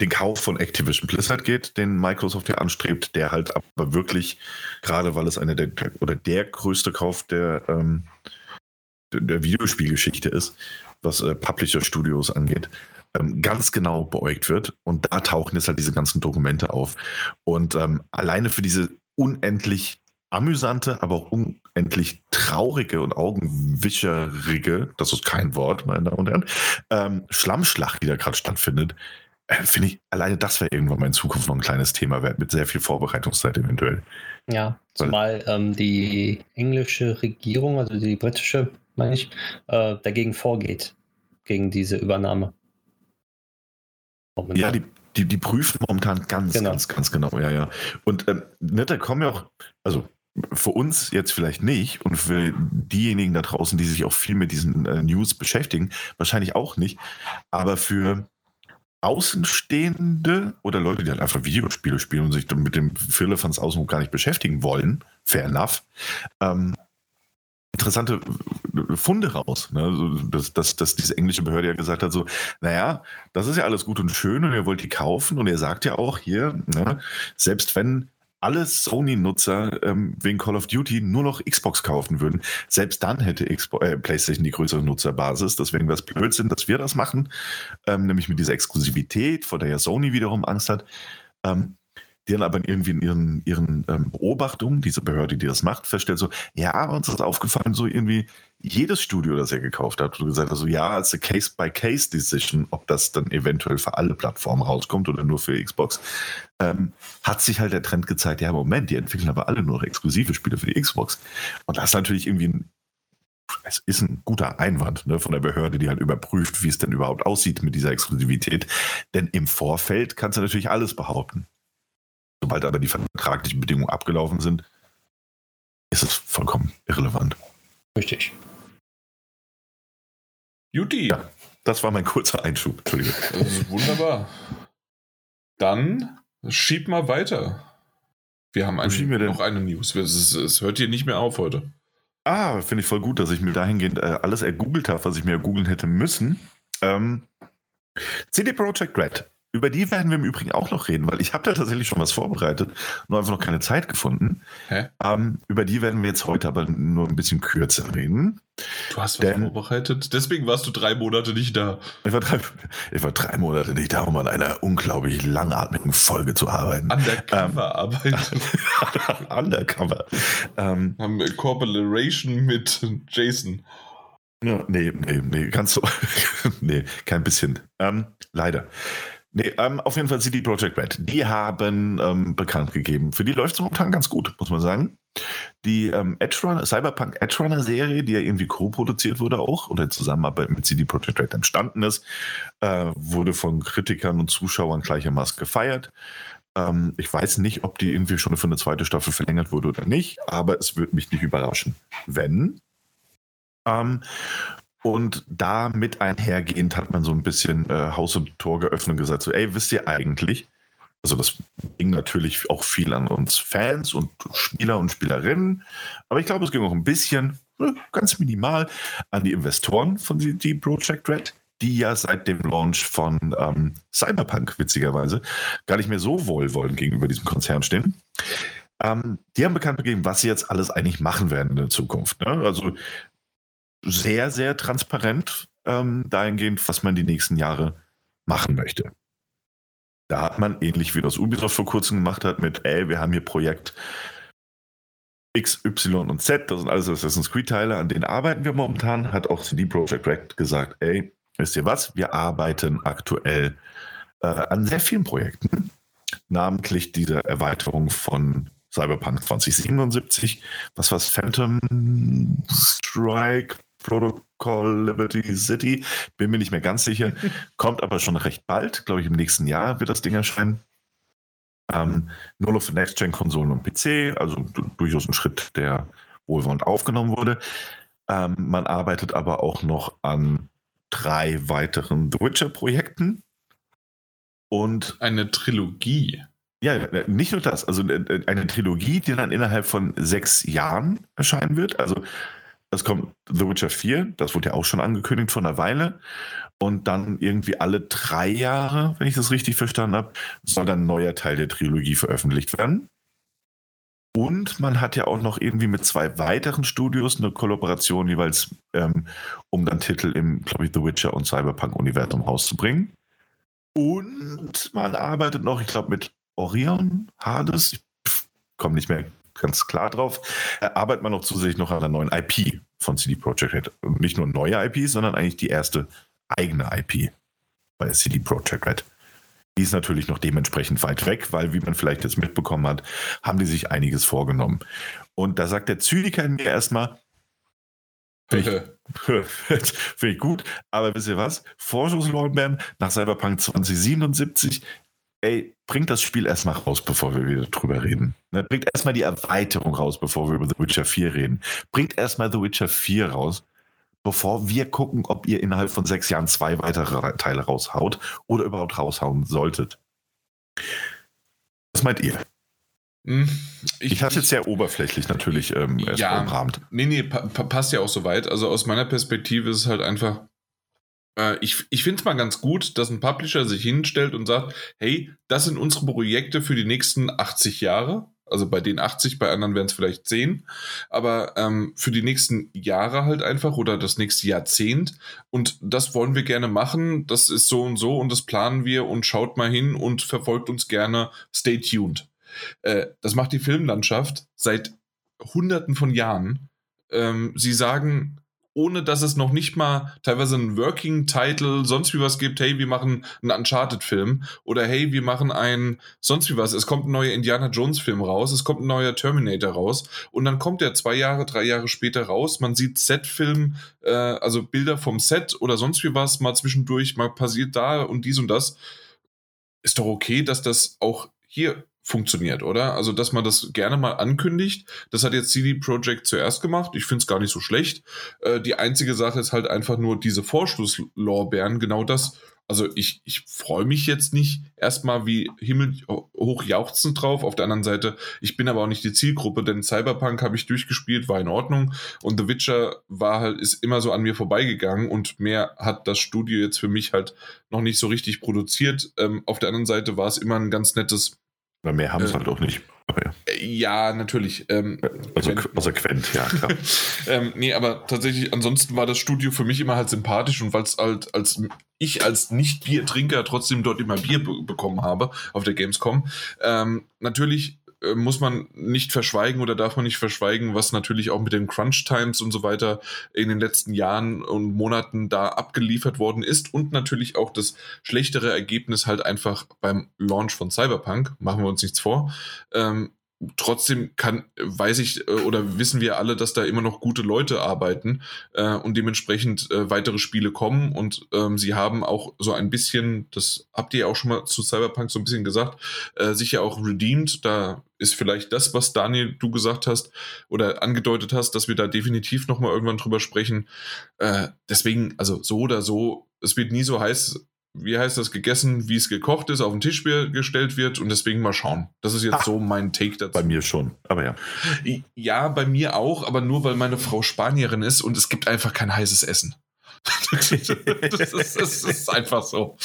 den Kauf von Activision Blizzard geht, den Microsoft ja anstrebt, der halt aber wirklich, gerade weil es eine der, oder der größte Kauf der, ähm, der Videospielgeschichte ist, was äh, Publisher-Studios angeht, ähm, ganz genau beäugt wird. Und da tauchen jetzt halt diese ganzen Dokumente auf. Und ähm, alleine für diese unendlich amüsante, aber auch unendlich traurige und augenwischerige, das ist kein Wort, meine Damen und Herren, ähm, Schlammschlacht, die da gerade stattfindet, äh, finde ich, alleine das wäre irgendwann mal in Zukunft noch ein kleines Thema wert, mit sehr viel Vorbereitungszeit eventuell. Ja, zumal ähm, die englische Regierung, also die britische, meine ich, äh, dagegen vorgeht, gegen diese Übernahme. Momentan. Ja, die, die, die prüfen momentan ganz, genau. ganz, ganz genau, ja, ja. Und ähm, ne, da kommen ja auch, also für uns jetzt vielleicht nicht und für diejenigen da draußen, die sich auch viel mit diesen äh, News beschäftigen, wahrscheinlich auch nicht. Aber für Außenstehende oder Leute, die halt einfach Videospiele spielen und sich mit dem Firlefanz außen gar nicht beschäftigen wollen, fair enough, ähm, interessante Funde raus. Ne? Dass, dass, dass diese englische Behörde ja gesagt hat, so, naja, das ist ja alles gut und schön und ihr wollt die kaufen und ihr sagt ja auch hier, ne, selbst wenn alle Sony-Nutzer ähm, wegen Call of Duty nur noch Xbox kaufen würden. Selbst dann hätte Xbox, äh, PlayStation die größere Nutzerbasis. Deswegen wäre es Blödsinn, dass wir das machen, ähm, nämlich mit dieser Exklusivität, vor der ja Sony wiederum Angst hat. Ähm, die dann aber irgendwie in ihren, ihren ähm, Beobachtungen, diese Behörde, die das macht, feststellt so, ja, uns ist aufgefallen, so irgendwie jedes Studio, das er gekauft hat, und gesagt hat, so, ja, als eine Case-by-Case-Decision, ob das dann eventuell für alle Plattformen rauskommt oder nur für Xbox, ähm, hat sich halt der Trend gezeigt, ja, Moment, die entwickeln aber alle nur exklusive Spiele für die Xbox. Und das ist natürlich irgendwie ein es ist ein guter Einwand ne, von der Behörde, die halt überprüft, wie es denn überhaupt aussieht mit dieser Exklusivität. Denn im Vorfeld kannst du natürlich alles behaupten. Sobald aber die vertraglichen Bedingungen abgelaufen sind, ist es vollkommen irrelevant. Richtig. Juti. Ja, das war mein kurzer Einschub. Entschuldigung. Das ist wunderbar. Dann schieb mal weiter. Wir haben ein, noch eine News. Es, es hört hier nicht mehr auf heute. Ah, finde ich voll gut, dass ich mir dahingehend äh, alles ergoogelt habe, was ich mir googeln hätte müssen. Ähm, CD Projekt Red über die werden wir im Übrigen auch noch reden, weil ich habe da tatsächlich schon was vorbereitet, nur einfach noch keine Zeit gefunden. Ähm, über die werden wir jetzt heute aber nur ein bisschen kürzer reden. Du hast was denn, vorbereitet? Deswegen warst du drei Monate nicht da. Ich war drei, ich war drei Monate nicht da, um an einer unglaublich langatmigen Folge zu arbeiten. Undercover ähm, arbeiten. (laughs) Undercover. Ähm, Haben Corporation mit Jason. Ja, nee, nee, nee, ganz so. (laughs) nee, kein bisschen. Ähm, leider. Nee, ähm, auf jeden Fall CD Projekt Red. Die haben ähm, bekannt gegeben. Für die läuft es momentan ganz gut, muss man sagen. Die ähm, Edge Runner, Cyberpunk Edge Runner Serie, die ja irgendwie co-produziert wurde auch oder in Zusammenarbeit mit CD Projekt Red entstanden ist, äh, wurde von Kritikern und Zuschauern gleichermaßen gefeiert. Ähm, ich weiß nicht, ob die irgendwie schon für eine zweite Staffel verlängert wurde oder nicht, aber es würde mich nicht überraschen, wenn. Ähm, und damit einhergehend hat man so ein bisschen äh, Haus und Tor geöffnet und gesagt, so, ey, wisst ihr eigentlich, also das ging natürlich auch viel an uns Fans und Spieler und Spielerinnen, aber ich glaube, es ging auch ein bisschen, äh, ganz minimal, an die Investoren von die Project Red, die ja seit dem Launch von ähm, Cyberpunk, witzigerweise, gar nicht mehr so wohlwollend gegenüber diesem Konzern stehen. Ähm, die haben bekannt gegeben, was sie jetzt alles eigentlich machen werden in der Zukunft. Ne? Also sehr, sehr transparent ähm, dahingehend, was man die nächsten Jahre machen möchte. Da hat man, ähnlich wie das Ubisoft vor kurzem gemacht hat, mit, ey, wir haben hier Projekt X, Y und Z, das sind alles Assassin's Creed-Teile, an denen arbeiten wir momentan, hat auch CD Projekt Red gesagt, ey, wisst ihr was, wir arbeiten aktuell äh, an sehr vielen Projekten, namentlich diese Erweiterung von Cyberpunk 2077, was war Phantom Strike, Protocol Liberty City. Bin mir nicht mehr ganz sicher. (laughs) Kommt aber schon recht bald. Glaube ich, im nächsten Jahr wird das Ding erscheinen. Ähm, nur noch für Next-Gen-Konsolen und PC. Also durchaus ein Schritt, der wohlwollend aufgenommen wurde. Ähm, man arbeitet aber auch noch an drei weiteren The Witcher-Projekten. Und eine Trilogie. Ja, nicht nur das. Also äh, eine Trilogie, die dann innerhalb von sechs Jahren erscheinen wird. Also es kommt The Witcher 4, das wurde ja auch schon angekündigt vor einer Weile. Und dann irgendwie alle drei Jahre, wenn ich das richtig verstanden habe, soll dann ein neuer Teil der Trilogie veröffentlicht werden. Und man hat ja auch noch irgendwie mit zwei weiteren Studios eine Kollaboration jeweils, ähm, um dann Titel im, glaube ich, The Witcher und Cyberpunk-Universum rauszubringen. Und man arbeitet noch, ich glaube, mit Orion, Hades, ich komme nicht mehr ganz klar drauf, arbeitet man noch zusätzlich noch an einer neuen IP von CD Projekt Red. Nicht nur neue IP, sondern eigentlich die erste eigene IP bei CD Projekt Red. Die ist natürlich noch dementsprechend weit weg, weil, wie man vielleicht jetzt mitbekommen hat, haben die sich einiges vorgenommen. Und da sagt der Zyniker in mir erstmal, Finde ich, (laughs) gut, aber wisst ihr was? Forschungslorbeeren nach Cyberpunk 2077 ey, bringt das Spiel erstmal raus, bevor wir wieder drüber reden. Ne? Bringt erstmal die Erweiterung raus, bevor wir über The Witcher 4 reden. Bringt erstmal The Witcher 4 raus, bevor wir gucken, ob ihr innerhalb von sechs Jahren zwei weitere Teile raushaut oder überhaupt raushauen solltet. Was meint ihr? Hm, ich, ich hatte jetzt sehr oberflächlich natürlich ähm, ja, umrahmt. Nee, nee, pa passt ja auch soweit. Also aus meiner Perspektive ist es halt einfach, äh, ich, ich finde es mal ganz gut, dass ein Publisher sich hinstellt und sagt, hey, das sind unsere Projekte für die nächsten 80 Jahre. Also bei den 80, bei anderen wären es vielleicht 10. Aber ähm, für die nächsten Jahre halt einfach oder das nächste Jahrzehnt. Und das wollen wir gerne machen. Das ist so und so und das planen wir und schaut mal hin und verfolgt uns gerne. Stay tuned. Äh, das macht die Filmlandschaft seit Hunderten von Jahren. Ähm, sie sagen, ohne dass es noch nicht mal teilweise einen Working Title, sonst wie was gibt, hey, wir machen einen Uncharted-Film oder hey, wir machen ein sonst wie was. Es kommt ein neuer Indiana Jones-Film raus, es kommt ein neuer Terminator raus und dann kommt der zwei Jahre, drei Jahre später raus. Man sieht Set-Film, äh, also Bilder vom Set oder sonst wie was, mal zwischendurch, mal passiert da und dies und das. Ist doch okay, dass das auch hier funktioniert, oder? Also, dass man das gerne mal ankündigt. Das hat jetzt CD Projekt zuerst gemacht. Ich finde es gar nicht so schlecht. Äh, die einzige Sache ist halt einfach nur diese Vorschlusslorbeeren. Genau das. Also, ich, ich freue mich jetzt nicht erstmal wie Himmel hoch jauchzend drauf. Auf der anderen Seite, ich bin aber auch nicht die Zielgruppe, denn Cyberpunk habe ich durchgespielt, war in Ordnung. Und The Witcher war halt, ist immer so an mir vorbeigegangen und mehr hat das Studio jetzt für mich halt noch nicht so richtig produziert. Ähm, auf der anderen Seite war es immer ein ganz nettes oder mehr haben es äh, halt auch nicht. Ja. Ja. natürlich. Ähm, also konsequent, ja, klar. (laughs) ähm, nee, aber tatsächlich, ansonsten war das Studio für mich immer halt sympathisch und weil es halt als ich als Nicht-Biertrinker trotzdem dort immer Bier bekommen habe auf der Gamescom. Ähm, natürlich muss man nicht verschweigen oder darf man nicht verschweigen, was natürlich auch mit den Crunch Times und so weiter in den letzten Jahren und Monaten da abgeliefert worden ist und natürlich auch das schlechtere Ergebnis halt einfach beim Launch von Cyberpunk, machen wir uns nichts vor, ähm, trotzdem kann, weiß ich äh, oder wissen wir alle, dass da immer noch gute Leute arbeiten äh, und dementsprechend äh, weitere Spiele kommen und ähm, sie haben auch so ein bisschen, das habt ihr auch schon mal zu Cyberpunk so ein bisschen gesagt, äh, sich ja auch redeemed. Da ist vielleicht das, was Daniel du gesagt hast oder angedeutet hast, dass wir da definitiv noch mal irgendwann drüber sprechen. Äh, deswegen, also so oder so, es wird nie so heiß wie heißt das, gegessen, wie es gekocht ist, auf den Tisch gestellt wird und deswegen mal schauen. Das ist jetzt Ach, so mein Take dazu. Bei mir schon, aber ja. Ja, bei mir auch, aber nur weil meine Frau Spanierin ist und es gibt einfach kein heißes Essen. (laughs) das, ist, das, ist, einfach so.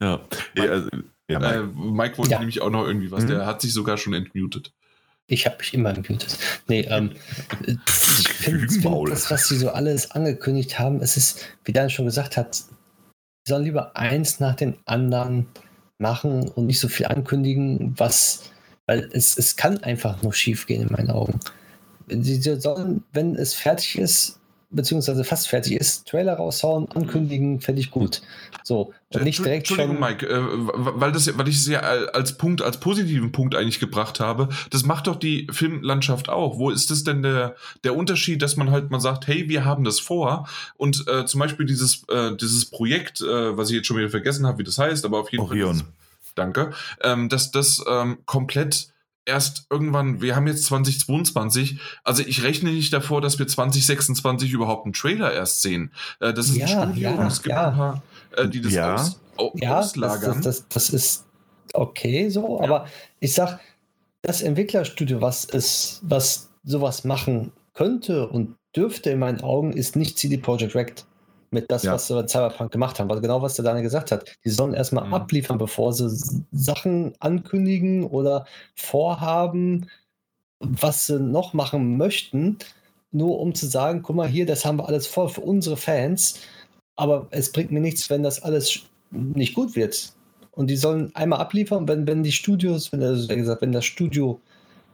Ja. Mike, also, ja, Mike. Äh, Mike wollte ja. nämlich auch noch irgendwie was, mhm. der hat sich sogar schon entmutet. Ich habe mich immer entmutet. Nee, ähm, (laughs) ich finde, find, das, was sie so alles angekündigt haben, es ist, wie Dan schon gesagt hat, sollen lieber eins nach dem anderen machen und nicht so viel ankündigen, was, weil es, es kann einfach nur schief gehen in meinen Augen. Sie sollen, wenn es fertig ist, beziehungsweise fast fertig ist, Trailer raushauen, ankündigen, ich gut. So, und nicht direkt Entschuldigung, schon Mike, äh, weil, das, weil ich es ja als Punkt, als positiven Punkt eigentlich gebracht habe, das macht doch die Filmlandschaft auch. Wo ist das denn der, der Unterschied, dass man halt mal sagt, hey, wir haben das vor und äh, zum Beispiel dieses, äh, dieses Projekt, äh, was ich jetzt schon wieder vergessen habe, wie das heißt, aber auf jeden Orion. Fall. Danke. Ähm, dass das ähm, komplett erst irgendwann, wir haben jetzt 2022, also ich rechne nicht davor, dass wir 2026 überhaupt einen Trailer erst sehen. Äh, das ist ja, ein Studio ja, es gibt ja. ein paar, äh, die das ja. aus, ja, auslagern. Das, das, das, ist okay so, aber ich sag, das Entwicklerstudio, was ist, was sowas machen könnte und dürfte in meinen Augen, ist nicht CD Projekt Rect mit das, ja. was sie bei Cyberpunk gemacht haben. Weil genau was der Daniel gesagt hat. Die sollen erstmal mhm. abliefern, bevor sie Sachen ankündigen oder vorhaben, was sie noch machen möchten, nur um zu sagen, guck mal hier, das haben wir alles vor für unsere Fans, aber es bringt mir nichts, wenn das alles nicht gut wird. Und die sollen einmal abliefern, wenn, wenn die Studios, wenn, also gesagt, wenn das Studio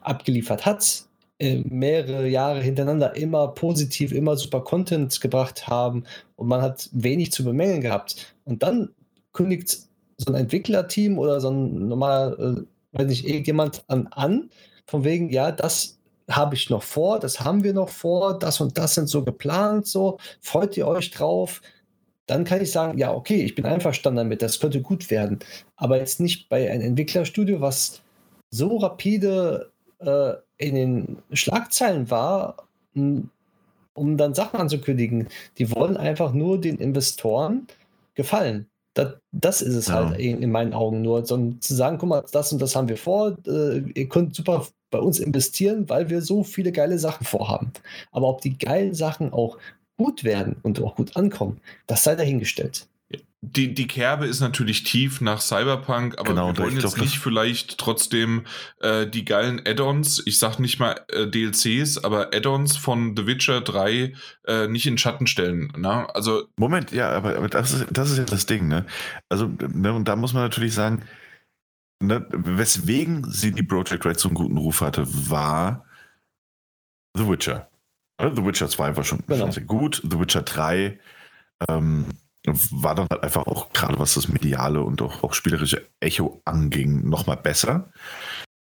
abgeliefert hat, mehrere Jahre hintereinander immer positiv, immer super Content gebracht haben und man hat wenig zu bemängeln gehabt. Und dann kündigt so ein Entwicklerteam oder so ein normaler, äh, weiß nicht, irgendjemand an, an, von wegen, ja, das habe ich noch vor, das haben wir noch vor, das und das sind so geplant, so, freut ihr euch drauf? Dann kann ich sagen, ja, okay, ich bin einverstanden damit, das könnte gut werden. Aber jetzt nicht bei einem Entwicklerstudio, was so rapide äh, in den Schlagzeilen war, um dann Sachen anzukündigen. Die wollen einfach nur den Investoren gefallen. Das, das ist es ja. halt in, in, meinen Augen nur. So, zu sagen, guck mal, das und das haben wir vor, äh, ihr könnt super bei uns investieren, weil wir so viele geile Sachen vorhaben. Aber ob die geilen Sachen auch gut werden und auch gut ankommen, das sei dahingestellt die, die Kerbe ist natürlich tief nach Cyberpunk, aber genau, wir wollen jetzt glaub, nicht vielleicht trotzdem äh, die geilen Add-ons, ich sag nicht mal äh, DLCs, aber Add-ons von The Witcher 3 äh, nicht in Schatten stellen. Ne? Also Moment, ja, aber, aber das, ist, das ist ja das Ding. Ne? Also, ne, und da muss man natürlich sagen, ne, weswegen sie die Project Red so einen guten Ruf hatte, war The Witcher. The Witcher 2 war schon, genau. schon sehr gut. The Witcher 3 ähm, war dann halt einfach auch, gerade was das mediale und auch, auch spielerische Echo anging, nochmal besser.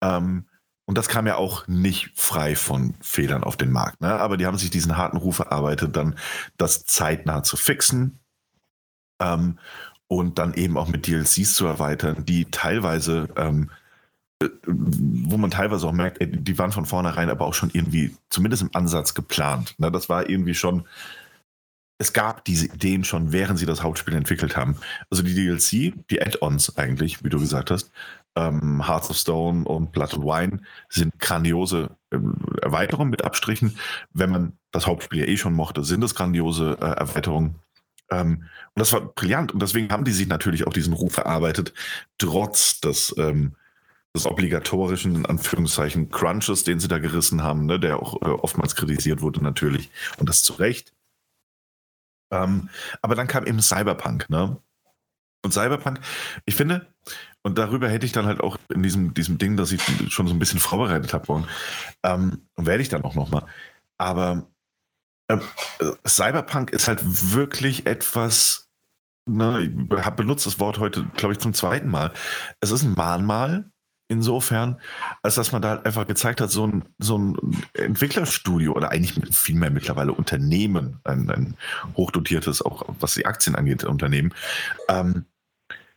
Ähm, und das kam ja auch nicht frei von Fehlern auf den Markt. Ne? Aber die haben sich diesen harten Ruf erarbeitet, dann das zeitnah zu fixen ähm, und dann eben auch mit DLCs zu erweitern, die teilweise, ähm, äh, wo man teilweise auch merkt, die waren von vornherein aber auch schon irgendwie, zumindest im Ansatz geplant. Ne? Das war irgendwie schon, es gab diese Ideen schon, während sie das Hauptspiel entwickelt haben. Also die DLC, die Add-ons eigentlich, wie du gesagt hast, ähm, Hearts of Stone und Blood and Wine sind grandiose äh, Erweiterungen mit Abstrichen. Wenn man das Hauptspiel ja eh schon mochte, sind es grandiose äh, Erweiterungen. Ähm, und das war brillant. Und deswegen haben die sich natürlich auch diesen Ruf erarbeitet, trotz des, ähm, des obligatorischen, in Anführungszeichen, Crunches, den sie da gerissen haben, ne, der auch äh, oftmals kritisiert wurde natürlich. Und das zu Recht. Ähm, aber dann kam eben Cyberpunk, ne? Und Cyberpunk, ich finde, und darüber hätte ich dann halt auch in diesem, diesem Ding, das ich schon so ein bisschen vorbereitet habe, ähm, werde ich dann auch nochmal. Aber äh, Cyberpunk ist halt wirklich etwas, ne, ich habe benutzt das Wort heute, glaube ich, zum zweiten Mal. Es ist ein Mahnmal, insofern, als dass man da halt einfach gezeigt hat, so ein, so ein Entwicklerstudio oder eigentlich vielmehr mittlerweile Unternehmen, ein, ein hochdotiertes, auch was die Aktien angeht, Unternehmen, ähm,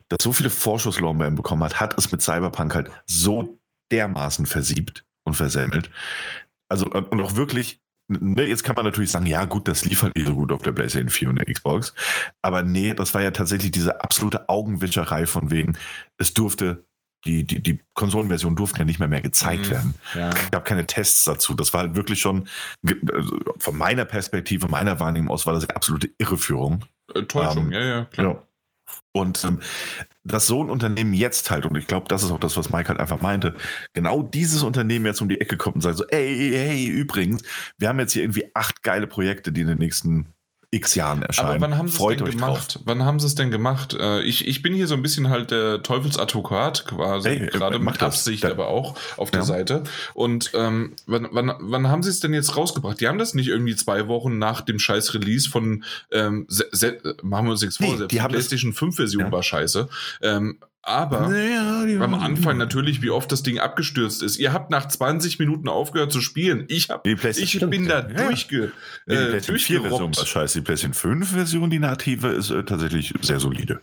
das so viele Vorschusslorbeeren bekommen hat, hat es mit Cyberpunk halt so dermaßen versiebt und versemmelt. Also, und auch wirklich, ne, jetzt kann man natürlich sagen, ja, gut, das lief halt nicht so gut auf der PlayStation 4 und der Xbox. Aber nee, das war ja tatsächlich diese absolute Augenwischerei von wegen, es durfte die, die, die Konsolenversion durften ja nicht mehr mehr gezeigt mhm. werden. Ja. Es gab keine Tests dazu. Das war halt wirklich schon, also von meiner Perspektive, meiner Wahrnehmung aus, war das eine absolute Irreführung. Täuschung, ähm, ja, ja, klar. Ja. Und ähm, dass so ein Unternehmen jetzt halt, und ich glaube, das ist auch das, was Mike halt einfach meinte, genau dieses Unternehmen jetzt um die Ecke kommt und sagt so, ey, ey, übrigens, wir haben jetzt hier irgendwie acht geile Projekte, die in den nächsten x Jahren erscheinen. Aber wann haben sie es denn gemacht? Drauf. Wann haben sie es denn gemacht? Äh, ich, ich bin hier so ein bisschen halt der Teufelsadvokat quasi, hey, gerade mit Absicht, das. aber auch auf der ja. Seite. Und ähm, wann, wann, wann haben sie es denn jetzt rausgebracht? Die haben das nicht irgendwie zwei Wochen nach dem scheiß Release von, ähm, machen wir uns nichts vor, nee, die, die PlayStation 5 Version ja. war scheiße. Ähm, aber naja, am Anfang natürlich, wie oft das Ding abgestürzt ist. Ihr habt nach 20 Minuten aufgehört zu spielen. Ich, hab, ich bin da ja. durchge, nee, die äh, PlayStation 4 Version war scheiße. Die PlayStation 5 Version, die native, ist äh, tatsächlich sehr solide.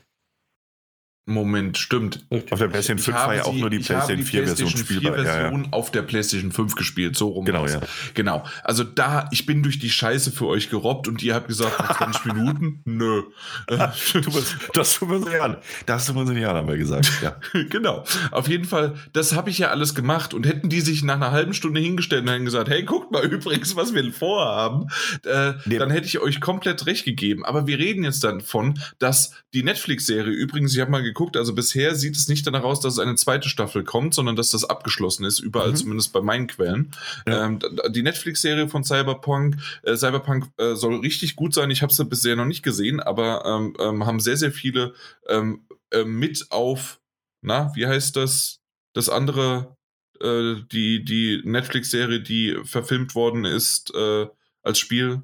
Moment, stimmt. Auf der PlayStation 5 war ja auch nur die PlayStation 4 Version spielbar. Version ja, ja. auf der PlayStation 5 gespielt, so rum. Genau, ja. Genau. Also da, ich bin durch die Scheiße für euch gerobbt und ihr habt gesagt, 20 (laughs) Minuten? Nö. das tut mir so an. Das tut mir so an, haben wir gesagt. Ja. (laughs) genau. Auf jeden Fall, das habe ich ja alles gemacht und hätten die sich nach einer halben Stunde hingestellt und hätten gesagt, hey, guckt mal (laughs) übrigens, was wir vorhaben, äh, nee. dann hätte ich euch komplett recht gegeben. Aber wir reden jetzt dann von, dass die Netflix-Serie, übrigens, ich habe mal geguckt, also bisher sieht es nicht danach aus, dass es eine zweite Staffel kommt, sondern dass das abgeschlossen ist, überall mhm. zumindest bei meinen Quellen. Ja. Ähm, die Netflix-Serie von Cyberpunk, äh, Cyberpunk äh, soll richtig gut sein. Ich habe sie bisher noch nicht gesehen, aber ähm, ähm, haben sehr, sehr viele ähm, äh, mit auf, na, wie heißt das? Das andere, äh, die, die Netflix-Serie, die verfilmt worden ist äh, als Spiel.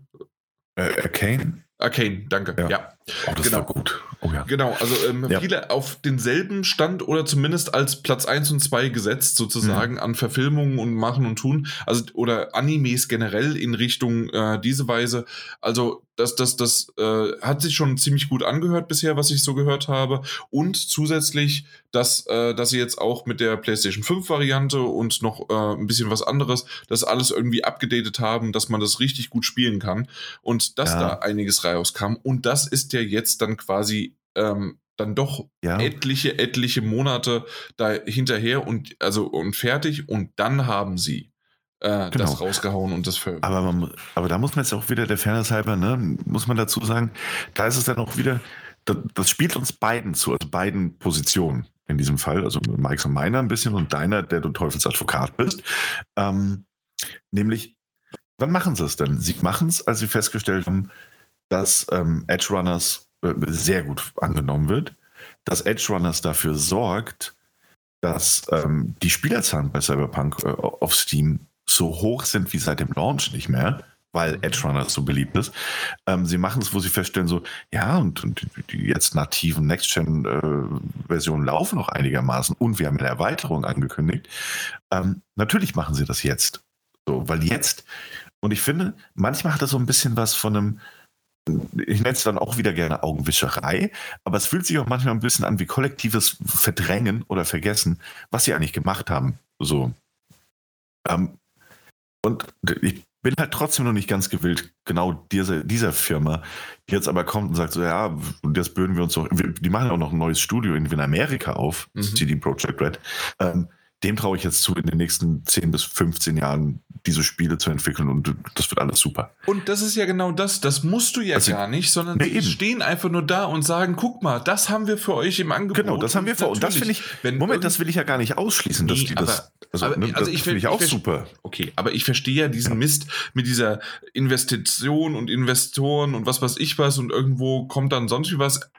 Äh, Arcane? Arcane, danke. Ja. ja. Oh, das genau. war gut. Oh, ja. Genau, also ähm, ja. viele auf denselben Stand oder zumindest als Platz 1 und 2 gesetzt, sozusagen, mhm. an Verfilmungen und Machen und Tun. Also, oder Animes generell in Richtung äh, diese Weise. Also, das, das, das äh, hat sich schon ziemlich gut angehört bisher, was ich so gehört habe. Und zusätzlich, dass, äh, dass sie jetzt auch mit der PlayStation 5 Variante und noch äh, ein bisschen was anderes, das alles irgendwie abgedatet haben, dass man das richtig gut spielen kann. Und dass ja. da einiges rauskam. Und das ist ja jetzt dann quasi ähm, dann doch ja. etliche, etliche Monate da hinterher und also und fertig und dann haben sie äh, genau. das rausgehauen und das für. Aber, man, aber da muss man jetzt auch wieder der Fairness halber, ne, muss man dazu sagen, da ist es dann auch wieder, das, das spielt uns beiden zu, also beiden Positionen in diesem Fall, also Mikes und meiner ein bisschen und deiner, der du Teufelsadvokat bist. Ähm, nämlich, wann machen sie es denn? Sie machen es, als sie festgestellt haben, dass ähm, Edge Runners äh, sehr gut angenommen wird, dass Edge Runners dafür sorgt, dass ähm, die Spielerzahlen bei Cyberpunk äh, auf Steam so hoch sind wie seit dem Launch nicht mehr, weil Mhm. Edge Runner so beliebt ist. Ähm, sie machen es, wo sie feststellen, so, ja, und, und die- jetzt nativen Next-Gen-Versionen laufen noch einigermaßen und wir haben eine Erweiterung angekündigt. Ähm, natürlich machen sie das jetzt. So, weil jetzt, und ich finde, manchmal hat das so ein bisschen was von einem, ich nenne es dann auch wieder gerne Augenwischerei, aber es fühlt sich auch manchmal ein bisschen an wie kollektives Verdrängen oder Vergessen, was sie eigentlich gemacht haben. So. Ähm, und ich bin halt trotzdem noch nicht ganz gewillt, genau diese, dieser Firma, die jetzt aber kommt und sagt so, ja, das bürden wir uns doch, die machen auch noch ein neues Studio in, in Amerika auf, Mhm. CD Projekt Red. Ähm, dem traue ich jetzt zu, in den nächsten 10 bis 15 Jahren diese Spiele zu entwickeln und das wird alles super. Und das ist ja genau das, das musst du ja Also, gar nicht, sondern nee, sie eben. stehen einfach nur da und sagen, guck mal, das haben wir für euch im Angebot. Genau, das haben wir vor. Und das finde ich, wenn Moment, das will ich ja gar nicht ausschließen, dass Nee, die das, aber- also, aber- ne, also das ich finde ich auch ich super. Okay, aber ich verstehe ja diesen Mist mit dieser Investition und Investoren und was weiß ich was und irgendwo kommt dann sonst wie was.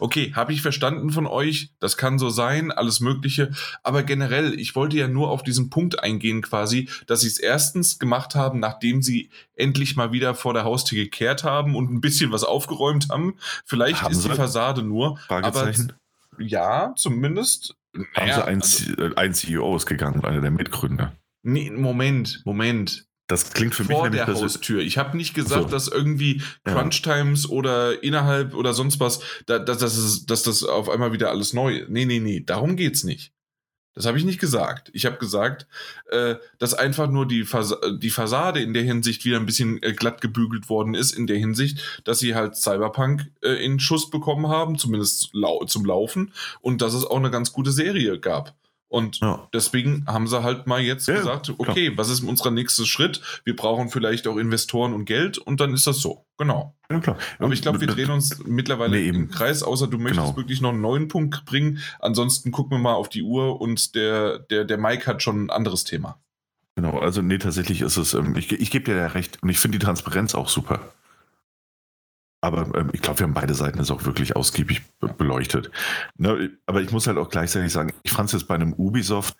Okay, habe ich verstanden von euch, das kann so sein, alles Mögliche, aber generell, ich wollte ja nur auf diesen Punkt eingehen quasi, dass sie es erstens gemacht haben, nachdem sie endlich mal wieder vor der Haustür gekehrt haben und ein bisschen was aufgeräumt haben. Vielleicht Haben ist die? Fassade nur, aber Fragezeichen. ja, zumindest. Haben Naja, sie ein, also- äh, ein CEO ist gegangen, einer der Mitgründer. Nee, Moment, Moment. Das klingt für mich vor nämlich der. Haustür. Ich habe nicht gesagt, So. dass irgendwie Ja. Crunch Times oder innerhalb oder sonst was, da, dass, dass, dass das auf einmal wieder alles neu. Nee, nee, nee, darum geht's nicht. Das habe ich nicht gesagt. Ich habe gesagt, äh, dass einfach nur die, Fas die Fassade in der Hinsicht wieder ein bisschen äh, glatt gebügelt worden ist, in der Hinsicht, dass sie halt Cyberpunk äh, in Schuss bekommen haben, zumindest lau zum Laufen, und dass es auch eine ganz gute Serie gab. Und Ja. deswegen haben sie halt mal jetzt Ja, gesagt, klar. okay, was ist unser nächster Schritt? Wir brauchen vielleicht auch Investoren und Geld und dann ist das so. Genau. Ja, klar. Aber ich glaube, wir drehen uns mittlerweile Nee, eben. im Kreis, außer du möchtest Genau. wirklich noch einen neuen Punkt bringen. Ansonsten gucken wir mal auf die Uhr und der, der, der Mike hat schon ein anderes Thema. Genau, also nee, tatsächlich ist es, ähm, ich, ich gebe dir ja recht und ich finde die Transparenz auch super. Aber ähm, ich glaube, wir haben beide Seiten jetzt auch wirklich ausgiebig be beleuchtet. Ne, aber ich muss halt auch gleichzeitig sagen, ich fand es jetzt bei einem Ubisoft,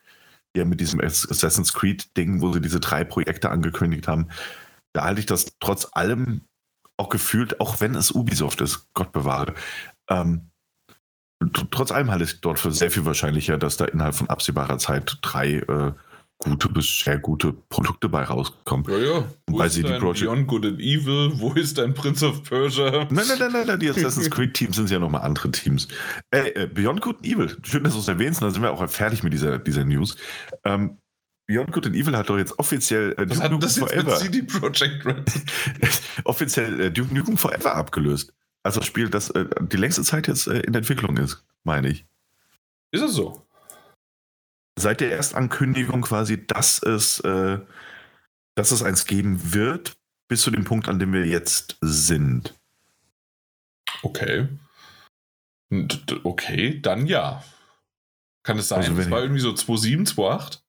ja mit diesem Assassin's Creed-Ding, wo sie diese drei Projekte angekündigt haben, da halte ich das trotz allem auch gefühlt, auch wenn es Ubisoft ist, Gott bewahre, ähm, tr- trotz allem halte ich dort für sehr viel wahrscheinlicher, dass da innerhalb von absehbarer Zeit drei äh, gute bis sehr gute Produkte bei rauskommen. Ja, ja. Wo Weil ist sie die Project- Beyond Good and Evil? Wo ist dein Prince of Persia? Nein, nein, nein, nein, nein, die (laughs) Assassin's Creed Teams sind ja nochmal andere Teams. Äh, äh, Beyond Good and Evil, schön, dass du es erwähnst, dann sind wir auch fertig mit dieser, dieser News. Ähm, Beyond Good and Evil hat doch jetzt offiziell äh, Duke Nukem Forever, CD Projekt Red? (laughs) offiziell äh, Duke Nukem Forever abgelöst. Also das Spiel, das äh, die längste Zeit jetzt äh, in Entwicklung ist, meine ich. Ist es so? Seit der Erstankündigung quasi, dass es, äh, dass es eins geben wird, bis zu dem Punkt, an dem wir jetzt sind. Okay. Okay, dann ja. Kann es sein? Also das war irgendwie so 2,7, 2,8?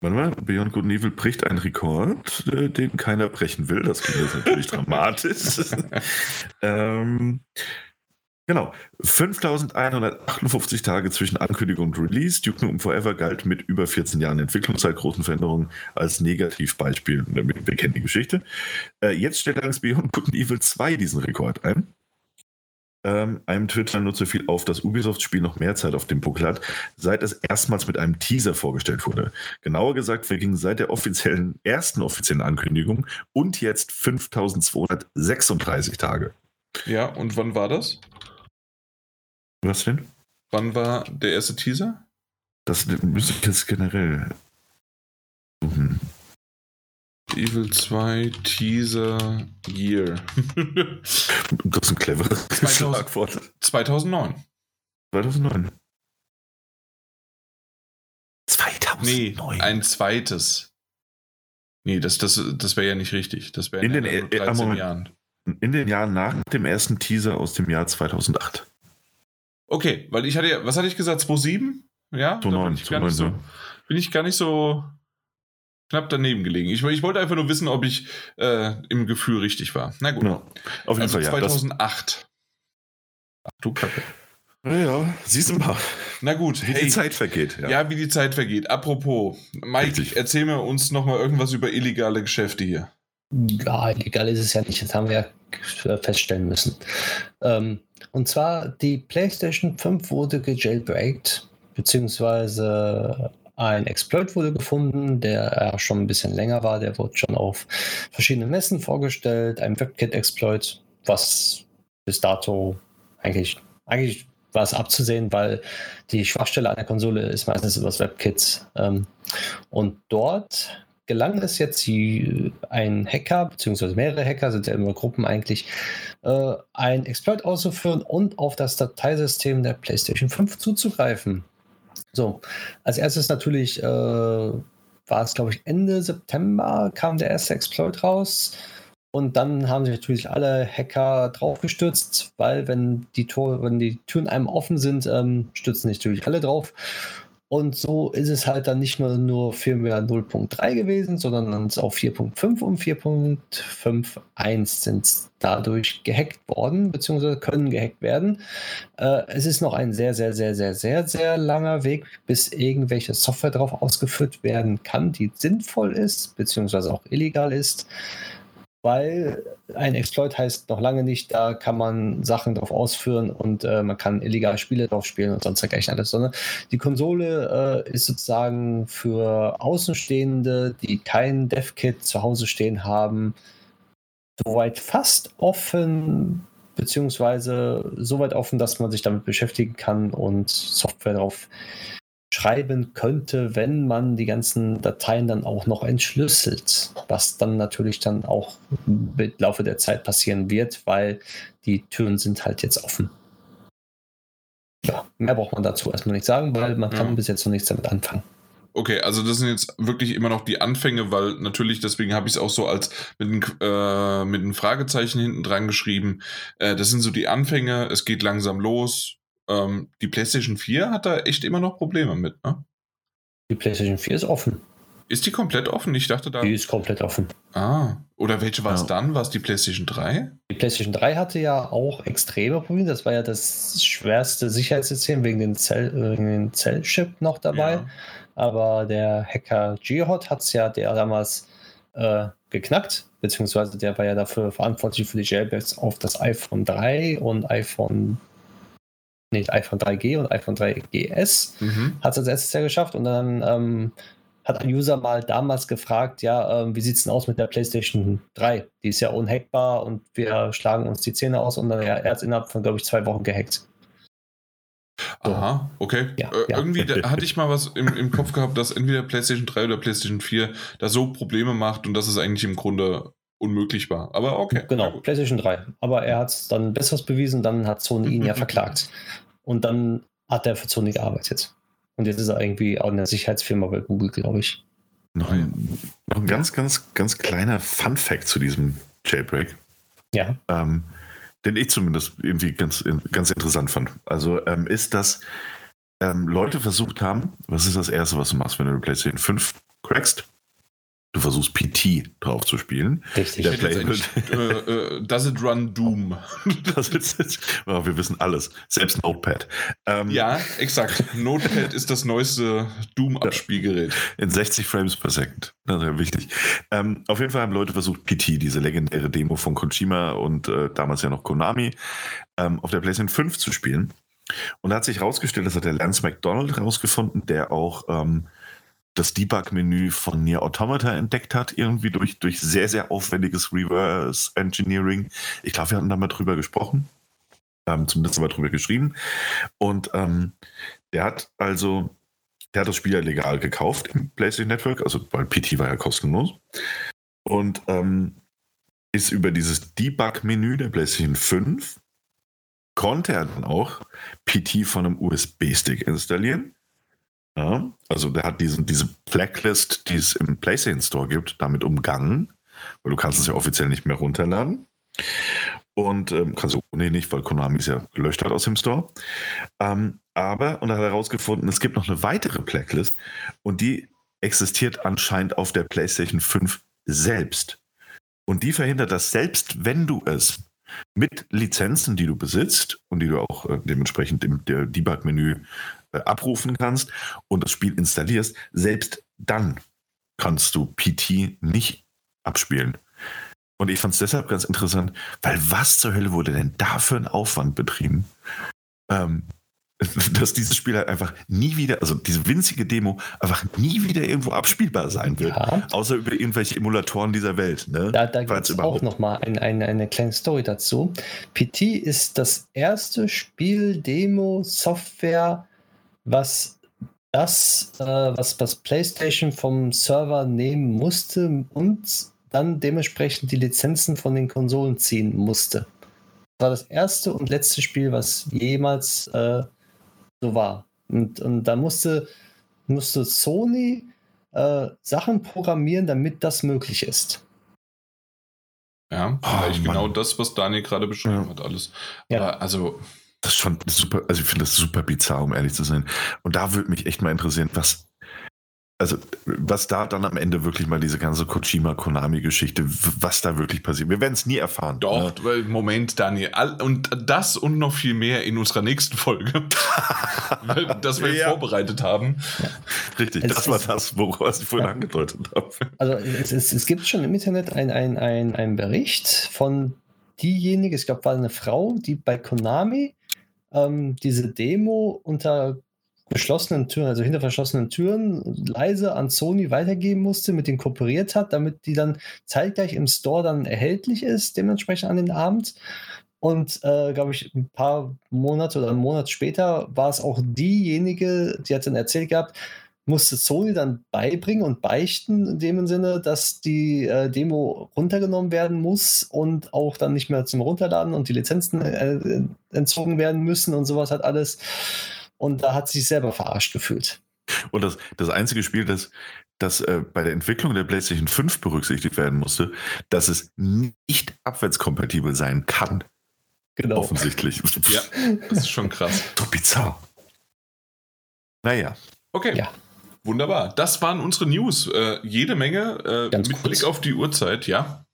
Warte mal, Beyond Good and Evil bricht einen Rekord, äh, den keiner brechen will. Das klingt jetzt natürlich (laughs) dramatisch. (laughs) ähm, genau. 5158 Tage zwischen Ankündigung und Release. Duke Nukem Forever galt mit über 14 Jahren Entwicklungszeit, großen Veränderungen als Negativbeispiel. Wir, wir kennen die Geschichte. Äh, jetzt stellt allerdings Beyond Good and Evil 2 diesen Rekord ein. Ähm, einem Twitter-Nutzer fiel auf, dass Ubisoft-Spiel noch mehr Zeit auf dem Buckel hat, seit es erstmals mit einem Teaser vorgestellt wurde. Genauer gesagt vergingen seit der offiziellen, ersten offiziellen Ankündigung und jetzt 5236 Tage. Ja, und wann war das? Was denn? Wann war der erste Teaser? Das müsste ich jetzt generell. suchen. Evil 2 Teaser Year. (laughs) Das ist ein cleveres (laughs) 2000. Schlagwort. 2009. 2009. Nee, 2009. ein zweites. Nee, das, das, das wäre ja nicht richtig. Das wäre In ja den- nur äh, 13 Moment. Jahren. In den Jahren nach dem ersten Teaser aus dem Jahr 2008. Okay, weil ich hatte ja, was hatte ich gesagt, 2,7? Ja, da 2009, bin ich, gar nicht 2009, so, bin ich gar nicht so knapp daneben gelegen. Ich, ich wollte einfach nur wissen, ob ich äh, im Gefühl richtig war. Na gut. Ja, auf jeden also Fall, ja. Das, 2008. Ach du Kacke. ja, ja, siehst du mal. Na gut, Wie hey. die Zeit vergeht. Ja. wie die Zeit vergeht. Apropos, Mike, Richtig. erzähl mir uns noch mal irgendwas über illegale Geschäfte hier. Ja, egal ist es ja nicht. Das haben wir ja feststellen müssen. Ähm, und zwar, die PlayStation 5 wurde gejailbreakt, beziehungsweise ein Exploit wurde gefunden, der schon ein bisschen länger war. Der wurde schon auf verschiedenen Messen vorgestellt. Ein WebKit-Exploit, was bis dato eigentlich, eigentlich war es abzusehen, weil die Schwachstelle an der Konsole ist meistens über das WebKit. Ähm, und dort gelang es jetzt die, ein Hacker, beziehungsweise mehrere Hacker, sind ja immer Gruppen eigentlich, äh, ein Exploit auszuführen und auf das Dateisystem der PlayStation 5 zuzugreifen. So, als erstes natürlich äh, war es, glaube ich, Ende September kam der erste Exploit raus. Und dann haben sich natürlich alle Hacker draufgestürzt, weil wenn die, Tor, wenn die Türen einem offen sind, ähm, stürzen sich natürlich alle drauf. Und so ist es halt dann nicht nur, nur Firmware 0.3 gewesen, sondern dann ist auch 4.5 und 4.51 sind dadurch gehackt worden, beziehungsweise können gehackt werden. Äh, es ist noch ein sehr, sehr, sehr, sehr, sehr, sehr langer Weg, bis irgendwelche Software drauf ausgeführt werden kann, die sinnvoll ist, beziehungsweise auch illegal ist weil ein Exploit heißt noch lange nicht, da kann man Sachen drauf ausführen und äh, man kann illegale Spiele drauf spielen und sonst dergleichen alles, sondern die Konsole äh, ist sozusagen für Außenstehende, die kein DevKit zu Hause stehen haben, soweit fast offen, beziehungsweise so weit offen, dass man sich damit beschäftigen kann und Software drauf schreiben könnte, wenn man die ganzen Dateien dann auch noch entschlüsselt, was dann natürlich dann auch mit Laufe der Zeit passieren wird, weil die Türen sind halt jetzt offen. Ja, mehr braucht man dazu erstmal nicht sagen, weil man kann Ja. bis jetzt noch nichts damit anfangen. Okay, also das sind jetzt wirklich immer noch die Anfänge, weil natürlich, deswegen habe ich es auch so als mit einem äh, mit einem Fragezeichen hinten dran geschrieben. Äh, das sind so die Anfänge, es geht langsam los. Ähm, die PlayStation 4 hat da echt immer noch Probleme mit, ne? Die PlayStation 4 ist offen. Ist die komplett offen? Ich dachte da. Die ist komplett offen. Ah, oder welche war es Ja. dann? War es die PlayStation 3? Die PlayStation 3 hatte ja auch extreme Probleme. Das war ja das schwerste Sicherheitssystem wegen den den Zellchip noch dabei. Ja. Aber der Hacker Jihad hat es ja der damals äh, geknackt, beziehungsweise der war ja dafür verantwortlich für die Jailbreaks auf das iPhone 3 und iPhone, nee, iPhone 3G und iPhone 3GS. Mhm. Hat es als erstes ja geschafft und dann ähm, hat ein User mal damals gefragt, ja, ähm, wie sieht es denn aus mit der PlayStation 3? Die ist ja unhackbar und wir schlagen uns die Zähne aus und dann ja, er hat es innerhalb von, glaube ich, zwei Wochen gehackt. So. Aha, okay. Ja, äh, ja. Irgendwie da (laughs) hatte ich mal was im, im Kopf gehabt, dass entweder PlayStation 3 oder PlayStation 4 da so Probleme macht und dass es eigentlich im Grunde unmöglich war. Aber okay. Genau. PlayStation 3. Aber er hat es dann besseres bewiesen, dann hat Sony ihn ja (laughs) verklagt. Und dann hat er für Sony gearbeitet. Und jetzt ist er irgendwie auch in der Sicherheitsfirma bei Google, glaube ich. Noch ein, noch ein ganz, ganz, ganz kleiner Fun-Fact zu diesem Jailbreak, Ja. ähm, den ich zumindest irgendwie ganz, ganz interessant fand. Also ähm, ist, dass ähm, Leute versucht haben, was ist das Erste, was du machst, wenn du eine PlayStation 5 crackst? Du versuchst PT drauf zu spielen. Richtig. Der Play- äh, äh, Does it run Doom? (laughs) Das ist jetzt, ja, wir wissen alles, selbst Notepad. Ähm, ja, exakt. Notepad ist das neueste Doom-Abspielgerät. In 60 Frames per Second. Das ist ja wichtig. Ähm, auf jeden Fall haben Leute versucht, PT, diese legendäre Demo von Kojima und äh, damals ja noch Konami, ähm, auf der PlayStation 5 zu spielen. Und da hat sich herausgestellt, das hat der Lance McDonald herausgefunden, der auch ähm, das Debug-Menü von Nier Automata entdeckt hat, irgendwie durch, durch sehr, sehr aufwendiges Reverse Engineering. Ich glaube, wir hatten da mal drüber gesprochen. Ähm, zumindest wir drüber geschrieben. Und ähm, der hat also der hat das Spiel ja legal gekauft im PlayStation Network, also weil PT war ja kostenlos. Und ähm, ist über dieses Debug-Menü der PlayStation 5 konnte er dann auch PT von einem USB-Stick installieren. Ja, also der hat diesen, diese Blacklist, die es im PlayStation Store gibt, damit umgangen, weil du kannst es ja offiziell nicht mehr runterladen. Und ähm, kannst du nee, nicht, weil Konami es ja gelöscht hat aus dem Store. Ähm, aber, und er hat herausgefunden, es gibt noch eine weitere Blacklist und die existiert anscheinend auf der PlayStation 5 selbst. Und die verhindert, dass selbst wenn du es mit Lizenzen, die du besitzt und die du auch äh, dementsprechend im Debug-Menü abrufen kannst und das Spiel installierst, selbst dann kannst du PT nicht abspielen. Und ich fand es deshalb ganz interessant, weil was zur Hölle wurde denn da für ein Aufwand betrieben? Ähm, (laughs) dass dieses Spiel halt einfach nie wieder, also diese winzige Demo, einfach nie wieder irgendwo abspielbar sein wird. Ja. Außer über irgendwelche Emulatoren dieser Welt. Ne? Da, da gibt es auch nochmal ein, ein, eine kleine Story dazu. PT ist das erste Spiel-Demo-Software, was das, äh, was, was PlayStation vom Server nehmen musste und dann dementsprechend die Lizenzen von den Konsolen ziehen musste. Das war das erste und letzte Spiel, was jemals äh, so war. Und, und da musste, musste Sony äh, Sachen programmieren, damit das möglich ist. Ja, vielleicht oh, genau das, was Daniel gerade beschrieben ja. hat, alles. Ja. Aber also. Das ist schon super, also ich finde das super bizarr, um ehrlich zu sein. Und da würde mich echt mal interessieren, was also was da dann am Ende wirklich mal diese ganze Kojima-Konami-Geschichte, was da wirklich passiert. Wir werden es nie erfahren. Doch, ne? Moment, Daniel. Und das und noch viel mehr in unserer nächsten Folge, (laughs) das wir ja. vorbereitet haben. Richtig, es das war das, worauf ich vorhin ja. angedeutet habe. Also es, es, es gibt schon im Internet einen ein, ein Bericht von diejenige, ich glaube, war eine Frau, die bei Konami ähm, diese Demo unter geschlossenen Türen, also hinter verschlossenen Türen, leise an Sony weitergeben musste, mit denen kooperiert hat, damit die dann zeitgleich im Store dann erhältlich ist, dementsprechend an den Abend. Und äh, glaube ich, ein paar Monate oder einen Monat später war es auch diejenige, die hat dann erzählt gehabt, musste Sony dann beibringen und beichten in dem Sinne, dass die äh, Demo runtergenommen werden muss und auch dann nicht mehr zum Runterladen und die Lizenzen äh, entzogen werden müssen und sowas hat alles. Und da hat sie sich selber verarscht gefühlt. Und das, das einzige Spiel, das, das äh, bei der Entwicklung der PlayStation 5 berücksichtigt werden musste, dass es nicht abwärtskompatibel sein kann. Genau. Offensichtlich. ja, das ist schon krass. (laughs) Doch bizarr. Naja. Okay. Ja. Wunderbar. Das waren unsere News. Äh, jede Menge äh, mit kurz. Blick auf die Uhrzeit, ja.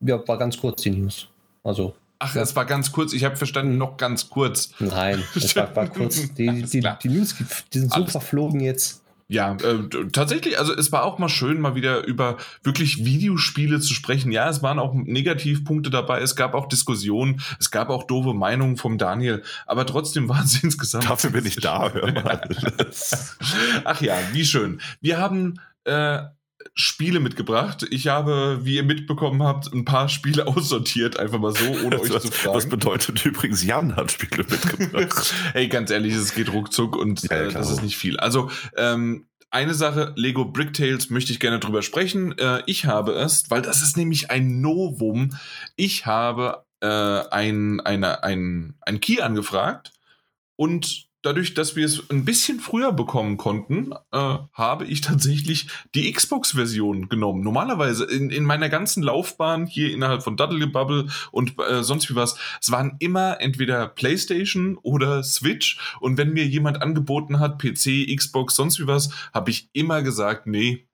Ja, war ganz kurz die News. Also Ach, es war ganz kurz. Ich habe verstanden, noch ganz kurz. Nein, es war, war kurz. (laughs) Die, die, die, News die sind so Alles. verflogen jetzt. Ja, äh, tatsächlich, also es war auch mal schön, mal wieder über wirklich Videospiele zu sprechen. Ja, es waren auch Negativpunkte dabei, es gab auch Diskussionen, es gab auch doofe Meinungen vom Daniel, aber trotzdem (laughs) waren sie insgesamt. Dafür bin ich da, hör mal. (laughs) Ach ja, wie schön. Wir haben äh, Spiele mitgebracht. Ich habe, wie ihr mitbekommen habt, ein paar Spiele (laughs) aussortiert, einfach mal so, ohne euch zu fragen. Das bedeutet übrigens, Jan hat Spiele mitgebracht. (laughs) hey, ganz ehrlich, es geht ruckzuck und ja, äh, das ist nicht viel. Also, ähm, eine Sache, Lego Bricktales, möchte ich gerne drüber sprechen. Äh, ich habe es, weil das ist nämlich ein Novum. Ich habe äh, ein, eine, ein, ein Key angefragt und dadurch, dass wir es ein bisschen früher bekommen konnten, äh, habe ich tatsächlich die Xbox-Version genommen. Normalerweise in, in meiner ganzen Laufbahn hier innerhalb von Duddle Bubble und äh, sonst wie was, es waren immer entweder PlayStation oder Switch. Und wenn mir jemand angeboten hat, PC, Xbox, sonst wie was, habe ich immer gesagt, nee,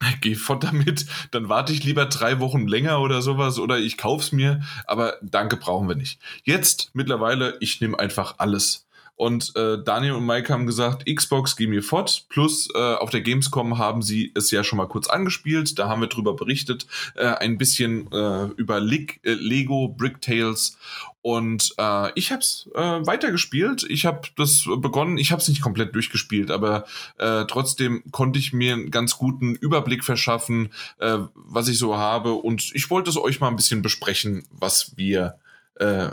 (laughs) geh fort damit, dann warte ich lieber drei Wochen länger oder sowas oder ich kauf's mir, aber danke brauchen wir nicht. Jetzt mittlerweile, ich nehme einfach alles. Und äh, Daniel und Mike haben gesagt, Xbox geh mir fort. Plus äh, auf der Gamescom haben sie es ja schon mal kurz angespielt. Da haben wir drüber berichtet, äh, ein bisschen äh, über Le äh, Lego Brick Tales. Und äh, ich habe es äh, weitergespielt. Ich habe das begonnen. Ich habe es nicht komplett durchgespielt, aber äh, trotzdem konnte ich mir einen ganz guten Überblick verschaffen, äh, was ich so habe. Und ich wollte es euch mal ein bisschen besprechen, was wir äh,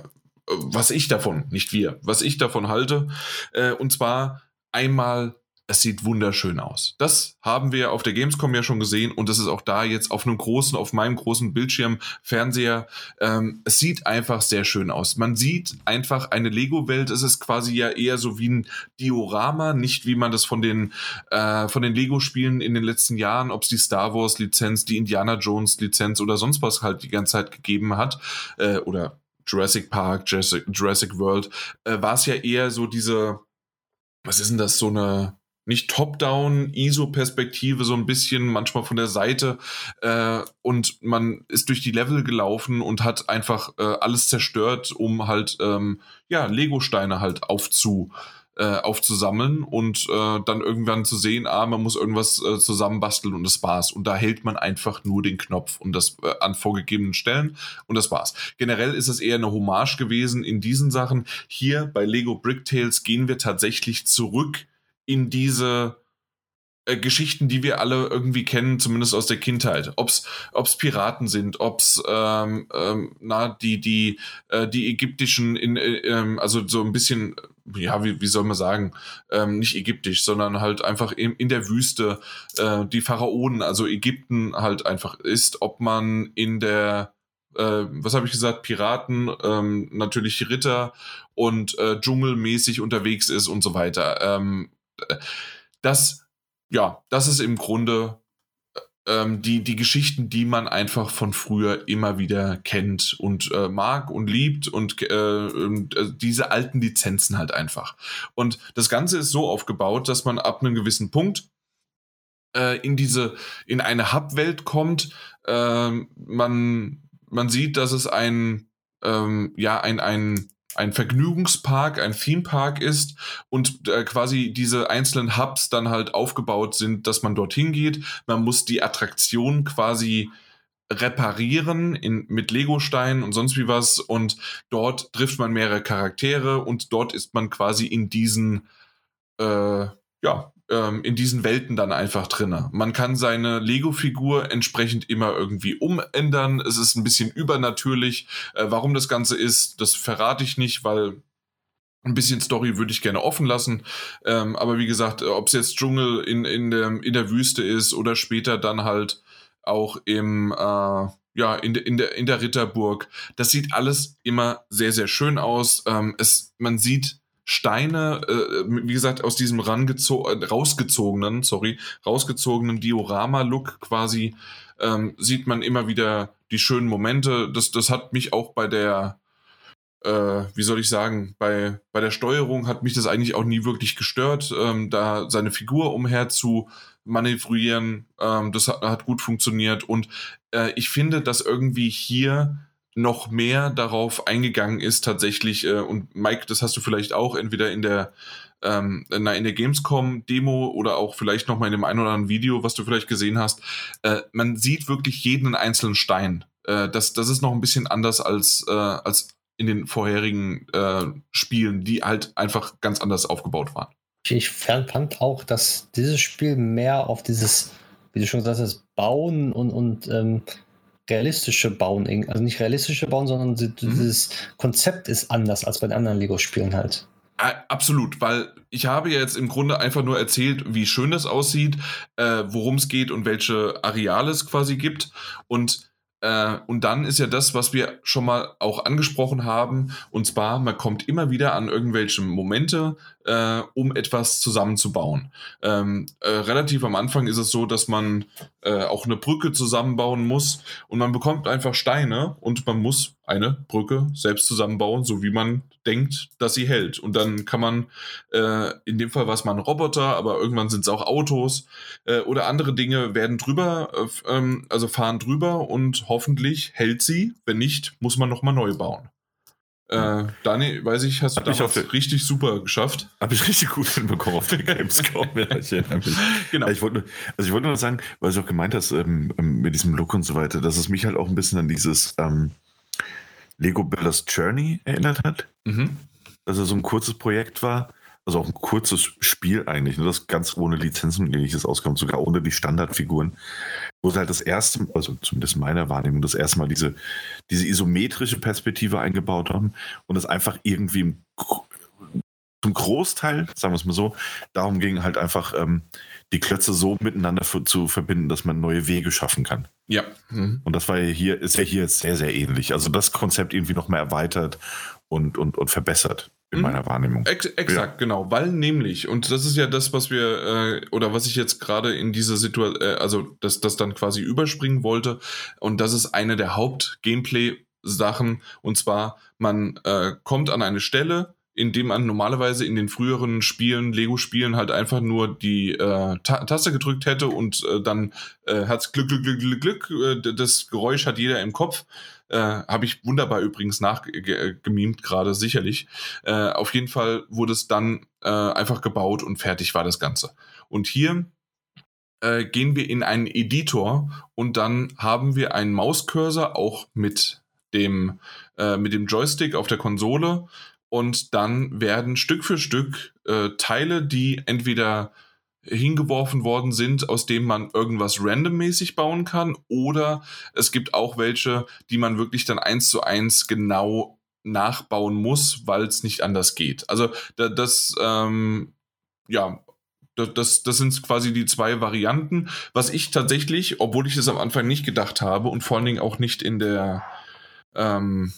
was ich davon, nicht wir, was ich davon halte. Äh, und zwar einmal, es sieht wunderschön aus. Das haben wir auf der Gamescom ja schon gesehen und das ist auch da jetzt auf einem großen, auf meinem großen Bildschirm, Fernseher. Ähm, es sieht einfach sehr schön aus. Man sieht einfach eine Lego-Welt. Es ist quasi ja eher so wie ein Diorama, nicht wie man das von den, äh, von den Lego-Spielen in den letzten Jahren, ob es die Star Wars-Lizenz, die Indiana Jones-Lizenz oder sonst was halt die ganze Zeit gegeben hat, äh, oder Jurassic Park, Jurassic, Jurassic World, äh, war es ja eher so diese, was ist denn das, so eine, nicht Top-Down, ISO-Perspektive, so ein bisschen, manchmal von der Seite. Äh, und man ist durch die Level gelaufen und hat einfach äh, alles zerstört, um halt, ähm, ja, Lego-Steine halt aufzu, äh, aufzusammeln und äh, dann irgendwann zu sehen, ah, man muss irgendwas äh, zusammenbasteln und das war's. Und da hält man einfach nur den Knopf und das äh, an vorgegebenen Stellen und das war's. Generell ist es eher eine Hommage gewesen in diesen Sachen. Hier bei Lego Brick Tales gehen wir tatsächlich zurück in diese äh, Geschichten, die wir alle irgendwie kennen, zumindest aus der Kindheit. Ob's ob's Piraten sind, ob's ähm, ähm, na die die äh, die ägyptischen in äh, ähm, also so ein bisschen ja wie, wie soll man sagen ähm, nicht ägyptisch, sondern halt einfach in, in der Wüste äh, die Pharaonen, also Ägypten halt einfach ist, ob man in der äh, was habe ich gesagt, Piraten, ähm, natürlich Ritter und äh, dschungelmäßig unterwegs ist und so weiter. Ähm, das ja, das ist im Grunde ähm, die, die Geschichten, die man einfach von früher immer wieder kennt und äh, mag und liebt und, äh, und äh, diese alten Lizenzen halt einfach. Und das Ganze ist so aufgebaut, dass man ab einem gewissen Punkt äh, in diese, in eine Hub-Welt kommt. Ähm, man, man sieht, dass es ein, ähm, ja, ein, ein, ein Vergnügungspark, ein Themepark ist und äh, quasi diese einzelnen Hubs dann halt aufgebaut sind, dass man dorthin geht. Man muss die Attraktion quasi reparieren in, mit Lego-Steinen und sonst wie was und dort trifft man mehrere Charaktere und dort ist man quasi in diesen äh, ja, ähm, in diesen Welten dann einfach drinne. Man kann seine Lego-Figur entsprechend immer irgendwie umändern. Es ist ein bisschen übernatürlich. Äh, warum das Ganze ist, das verrate ich nicht, weil ein bisschen Story würde ich gerne offen lassen. Ähm, aber wie gesagt, äh, ob es jetzt Dschungel in, in, der, in der Wüste ist oder später dann halt auch im, äh, ja, in, in, der, in der Ritterburg, das sieht alles immer sehr, sehr schön aus. Ähm, es, man sieht Steine, äh, wie gesagt, aus diesem äh, rausgezogenen, sorry, rausgezogenen Diorama-Look quasi, ähm, sieht man immer wieder die schönen Momente. Das, das hat mich auch bei der, äh, wie soll ich sagen, bei, bei der Steuerung hat mich das eigentlich auch nie wirklich gestört, ähm, da seine Figur umher zu manövrieren. Ähm, das hat, hat gut funktioniert und äh, ich finde, dass irgendwie hier noch mehr darauf eingegangen ist tatsächlich, äh, und Mike, das hast du vielleicht auch entweder in der ähm, in der Gamescom-Demo oder auch vielleicht noch mal in dem ein oder anderen Video, was du vielleicht gesehen hast, äh, man sieht wirklich jeden einzelnen Stein. Äh, das, das ist noch ein bisschen anders als, äh, als in den vorherigen äh, Spielen, die halt einfach ganz anders aufgebaut waren. Ich fand auch, dass dieses Spiel mehr auf dieses, wie du schon gesagt hast, Bauen und, und ähm, realistische Bauen, also nicht realistische Bauen, sondern mhm. dieses Konzept ist anders als bei den anderen Lego-Spielen halt. Absolut, weil ich habe ja jetzt im Grunde einfach nur erzählt, wie schön das aussieht, äh, worum es geht und welche Areale es quasi gibt. Und äh, und dann ist ja das, was wir schon mal auch angesprochen haben, und zwar, man kommt immer wieder an irgendwelche Momente, äh, um etwas zusammenzubauen. Ähm, äh, relativ am Anfang ist es so, dass man äh, auch eine Brücke zusammenbauen muss und man bekommt einfach Steine und man muss eine Brücke selbst zusammenbauen, so wie man denkt, dass sie hält. Und dann kann man, äh, in dem Fall war es mal ein Roboter, aber irgendwann sind es auch Autos äh, oder andere Dinge werden drüber, äh, ähm, also fahren drüber und hoffentlich hält sie. Wenn nicht, muss man nochmal neu bauen. Äh, Dani, weiß ich, hast du hab damals der, richtig super geschafft. Habe ich richtig gut hinbekommen auf der Gamescom. ja, ich (laughs) genau. Ich wollte, also ich wollte nur sagen, weil du auch gemeint hast, ähm, ähm, mit diesem Look und so weiter, dass es mich halt auch ein bisschen an dieses ähm, Lego Builders Journey erinnert hat. Mhm. Dass er so ein kurzes Projekt war, also auch ein kurzes Spiel eigentlich, nur das ganz ohne Lizenzen ähnliches auskommt, sogar ohne die Standardfiguren, wo sie halt das erste, also zumindest meiner Wahrnehmung, das erste Mal diese, diese isometrische Perspektive eingebaut haben und es einfach irgendwie zum Großteil, sagen wir es mal so, darum ging halt einfach ähm, die Klötze so miteinander zu verbinden, dass man neue Wege schaffen kann. Ja. Mhm. Und das war ja hier, ist ja hier sehr, sehr ähnlich. Also das Konzept irgendwie noch mehr erweitert und, und, und verbessert in mhm. meiner Wahrnehmung. Ex exakt, ja. genau, weil nämlich, und das ist ja das, was wir, äh, oder was ich jetzt gerade in dieser Situation, äh, also das, das dann quasi überspringen wollte, und das ist eine der Haupt-Gameplay- Sachen, und zwar, man äh, kommt an eine Stelle, indem man normalerweise in den früheren Spielen, Lego-Spielen, halt einfach nur die äh, Ta Taste gedrückt hätte und äh, dann äh, hat es Glück, Glück, Glück, Glück, Glück. Äh, das Geräusch hat jeder im Kopf. Äh, Habe ich wunderbar übrigens nachgemimt, gerade sicherlich. Äh, auf jeden Fall wurde es dann äh, einfach gebaut und fertig war das Ganze. Und hier äh, gehen wir in einen Editor und dann haben wir einen Mauscursor auch mit dem, äh, mit dem Joystick auf der Konsole und dann werden Stück für Stück äh, Teile, die entweder hingeworfen worden sind, aus denen man irgendwas randommäßig bauen kann, oder es gibt auch welche, die man wirklich dann eins zu eins genau nachbauen muss, weil es nicht anders geht. Also da, das, ähm, ja, das, das sind quasi die zwei Varianten. Was ich tatsächlich, obwohl ich das am Anfang nicht gedacht habe und vor allen Dingen auch nicht in der ähm,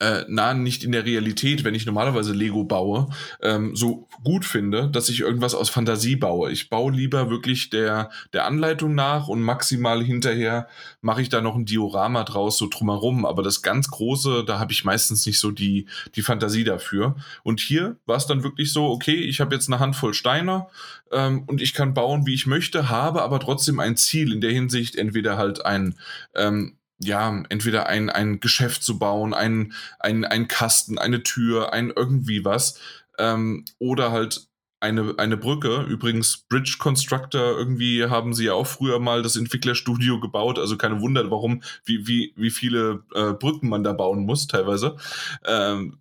äh, na, nicht in der Realität, wenn ich normalerweise Lego baue, ähm, so gut finde, dass ich irgendwas aus Fantasie baue. Ich baue lieber wirklich der, der Anleitung nach und maximal hinterher mache ich da noch ein Diorama draus, so drumherum. Aber das ganz Große, da habe ich meistens nicht so die, die Fantasie dafür. Und hier war es dann wirklich so, okay, ich habe jetzt eine Handvoll Steine ähm, und ich kann bauen, wie ich möchte, habe aber trotzdem ein Ziel in der Hinsicht, entweder halt ein ähm, ja, entweder ein, ein Geschäft zu bauen, ein, ein, ein Kasten, eine Tür, ein irgendwie was, ähm, oder halt eine, eine Brücke. Übrigens, Bridge Constructor, irgendwie haben sie ja auch früher mal das Entwicklerstudio gebaut, also keine Wunder, warum, wie, wie, wie viele äh, Brücken man da bauen muss, teilweise. Ähm,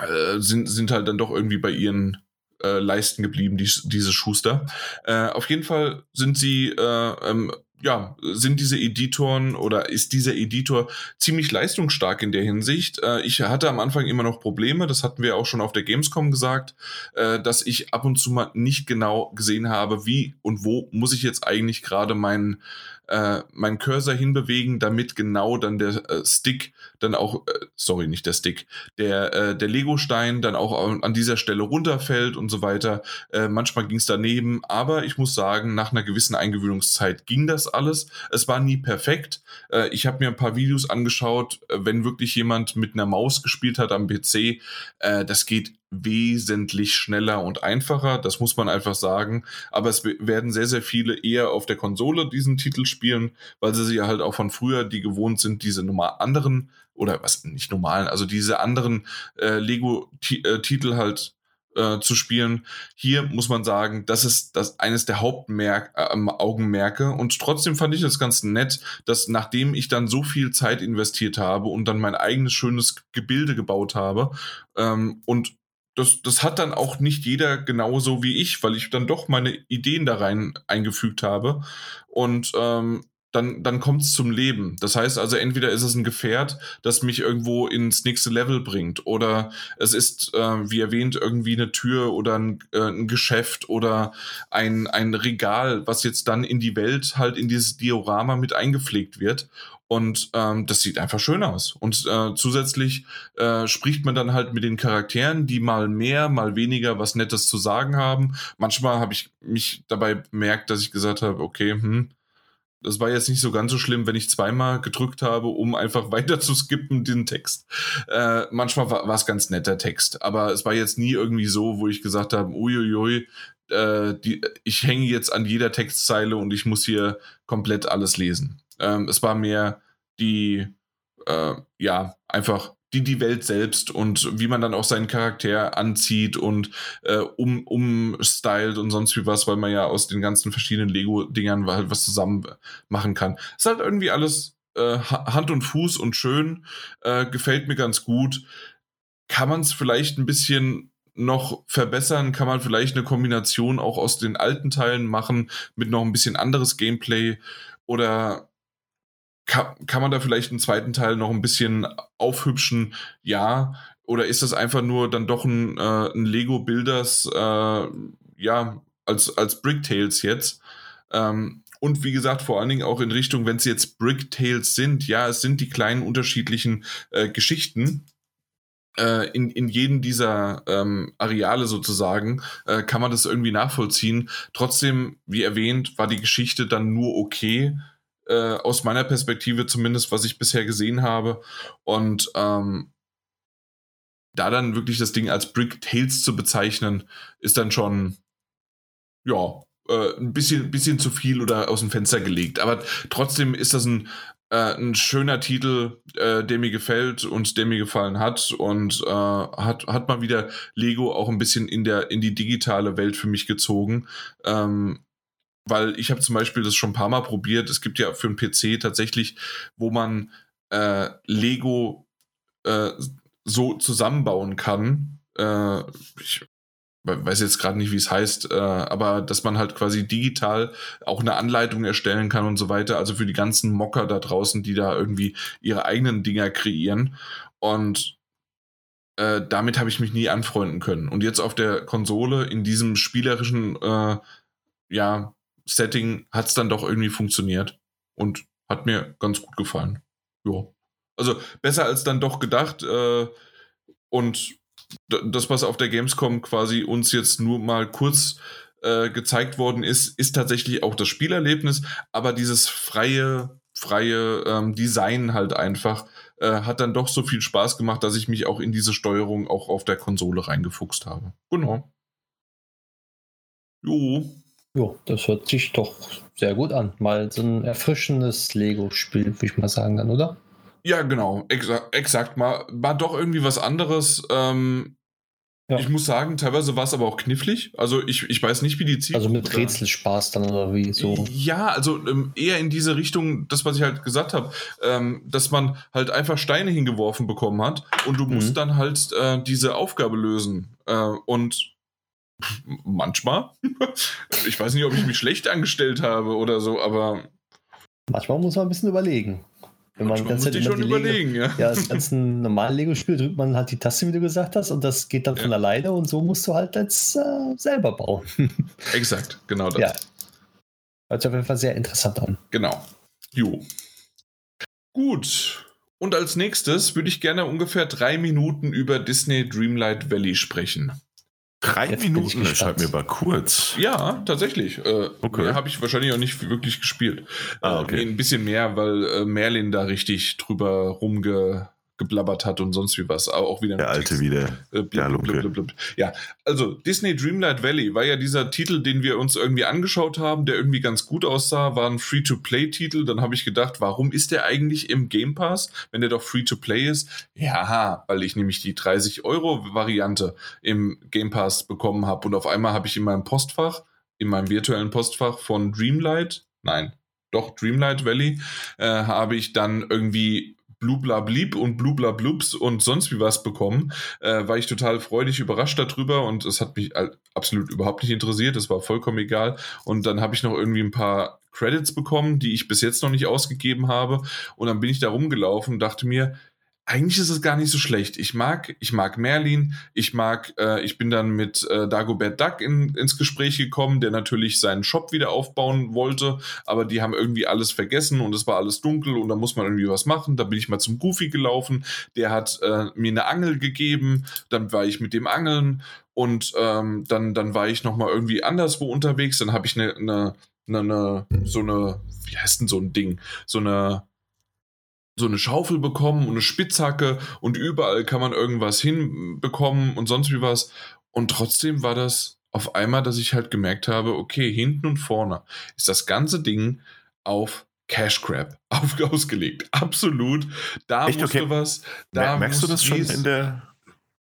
äh, sind, sind halt dann doch irgendwie bei ihren äh, Leisten geblieben, die, diese Schuster. Äh, auf jeden Fall sind sie äh, ähm, ja, sind diese Editoren oder ist dieser Editor ziemlich leistungsstark in der Hinsicht. Äh, ich hatte am Anfang immer noch Probleme, das hatten wir auch schon auf der Gamescom gesagt, äh, dass ich ab und zu mal nicht genau gesehen habe, wie und wo muss ich jetzt eigentlich gerade meinen äh, meinen Cursor hinbewegen, damit genau dann der äh, Stick dann auch, äh, sorry, nicht der Stick, der, äh, der Lego-Stein dann auch an dieser Stelle runterfällt und so weiter. Äh, manchmal ging es daneben, aber ich muss sagen, nach einer gewissen Eingewöhnungszeit ging das alles. Es war nie perfekt. Äh, ich habe mir ein paar Videos angeschaut, äh, wenn wirklich jemand mit einer Maus gespielt hat am PC, äh, das geht wesentlich schneller und einfacher, das muss man einfach sagen. Aber es werden sehr, sehr viele eher auf der Konsole diesen Titel spielen, weil sie ja halt auch von früher, die gewohnt sind, diese normal anderen oder was nicht normalen, also diese anderen äh, Lego-Titel äh, halt äh, zu spielen. Hier muss man sagen, das ist das eines der Hauptaugenmerke äh, und trotzdem fand ich das ganz nett, dass nachdem ich dann so viel Zeit investiert habe und dann mein eigenes schönes Gebilde gebaut habe ähm, und das, das hat dann auch nicht jeder genauso wie ich, weil ich dann doch meine Ideen da rein eingefügt habe. Und ähm, dann, dann kommt es zum Leben. Das heißt also, entweder ist es ein Gefährt, das mich irgendwo ins nächste Level bringt, oder es ist, äh, wie erwähnt, irgendwie eine Tür oder ein, äh, ein Geschäft oder ein, ein Regal, was jetzt dann in die Welt halt in dieses Diorama mit eingepflegt wird. Und ähm, das sieht einfach schön aus. Und äh, zusätzlich äh, spricht man dann halt mit den Charakteren, die mal mehr, mal weniger was Nettes zu sagen haben. Manchmal habe ich mich dabei bemerkt, dass ich gesagt habe, okay, hm, das war jetzt nicht so ganz so schlimm, wenn ich zweimal gedrückt habe, um einfach (laughs) weiter zu skippen, den Text. Äh, manchmal war es ganz netter Text, aber es war jetzt nie irgendwie so, wo ich gesagt habe, uiuiui, äh, die, ich hänge jetzt an jeder Textzeile und ich muss hier komplett alles lesen. Ähm, es war mehr die, äh, ja, einfach die, die Welt selbst und wie man dann auch seinen Charakter anzieht und äh, um, umstylt und sonst wie was, weil man ja aus den ganzen verschiedenen Lego-Dingern halt was zusammen machen kann. ist halt irgendwie alles äh, Hand und Fuß und schön, äh, gefällt mir ganz gut. Kann man es vielleicht ein bisschen noch verbessern? Kann man vielleicht eine Kombination auch aus den alten Teilen machen mit noch ein bisschen anderes Gameplay? Oder kann, kann man da vielleicht einen zweiten Teil noch ein bisschen aufhübschen? Ja. Oder ist das einfach nur dann doch ein, äh, ein Lego Builders, äh, ja, als, als Brick Tales jetzt? Ähm, und wie gesagt, vor allen Dingen auch in Richtung, wenn es jetzt Brick Tales sind, ja, es sind die kleinen unterschiedlichen äh, Geschichten, äh, in, in jedem dieser ähm, Areale sozusagen, äh, kann man das irgendwie nachvollziehen. Trotzdem, wie erwähnt, war die Geschichte dann nur okay äh, aus meiner Perspektive zumindest, was ich bisher gesehen habe. Und ähm, da dann wirklich das Ding als Brick Tales zu bezeichnen, ist dann schon, ja, äh, ein bisschen, bisschen zu viel oder aus dem Fenster gelegt. Aber trotzdem ist das ein, äh, ein schöner Titel, äh, der mir gefällt und der mir gefallen hat und äh, hat, hat mal wieder Lego auch ein bisschen in, der, in die digitale Welt für mich gezogen. Ähm, weil ich habe zum Beispiel das schon ein paar Mal probiert. Es gibt ja für einen PC tatsächlich, wo man äh, Lego äh, so zusammenbauen kann. Äh, ich weiß jetzt gerade nicht, wie es heißt, äh, aber dass man halt quasi digital auch eine Anleitung erstellen kann und so weiter. Also für die ganzen Mocker da draußen, die da irgendwie ihre eigenen Dinger kreieren. Und äh, damit habe ich mich nie anfreunden können. Und jetzt auf der Konsole in diesem spielerischen äh, ja, Setting hat es dann doch irgendwie funktioniert und hat mir ganz gut gefallen. Ja. Also besser als dann doch gedacht. Äh, und das, was auf der Gamescom quasi uns jetzt nur mal kurz äh, gezeigt worden ist, ist tatsächlich auch das Spielerlebnis, aber dieses freie, freie ähm, Design halt einfach äh, hat dann doch so viel Spaß gemacht, dass ich mich auch in diese Steuerung auch auf der Konsole reingefuchst habe. Genau. Jo. Jo, das hört sich doch sehr gut an. Mal so ein erfrischendes Lego-Spiel, würde ich mal sagen, dann, oder? Ja, genau, exakt, exakt. Mal, mal doch irgendwie was anderes. Ähm, ja. Ich muss sagen, teilweise war es aber auch knifflig. Also ich, ich weiß nicht, wie die Ziel. Also mit Rätselspaß dann oder wie so. Ja, also ähm, eher in diese Richtung, das, was ich halt gesagt habe, ähm, dass man halt einfach Steine hingeworfen bekommen hat und du mhm. musst dann halt äh, diese Aufgabe lösen. Äh, und manchmal, ich weiß nicht, ob ich mich schlecht angestellt habe oder so, aber. Manchmal muss man ein bisschen überlegen. Wenn man ganz muss ich schon überlegen, Lego, ja. Ja, als, als ein normales Lego-Spiel drückt man halt die Taste, wie du gesagt hast, und das geht dann ja. von alleine und so musst du halt jetzt äh, selber bauen. (laughs) Exakt, genau das. Ja. Hört sich auf jeden Fall sehr interessant an. Genau. Jo. Gut. Und als nächstes würde ich gerne ungefähr drei Minuten über Disney Dreamlight Valley sprechen. Drei Jetzt Minuten, das scheint mir aber kurz. Ja, tatsächlich. Äh, okay. Mehr habe ich wahrscheinlich auch nicht wirklich gespielt. Ah, okay. Äh, ein bisschen mehr, weil äh, Merlin da richtig drüber rumge geblabbert hat und sonst wie was. Auch wieder der alte Text. wieder. Äh, blub, blub, blub, ja, also Disney Dreamlight Valley war ja dieser Titel, den wir uns irgendwie angeschaut haben, der irgendwie ganz gut aussah, war ein Free-to-Play-Titel. Dann habe ich gedacht, warum ist der eigentlich im Game Pass, wenn der doch Free-to-Play ist? Ja, weil ich nämlich die 30 Euro Variante im Game Pass bekommen habe und auf einmal habe ich in meinem Postfach, in meinem virtuellen Postfach von Dreamlight, nein, doch Dreamlight Valley, äh, habe ich dann irgendwie Blublablieb und Blublablubs und sonst wie was bekommen, äh, war ich total freudig überrascht darüber und es hat mich absolut überhaupt nicht interessiert, es war vollkommen egal. Und dann habe ich noch irgendwie ein paar Credits bekommen, die ich bis jetzt noch nicht ausgegeben habe. Und dann bin ich da rumgelaufen und dachte mir, eigentlich ist es gar nicht so schlecht. Ich mag, ich mag Merlin, ich mag, äh, ich bin dann mit äh, Dagobert Duck in, ins Gespräch gekommen, der natürlich seinen Shop wieder aufbauen wollte, aber die haben irgendwie alles vergessen und es war alles dunkel und da muss man irgendwie was machen. Da bin ich mal zum Goofy gelaufen, der hat äh, mir eine Angel gegeben, dann war ich mit dem Angeln und ähm, dann, dann war ich nochmal irgendwie anderswo unterwegs, dann habe ich eine, eine, eine, eine, so eine, wie heißt denn so ein Ding, so eine so eine Schaufel bekommen und eine Spitzhacke und überall kann man irgendwas hinbekommen und sonst wie was. Und trotzdem war das auf einmal, dass ich halt gemerkt habe, okay, hinten und vorne ist das ganze Ding auf Cash Grab (laughs) auf, ausgelegt. Absolut. Da Echt? musste okay. was. Da Merkst du das schon in der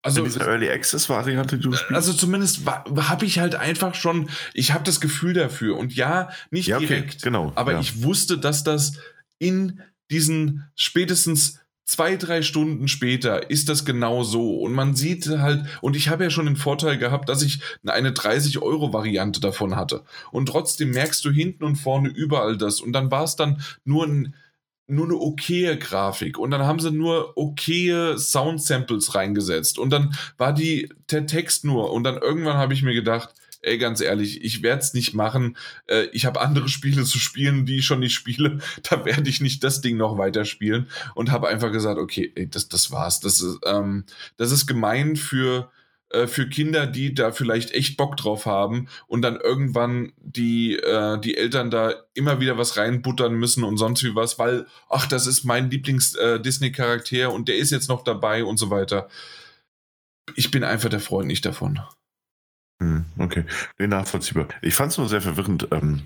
also in dieser Early Access Variante, die du spielst? Also zumindest habe ich halt einfach schon, ich habe das Gefühl dafür und ja, nicht ja, okay, direkt, genau, aber ja. ich wusste, dass das in diesen spätestens zwei, drei Stunden später ist das genau so. Und man sieht halt, und ich habe ja schon den Vorteil gehabt, dass ich eine 30-Euro-Variante davon hatte. Und trotzdem merkst du hinten und vorne überall das. Und dann war es dann nur ein nur eine okaye Grafik und dann haben sie nur okaye Sound-Samples reingesetzt und dann war die der Text nur und dann irgendwann habe ich mir gedacht, ey, ganz ehrlich, ich werde es nicht machen. Äh, ich habe andere Spiele zu spielen, die ich schon nicht spiele. (laughs) Da werde ich nicht das Ding noch weiterspielen und habe einfach gesagt, okay, ey, das, das war's. Das ist, ähm, das ist gemein für äh, für Kinder, die da vielleicht echt Bock drauf haben und dann irgendwann die, äh, die Eltern da immer wieder was reinbuttern müssen und sonst wie was, weil, ach, das ist mein Lieblings-Disney-Charakter äh, und der ist jetzt noch dabei und so weiter. ich bin einfach der Freund nicht davon. Hm, okay, nee, nachvollziehbar. Ich fand es nur sehr verwirrend. Ähm,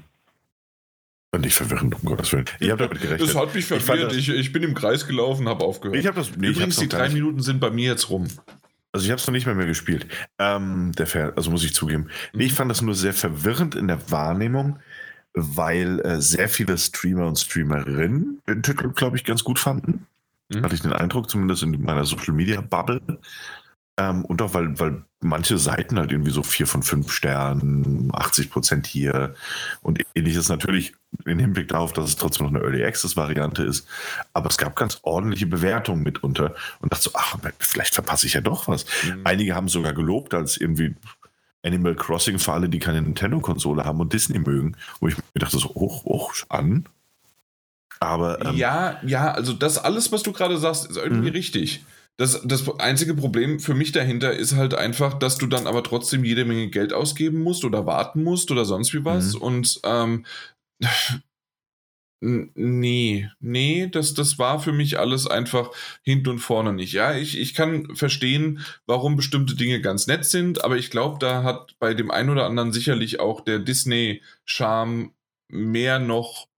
äh, nicht verwirrend, um Gottes Willen. Ich habe damit gerechnet. Das hat mich verwirrt. Ich, ich, ich, bin im Kreis gelaufen, habe aufgehört. Ich habe das. Nee, Übrigens, die drei Minuten sind bei mir jetzt rum. Also ich habe es noch nicht mehr, mehr gespielt. Ähm, der Fair, also muss ich zugeben. Nee, ich fand das nur sehr verwirrend in der Wahrnehmung, weil äh, sehr viele Streamer und Streamerinnen den Titel, glaube ich, ganz gut fanden. Mhm. Hatte ich den Eindruck, zumindest in meiner Social Media Bubble. Ähm, und auch weil, weil manche Seiten halt irgendwie so vier von fünf Sternen, 80 Prozent hier und ähnliches. Natürlich im Hinblick darauf, dass es trotzdem noch eine Early Access Variante ist. Aber es gab ganz ordentliche Bewertungen mitunter und dachte so, ach, vielleicht verpasse ich ja doch was. Mhm. Einige haben sogar gelobt, als irgendwie Animal Crossing für alle, die keine Nintendo-Konsole haben und Disney mögen. Wo ich mir dachte so, hoch, hoch, an. Aber. Ähm, ja, ja, also das alles, was du gerade sagst, ist irgendwie mhm. richtig. Das, das einzige Problem für mich dahinter ist halt einfach, dass du dann aber trotzdem jede Menge Geld ausgeben musst oder warten musst oder sonst wie was. Mhm. Und ähm, nee, nee, das, das war für mich alles einfach hinten und vorne nicht. Ja, ich, ich kann verstehen, warum bestimmte Dinge ganz nett sind, aber ich glaube, da hat bei dem einen oder anderen sicherlich auch der Disney-Charme mehr noch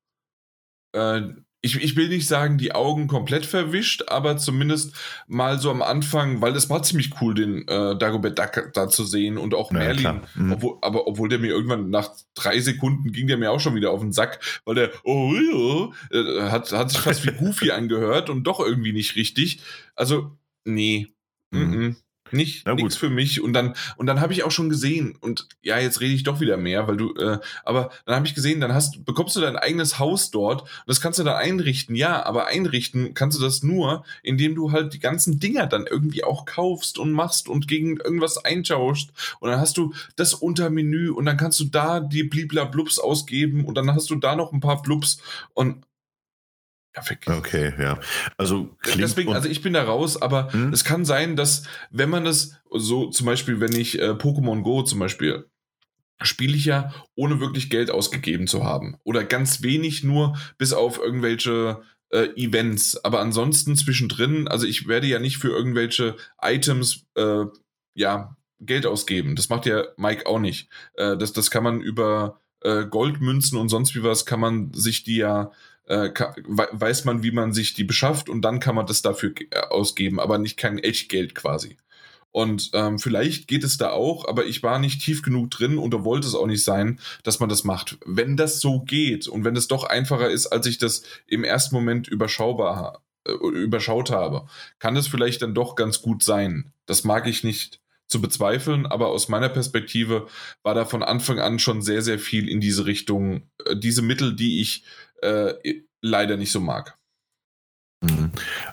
äh, ich, ich will nicht sagen, die Augen komplett verwischt, aber zumindest mal so am Anfang, weil es war ziemlich cool, den äh, Dagobert Duck da zu sehen und auch ja, Merlin. Mhm. Obwohl, aber obwohl der mir irgendwann nach drei Sekunden ging der mir auch schon wieder auf den Sack, weil der oh, oh, äh, hat, hat sich fast wie (laughs) Goofy angehört und doch irgendwie nicht richtig. Also, nee. Mhm. Mm nicht nichts für mich. Und dann und dann habe ich auch schon gesehen und ja jetzt rede ich doch wieder mehr weil du äh, aber dann habe ich gesehen dann hast bekommst du dein eigenes Haus dort und das kannst du dann einrichten. Ja aber einrichten kannst du das nur indem du halt die ganzen Dinger dann irgendwie auch kaufst und machst und gegen irgendwas eintauschst und dann hast du das Untermenü und dann kannst du da die blibla blubs ausgeben und dann hast du da noch ein paar blubs. Und Perfekt. Okay, ja. Also deswegen, also ich bin da raus, aber hm? es kann sein, dass wenn man das so zum Beispiel, wenn ich äh, Pokémon Go zum Beispiel spiele ich ja ohne wirklich Geld ausgegeben zu haben oder ganz wenig nur bis auf irgendwelche äh, Events, aber ansonsten zwischendrin, also ich werde ja nicht für irgendwelche Items äh, ja Geld ausgeben. Das macht ja Mike auch nicht. Äh, das, das kann man über äh, Goldmünzen und sonst wie was kann man sich die ja äh, weiß man, wie man sich die beschafft und dann kann man das dafür äh, ausgeben, aber nicht kein Echtgeld quasi. Und ähm, vielleicht geht es da auch, aber ich war nicht tief genug drin und da wollte es auch nicht sein, dass man das macht. Wenn das so geht und wenn es doch einfacher ist, als ich das im ersten Moment überschaubar äh, überschaut habe, kann es vielleicht dann doch ganz gut sein. Das mag ich nicht zu bezweifeln, aber aus meiner Perspektive war da von Anfang an schon sehr, sehr viel in diese Richtung, äh, diese Mittel, die ich äh, leider nicht so mag. Mhm.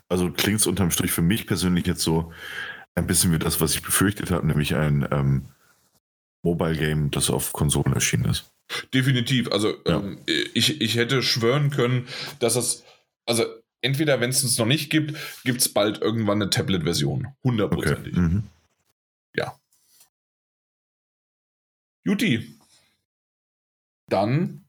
Also klingt es unterm Strich für mich persönlich jetzt so ein bisschen wie das, was ich befürchtet habe, nämlich ein ähm, Mobile Game, das auf Konsolen erschienen ist. Definitiv. Also ja. ähm, ich, ich hätte schwören können, dass es, also entweder wenn es es noch nicht gibt, gibt es bald irgendwann eine Tablet-Version. Hundertprozentig. Okay. Mhm. Ja. Juti. Dann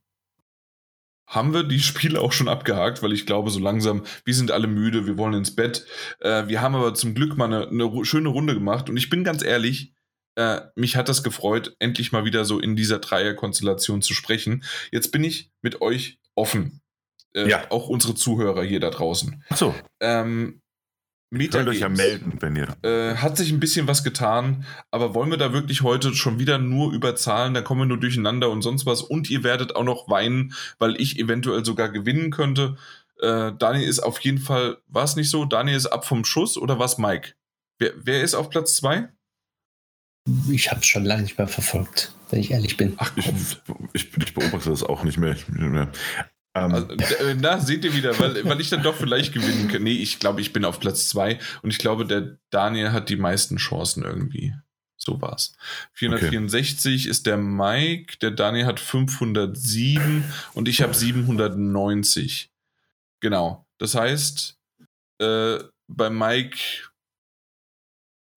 haben wir die Spiele auch schon abgehakt, weil ich glaube, so langsam, wir sind alle müde, wir wollen ins Bett. Äh, wir haben aber zum Glück mal eine, eine, schöne Runde gemacht und ich bin ganz ehrlich, äh, mich hat das gefreut, endlich mal wieder so in dieser Dreierkonstellation zu sprechen. Jetzt bin ich mit euch offen. Äh, ja. Auch unsere Zuhörer hier da draußen. Ach so. Ähm, Meta Könnt euch ja melden, wenn ihr. Äh, hat sich ein bisschen was getan, aber wollen wir da wirklich heute schon wieder nur über Zahlen? Da kommen wir nur durcheinander und sonst was. Und ihr werdet auch noch weinen, weil ich eventuell sogar gewinnen könnte. Äh, Daniel ist auf jeden Fall, war es nicht so? Daniel ist ab vom Schuss oder was, Mike? Wer, wer ist auf Platz 2? Ich habe es schon lange nicht mehr verfolgt, wenn ich ehrlich bin. Ach, ich, ich, ich, beobachte das auch nicht mehr. Ähm, also, äh, na, seht ihr wieder, weil, weil ich dann doch vielleicht gewinnen kann. Nee, ich glaube, ich bin auf Platz 2 und ich glaube, der Daniel hat die meisten Chancen irgendwie. So war's. 464 okay. ist der Mike, der Daniel hat 507 und ich habe 790. Genau. Das heißt, äh, bei Mike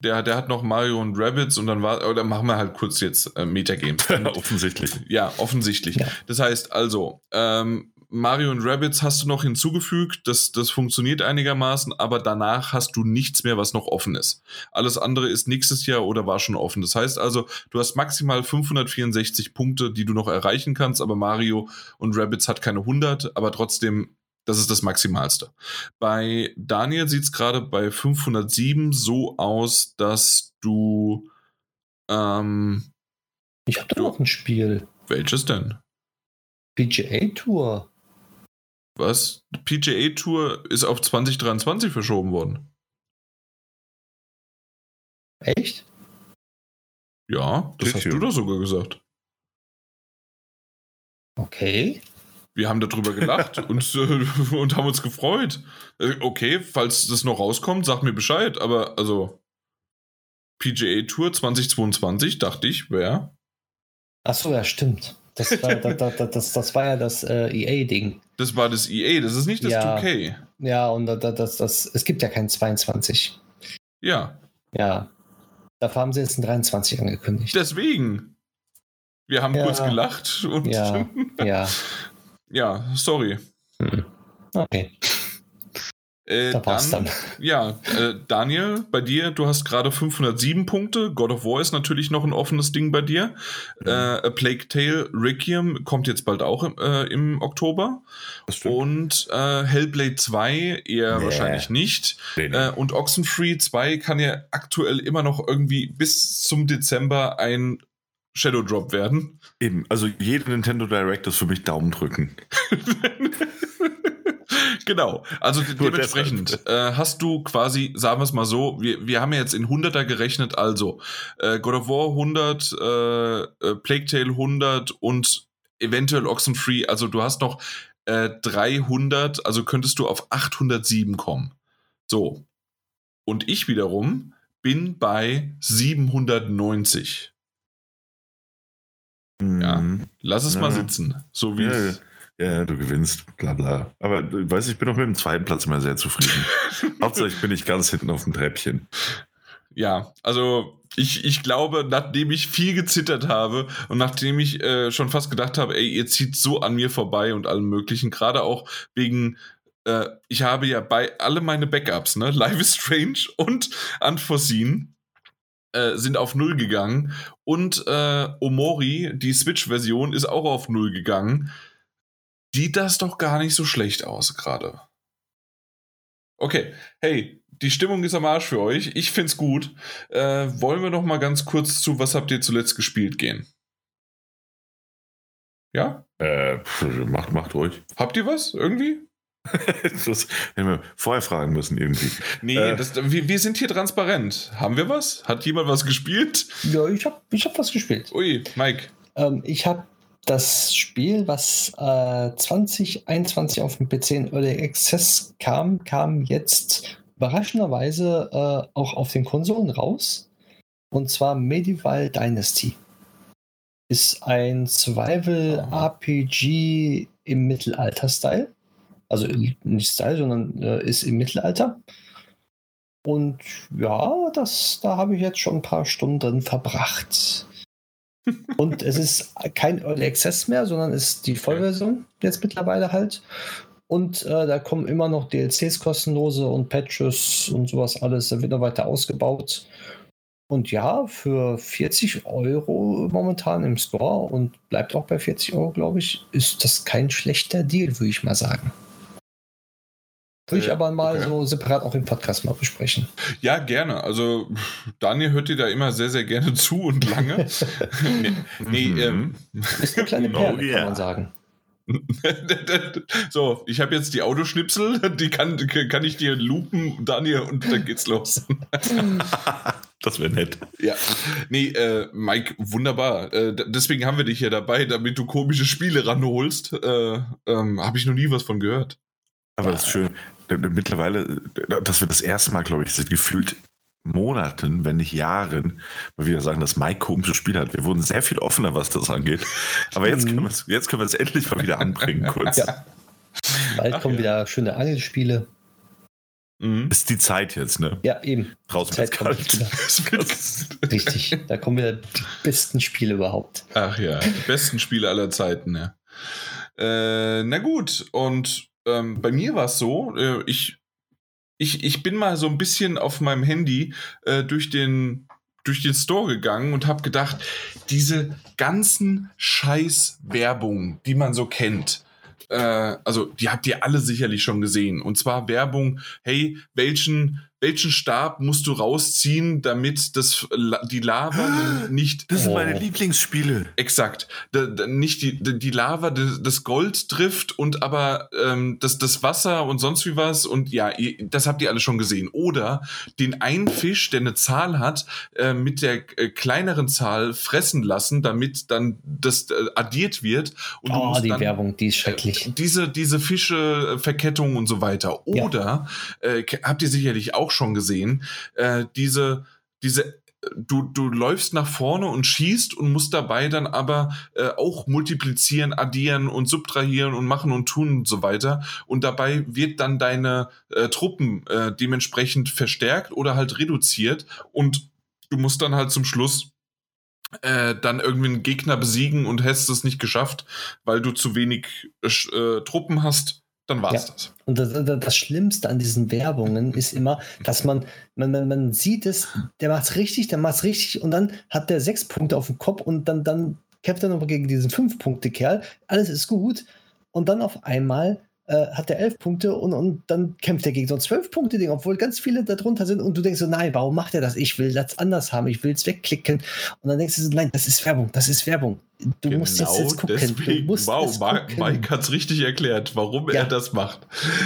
der, der hat noch Mario und Rabbits und dann war, oder machen wir halt kurz jetzt äh, Metagames. (laughs) offensichtlich. Ja, offensichtlich. Ja. Das heißt also, ähm, Mario und Rabbits hast du noch hinzugefügt, das, das funktioniert einigermaßen, aber danach hast du nichts mehr, was noch offen ist. Alles andere ist nächstes Jahr oder war schon offen. Das heißt also, du hast maximal 564 Punkte, die du noch erreichen kannst, aber Mario und Rabbits hat keine 100, aber trotzdem, das ist das Maximalste. Bei Daniel sieht es gerade bei 507 so aus, dass du. Ähm, Ich habe da noch ein Spiel. welches denn? PGA Tour. Was? PGA Tour ist auf 2023 verschoben worden. Echt? Ja, das Steht hast hier. du doch sogar gesagt. Okay. Wir haben darüber gelacht (laughs) und, äh, und haben uns gefreut. Äh, Okay, falls das noch rauskommt, sag mir Bescheid. Aber also PGA Tour 2022 dachte ich, wäre. Achso, ja, stimmt. Das war, da, da, da, das, das war ja das äh, EA-Ding. Das war das EA, das ist nicht das Ja. 2K. Ja, und da, das, das, es gibt ja kein 22. Ja, Ja. Dafür haben sie jetzt ein 23 angekündigt. deswegen. Wir haben Ja. kurz gelacht und Ja. (laughs) Ja. ja sorry. Hm. Okay, Äh, da war's dann. (laughs) Ja, äh, Daniel, bei dir, du hast gerade 507 Punkte. God of War ist natürlich noch ein offenes Ding bei dir. Äh, A Plague Tale Requiem kommt jetzt bald auch im, äh, im Oktober. Und äh, Hellblade 2 eher Nee. wahrscheinlich nicht. Nee, nee. Äh, und Oxenfree 2 kann ja aktuell immer noch irgendwie bis zum Dezember ein Shadow Drop werden. Eben, also jede Nintendo Direct ist für mich Daumen drücken. (laughs) genau, also (laughs) Nur dementsprechend äh, hast du quasi, sagen wir es mal so, wir, wir haben ja jetzt in 100er gerechnet, also äh, God of War 100, äh, äh, Plague Tale 100 und eventuell Oxenfree, also du hast noch äh, 300, also könntest du auf 807 kommen. So. Und ich wiederum bin bei 790. Ja. Mhm. Lass es Ja. mal sitzen. So wie Ja, es- ja, du gewinnst, bla bla. Aber du weißt, ich bin auch mit dem zweiten Platz immer sehr zufrieden. (laughs) Hauptsächlich bin ich ganz hinten auf dem Treppchen. Ja, also ich, ich glaube, nachdem ich viel gezittert habe und nachdem ich äh, schon fast gedacht habe, ey, ihr zieht so an mir vorbei und allem möglichen, gerade auch wegen, äh, ich habe ja bei alle meine Backups, ne, (laughs) Life is Strange und Unforeseen, äh, sind auf Null gegangen und äh, Omori, die Switch-Version, ist auch auf Null gegangen. Sieht das doch gar nicht so schlecht aus gerade. Okay, hey, die Stimmung ist am Arsch für euch. Ich find's gut. Äh, wollen wir noch mal ganz kurz zu Was habt ihr zuletzt gespielt gehen? Ja? Äh, macht, macht ruhig. Habt ihr was irgendwie? (laughs) Das hätten wir vorher fragen müssen irgendwie. Nee, Äh. das, wir, wir sind hier transparent. Haben wir was? Hat jemand was gespielt? Ja, ich habe ich hab was gespielt. Ui, Mike. Ähm, ich habe das Spiel, was äh, 2021 auf dem PC in Early Access kam, kam jetzt überraschenderweise äh, auch auf den Konsolen raus. Und zwar Medieval Dynasty. Ist ein Survival-RPG im Mittelalter-Style. Also nicht Style, sondern äh, ist im Mittelalter. Und ja, das, da habe ich jetzt schon ein paar Stunden verbracht. Und es ist kein Early Access mehr, sondern ist die Vollversion jetzt mittlerweile halt. Und äh, da kommen immer noch DLCs kostenlose und Patches und sowas alles. Da wird noch weiter ausgebaut. Und ja, für 40 Euro momentan im Store und bleibt auch bei 40 Euro, glaube ich, ist das kein schlechter Deal, würde ich mal sagen. Würde ich Äh, aber mal okay. so separat auch im Podcast mal besprechen. Ja, gerne. Also, Daniel hört dir da immer sehr, sehr gerne zu und lange. (laughs) nee, nee Mhm. ähm, Ist eine kleine Oh Perle, yeah. kann man sagen. (laughs) so, ich habe jetzt die Autoschnipsel, die kann, kann ich dir lupen, Daniel, und dann geht's los. (laughs) Das wäre nett. Ja, nee, äh, Mike, wunderbar. Äh, deswegen haben wir dich hier dabei, damit du komische Spiele ranholst. Äh, ähm, habe ich noch nie was von gehört. Aber das ist schön. Äh, Mittlerweile, äh, dass wir das erste Mal, glaube ich, seit gefühlt Monaten, wenn nicht Jahren, mal wieder sagen, dass Mike komische Spiele hat. Wir wurden sehr viel offener, was das angeht. Aber jetzt können wir es jetzt können wir es endlich mal wieder anbringen, (laughs) kurz. Ja. Bald Ach kommen ja. wieder schöne Angelspiele. Mhm. Ist die Zeit jetzt, ne? Ja, eben. Draußen Zeit kommt wieder. (laughs) Richtig. Da kommen wieder die besten Spiele überhaupt. Ach ja, die besten Spiele aller Zeiten, ja. Äh, na gut, und ähm, bei mir war es so, äh, ich, ich, ich bin mal so ein bisschen auf meinem Handy äh, durch den durch den Store gegangen und habe gedacht, diese ganzen Scheiß-Werbung, die man so kennt, äh, also die habt ihr alle sicherlich schon gesehen. Und zwar Werbung, hey, welchen welchen Stab musst du rausziehen, damit das, die Lava nicht. Das sind oh. meine Lieblingsspiele. Exakt. Da, da, nicht die, die Lava das Gold trifft und aber ähm, das, das Wasser und sonst wie was. Und ja, das habt ihr alle schon gesehen. Oder den einen Fisch, der eine Zahl hat, äh, mit der äh, kleineren Zahl fressen lassen, damit dann das äh, addiert wird. Und oh, die dann, Werbung, die ist schrecklich. Äh, diese, diese Fische, Verkettung und so weiter. Oder ja. Äh, habt ihr sicherlich auch auch schon gesehen, äh, diese, diese du, du läufst nach vorne und schießt und musst dabei dann aber äh, auch multiplizieren, addieren und subtrahieren und machen und tun und so weiter. Und dabei wird dann deine äh, Truppen äh, dementsprechend verstärkt oder halt reduziert und du musst dann halt zum Schluss äh, dann irgendwie einen Gegner besiegen und hast es nicht geschafft, weil du zu wenig äh, Truppen hast dann war es ja. das. Und das, das, Schlimmste an diesen Werbungen ist immer, dass man, man, man, man sieht es, der macht es richtig, der macht es richtig und dann hat der sechs Punkte auf dem Kopf und dann, dann kämpft er nochmal gegen diesen Fünf-Punkte-Kerl. Alles ist gut. Und dann auf einmal äh, hat er elf Punkte und, und dann kämpft er gegen so ein zwölf Punkte Ding, obwohl ganz viele darunter sind und du denkst so, nein, warum macht er das? Ich will das anders haben, ich will es wegklicken und dann denkst du so, nein, das ist Werbung, das ist Werbung. Du genau musst jetzt, jetzt gucken. Deswegen, wow, Mike hat es richtig erklärt, warum ja. er das macht,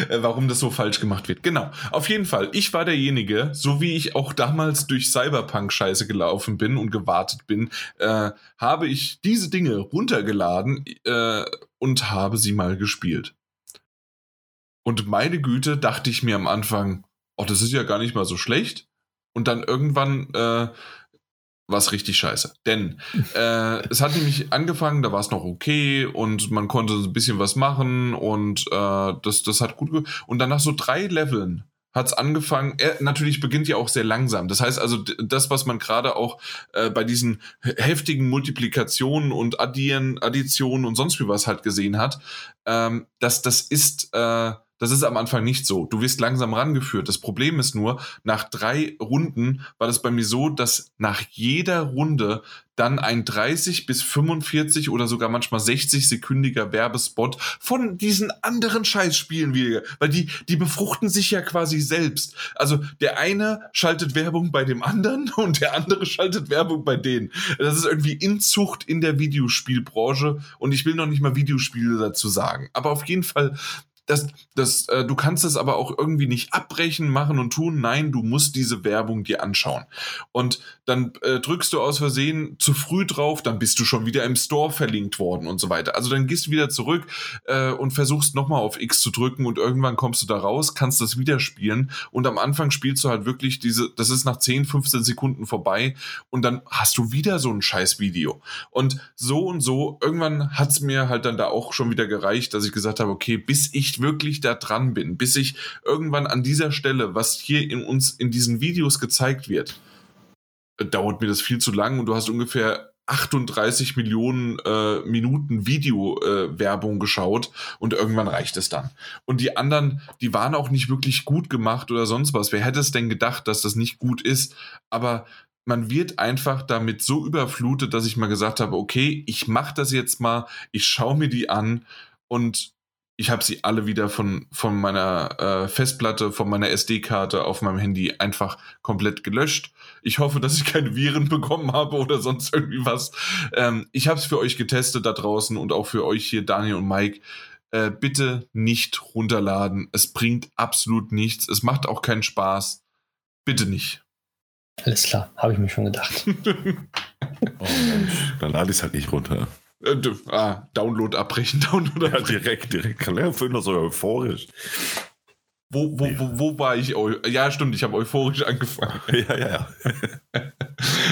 äh, warum das so falsch gemacht wird. Genau, auf jeden Fall, ich war derjenige, so wie ich auch damals durch Cyberpunk-Scheiße gelaufen bin und gewartet bin, äh, habe ich diese Dinge runtergeladen äh, und habe sie mal gespielt. Und meine Güte, dachte ich mir am Anfang, oh, das ist ja gar nicht mal so schlecht. Und dann irgendwann äh, war es richtig scheiße. Denn (laughs) äh, es hat nämlich angefangen, da war es noch okay und man konnte ein bisschen was machen und äh, das, das hat gut. Und dann nach so drei Leveln hat es angefangen. Er, natürlich beginnt ja auch sehr langsam. Das heißt also, das, was man gerade auch äh, bei diesen heftigen Multiplikationen und Addieren, Additionen und sonst wie was halt gesehen hat, ähm, das, das ist äh, das ist am Anfang nicht so. Du wirst langsam rangeführt. Das Problem ist nur, nach drei Runden war das bei mir so, dass nach jeder Runde dann ein 30 bis 45 oder sogar manchmal 60 sekündiger Werbespot von diesen anderen Scheißspielen wieder, weil die, die befruchten sich ja quasi selbst. Also der eine schaltet Werbung bei dem anderen (laughs) und der andere schaltet Werbung bei denen. Das ist irgendwie Inzucht in der Videospielbranche und ich will noch nicht mal Videospiele dazu sagen. Aber auf jeden Fall das, das, äh, du kannst es aber auch irgendwie nicht abbrechen, machen und tun. Nein, du musst diese Werbung dir anschauen. Und dann äh, drückst du aus Versehen zu früh drauf, dann bist du schon wieder im Store verlinkt worden und so weiter. Also dann gehst du wieder zurück äh, und versuchst nochmal auf X zu drücken und irgendwann kommst du da raus, kannst das wieder spielen und am Anfang spielst du halt wirklich diese, das ist nach 10, 15 Sekunden vorbei und dann hast du wieder so ein scheiß Video. Und so und so, irgendwann hat's mir halt dann da auch schon wieder gereicht, dass ich gesagt habe, okay, bis ich ich wirklich da dran bin, bis ich irgendwann an dieser Stelle, was hier in uns in diesen Videos gezeigt wird, äh, dauert mir das viel zu lang und du hast ungefähr 38 Millionen äh, Minuten Video-Werbung äh, geschaut und irgendwann reicht es dann. Und die anderen, die waren auch nicht wirklich gut gemacht oder sonst was. Wer hätte es denn gedacht, dass das nicht gut ist? Aber man wird einfach damit so überflutet, dass ich mal gesagt habe, okay, ich mache das jetzt mal, ich schaue mir die an und ich habe sie alle wieder von, von meiner äh, Festplatte, von meiner SD-Karte auf meinem Handy einfach komplett gelöscht. Ich hoffe, dass ich keine Viren (laughs) bekommen habe oder sonst irgendwie was. Ähm, ich habe es für euch getestet da draußen und auch für euch hier, Daniel und Mike. Äh, bitte nicht runterladen. Es bringt absolut nichts. Es macht auch keinen Spaß. Bitte nicht. Alles klar, habe ich mir schon gedacht. (laughs) (laughs) oh Mensch, dann lade ich es halt nicht runter. Äh, ah, Download abbrechen, (laughs) Download abbrechen. Ja, direkt, direkt. Ja, vorhin so euphorisch. Wo, wo, wo, wo war ich? Ja, stimmt, ich habe euphorisch angefangen. (laughs) Ja, ja, ja. (laughs)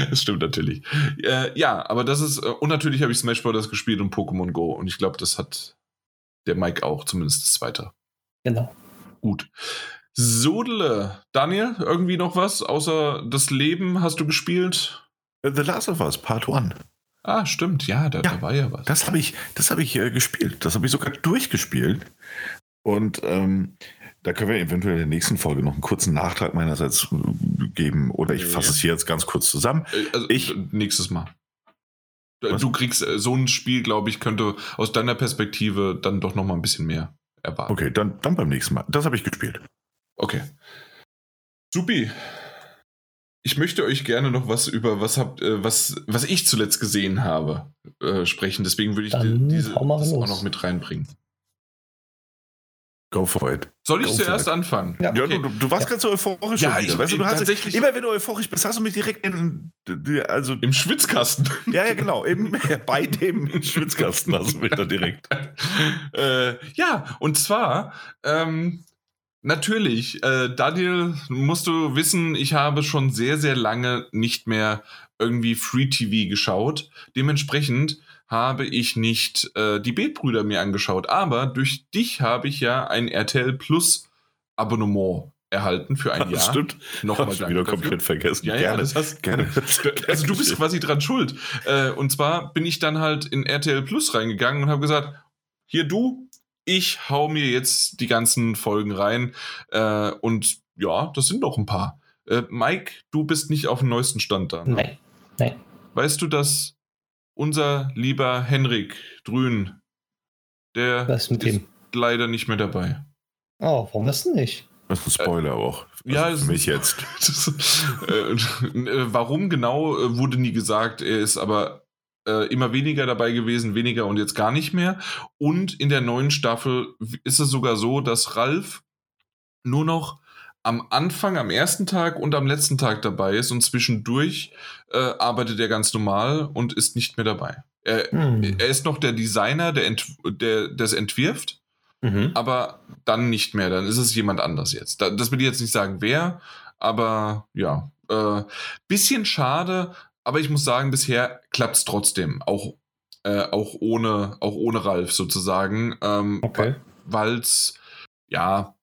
das stimmt natürlich. Äh, ja, aber das ist, äh, und natürlich habe ich Smash Bros. gespielt und Pokémon Go. Und ich glaube, das hat der Mike auch, zumindest das zweite. Genau. Gut. Sodele, Daniel, irgendwie noch was außer das Leben hast du gespielt? The Last of Us, Part 1. Ah, stimmt, ja, da, Ja, da war ja was. Das habe ich, das habe ich äh, gespielt. Das habe ich sogar durchgespielt. Und ähm, da können wir eventuell in der nächsten Folge noch einen kurzen Nachtrag meinerseits äh, geben. Oder ich Ja. fasse es hier jetzt ganz kurz zusammen. Äh, also, Ich- nächstes Mal. Du- Was? Du kriegst äh, so ein Spiel, glaube ich, könnte aus deiner Perspektive dann doch noch mal ein bisschen mehr erwarten. Okay, dann, dann beim nächsten Mal. Das habe ich gespielt. Okay. Supi. Ich möchte euch gerne noch was über was habt, äh, was, was ich zuletzt gesehen habe, äh, sprechen. Deswegen würde ich Dann die, diese auch noch mit reinbringen. Go for it. Soll ich Go zuerst anfangen? Ja. Ja, Okay. du, du warst ganz so euphorisch. Ja, schon wieder. ich- weißt du, du hast, tatsächlich- immer wenn du euphorisch bist, hast du mich direkt in, also Im Schwitzkasten. (laughs) ja, ja, genau, im, bei dem (laughs) Schwitzkasten hast du mich da direkt. äh, ja, und zwar, ähm, natürlich, äh, Daniel, musst du wissen, ich habe schon sehr, sehr lange nicht mehr irgendwie Free TV geschaut. Dementsprechend habe ich nicht äh, die Betbrüder mir angeschaut, aber durch dich habe ich ja ein RTL Plus Abonnement erhalten für ein Das (laughs) Jahr. stimmt. Nochmal danke wieder komplett vergessen. Ja, ja, gerne. das hast, gerne. (laughs) also du bist quasi dran schuld. Äh, und zwar bin ich dann halt in RTL Plus reingegangen und habe gesagt, hier du, ich hau mir jetzt die ganzen Folgen rein. Äh, und ja, das sind noch ein paar. Äh, Mike, du bist nicht auf dem neuesten Stand da. ne? Nein, nein. Weißt du, dass unser lieber Henrik Drün, der Was ist mit ist dem? leider nicht mehr dabei. Oh, warum das denn nicht? Das ist ein Spoiler auch. ja, Also es für mich jetzt. (laughs) Das, äh, äh, (laughs) warum genau, äh, wurde nie gesagt. Er ist aber äh, immer weniger dabei gewesen, weniger und jetzt gar nicht mehr. Und in der neuen Staffel ist es sogar so, dass Ralf nur noch am Anfang, am ersten Tag und am letzten Tag dabei ist und zwischendurch äh, arbeitet er ganz normal und ist nicht mehr dabei. Er, Hm. er ist noch der Designer, der, ent, der das entwirft, Mhm. aber dann nicht mehr. Dann ist es jemand anders jetzt. Da, das will ich jetzt nicht sagen, wer, aber ja. Äh, bisschen schade, aber ich muss sagen, bisher klappt es trotzdem. Auch, äh, auch, ohne, auch ohne Ralf sozusagen. Ähm, Okay. Weil es, ja,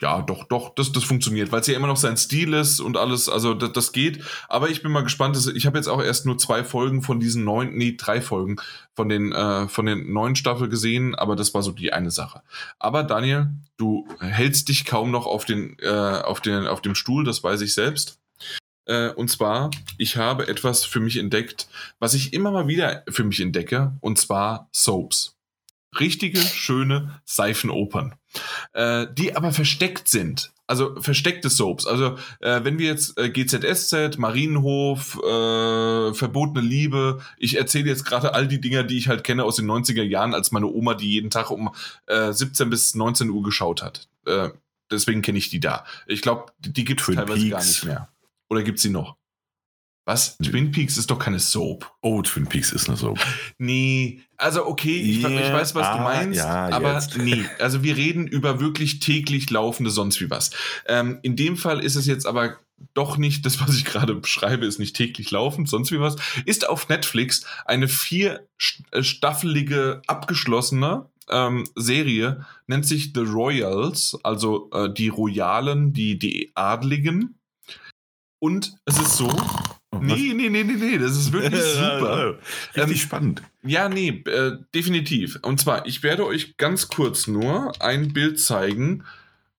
ja, doch, doch, das, das funktioniert, weil es ja immer noch sein Stil ist und alles, also das, das geht. Aber ich bin mal gespannt. Das, ich habe jetzt auch erst nur zwei Folgen von diesen neun, nee, drei Folgen von den, äh, von den neuen Staffel gesehen, aber das war so die eine Sache. Aber Daniel, du hältst dich kaum noch auf, den, äh, auf, den, auf dem Stuhl, das weiß ich selbst. Äh, und zwar, ich habe etwas für mich entdeckt, was ich immer mal wieder für mich entdecke, und zwar Soaps. Richtige, schöne Seifenopern, äh, die aber versteckt sind. Also versteckte Soaps. Also äh, wenn wir jetzt GZSZ, Marienhof, äh, Verbotene Liebe, ich erzähle jetzt gerade all die Dinger, die ich halt kenne aus den 90er Jahren, als meine Oma die jeden Tag um äh, 17 bis 19 Uhr geschaut hat. Äh, deswegen kenne ich die da. Ich glaube, die, die gibt es teilweise gar Peaks. nicht mehr. Oder gibt sie noch? Was? Twin Peaks ist doch keine Soap. Oh, Twin Peaks ist eine so. Nee, also okay, ich, Ja, ich weiß, was du ah, meinst, ja, aber jetzt. nee, also wir reden über wirklich täglich laufende sonst wie was. Ähm, in dem Fall ist es jetzt aber doch nicht, das, was ich gerade beschreibe, ist nicht täglich laufend, sonst wie was, ist auf Netflix eine vier st- äh, abgeschlossene ähm, Serie, nennt sich The Royals, also äh, die Royalen, die, die Adligen. Und es ist so, nee, nee, nee, nee, nee, das ist wirklich (laughs) super. Richtig Ähm, spannend. Ja, nee, äh, definitiv. Und zwar, ich werde euch ganz kurz nur ein Bild zeigen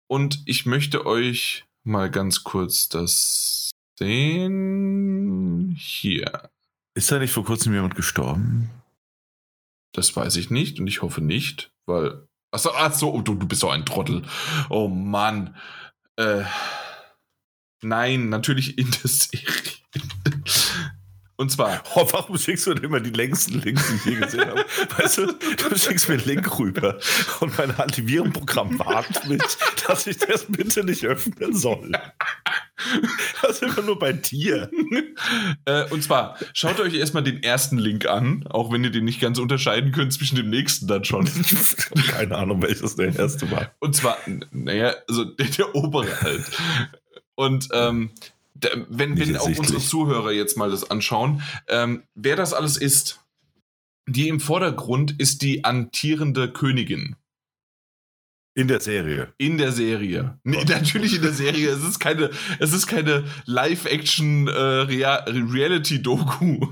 und ich möchte euch mal ganz kurz das sehen. Hier. Ist da nicht vor kurzem jemand gestorben? Das weiß ich nicht und ich hoffe nicht, weil. Achso, ach so, oh, du, du bist doch ein Trottel. Oh Mann. Äh, nein, natürlich in der Serie. Und zwar, Oh, warum schickst du denn immer die längsten Links, die ich je gesehen habe? Weißt du, du schickst mir einen Link rüber und mein Antivirenprogramm warnt mich, dass ich das bitte nicht öffnen soll. Das ist immer nur bei dir. äh, und zwar, schaut euch erstmal den ersten Link an, auch wenn ihr den nicht ganz unterscheiden könnt zwischen dem nächsten dann schon. Keine Ahnung, welches der erste war. Und zwar, naja, also der, der obere halt. Und ähm, wenn, wenn auch unsere Zuhörer jetzt mal das anschauen, ähm, wer das alles ist, die im Vordergrund ist die antierende Königin In der Serie. in der Serie. Nee, natürlich in der Serie. Es ist keine, es ist keine Live-Action äh, Reality-Doku.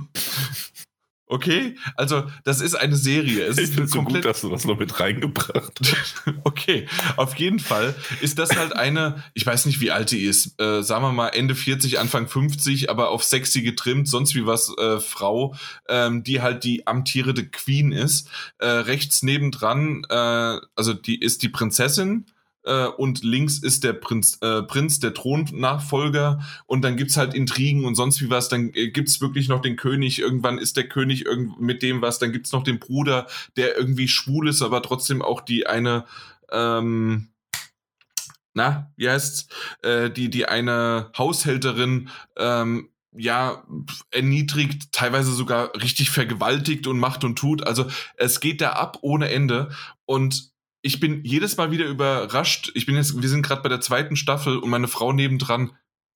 Okay, also das ist eine Serie. Es Ich ist so gut, dass du das noch mit reingebracht (laughs) hast. Okay, auf jeden Fall ist das halt eine, ich weiß nicht, wie alt die ist, äh, sagen wir mal Ende 40, Anfang 50, aber auf sexy getrimmt, sonst wie was, äh, Frau, ähm, die halt die amtierende Queen ist. Äh, rechts nebendran, äh, also die ist die Prinzessin äh, und links ist der Prinz, äh, Prinz, der Thronnachfolger. Und dann gibt's halt Intrigen und sonst wie was, dann äh, gibt's wirklich noch den König, irgendwann ist der König irgend mit dem was, dann gibt's noch den Bruder, der irgendwie schwul ist, aber trotzdem auch die eine ähm, na, wie heißt's, äh, die, die eine Haushälterin, ähm, ja, erniedrigt, teilweise sogar richtig vergewaltigt und macht und tut. Also es geht da ab ohne Ende. Und ich bin jedes Mal wieder überrascht. Ich bin jetzt, wir sind gerade bei der zweiten Staffel und meine Frau nebendran,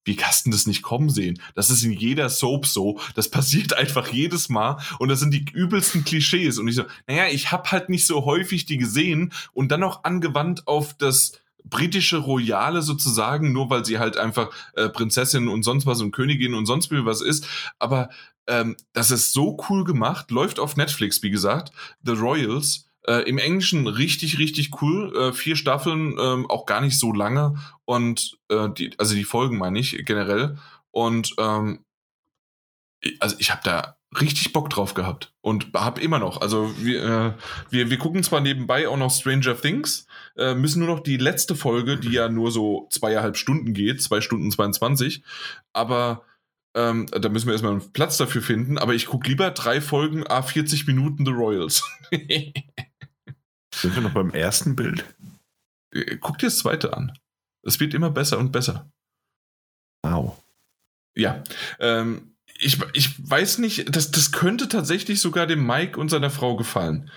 wie kannst du das nicht kommen sehen? Das ist in jeder Soap so. Das passiert (laughs) einfach jedes Mal. Und das sind die übelsten Klischees. Und ich so, naja, ich habe halt nicht so häufig die gesehen und dann noch angewandt auf das britische Royale sozusagen, nur weil sie halt einfach äh, Prinzessin und sonst was und Königin und sonst wie was ist. Aber ähm, das ist so cool gemacht, läuft auf Netflix, wie gesagt, The Royals. Äh, Im Englischen richtig, richtig cool. Äh, vier Staffeln, ähm, auch gar nicht so lange. Und äh, die, also die Folgen meine ich generell. Und ähm, also ich habe da richtig Bock drauf gehabt und habe immer noch. Also wir, äh, wir, wir gucken zwar nebenbei auch noch Stranger Things, äh, müssen nur noch die letzte Folge, die ja nur so zweieinhalb Stunden geht, zwei Stunden 22, aber ähm, da müssen wir erstmal einen Platz dafür finden. Aber ich gucke lieber drei Folgen, a 40 Minuten The Royals. (laughs) Sind wir noch beim ersten Bild? Guck dir das zweite an. Es wird immer besser und besser. Wow. Ja, ähm, ich, ich weiß nicht, das, das könnte tatsächlich sogar dem Mike und seiner Frau gefallen.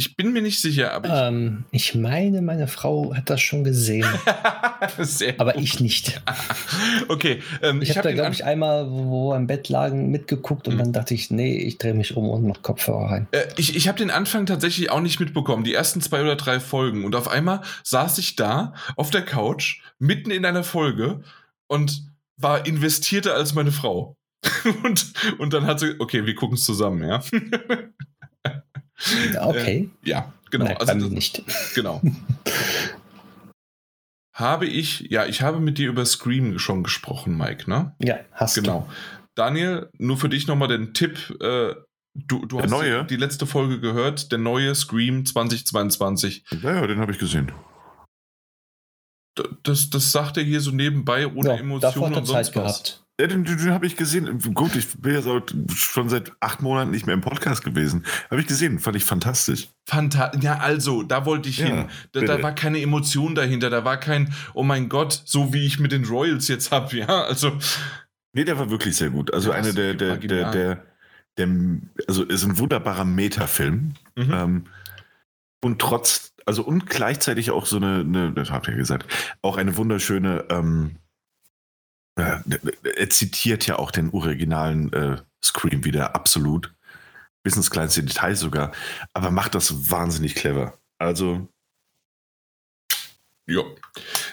Ich bin mir nicht sicher, aber Ähm, ich meine, meine Frau hat das schon gesehen, (laughs) aber gut. ich nicht. (laughs) Okay, ähm, Ich, ich habe da, habe glaube ich, einmal, wo wir im Bett lagen, mitgeguckt und Mhm. dann dachte ich, nee, ich drehe mich um und mach Kopfhörer rein. Äh, ich, ich habe den Anfang tatsächlich auch nicht mitbekommen, die ersten zwei oder drei Folgen. Und auf einmal saß ich da auf der Couch, mitten in einer Folge und war investierter als meine Frau. (laughs) und, und dann hat sie, okay, wir gucken es zusammen, ja. (laughs) Okay, ja, genau. Nein, also, nicht. (laughs) Genau. (laughs) habe ich, ja, ich habe mit dir über Scream schon gesprochen, Mike, ne? Ja, hast Genau. Daniel, nur für dich nochmal den Tipp. Äh, du, du Der hast neue? die letzte Folge gehört, der neue Scream 2022. Ja, ja, den habe ich gesehen. Das, das sagt er hier so nebenbei, du. ohne Ja, Emotionen und sonst Zeit was. gehabt. Ja, den, den, habe ich gesehen. Gut, ich bin jetzt auch schon seit acht Monaten nicht mehr im Podcast gewesen. Habe ich gesehen, fand ich fantastisch. Fanta ja, also, da wollte ich Ja, hin. Da, da war keine Emotion dahinter, da war kein, oh mein Gott, so wie ich mit den Royals jetzt habe, ja. Also, Nee, der war wirklich sehr gut. Also Ja, eine das der, der, der, der, der, also ist ein wunderbarer Metafilm. mhm. Ähm, und trotz, also und gleichzeitig auch so eine, eine das habt ihr ja gesagt, auch eine wunderschöne, ähm, äh, er zitiert ja auch den originalen äh, Scream wieder absolut. Bis ins kleinste Detail sogar. Aber macht das wahnsinnig clever. Also, Ja.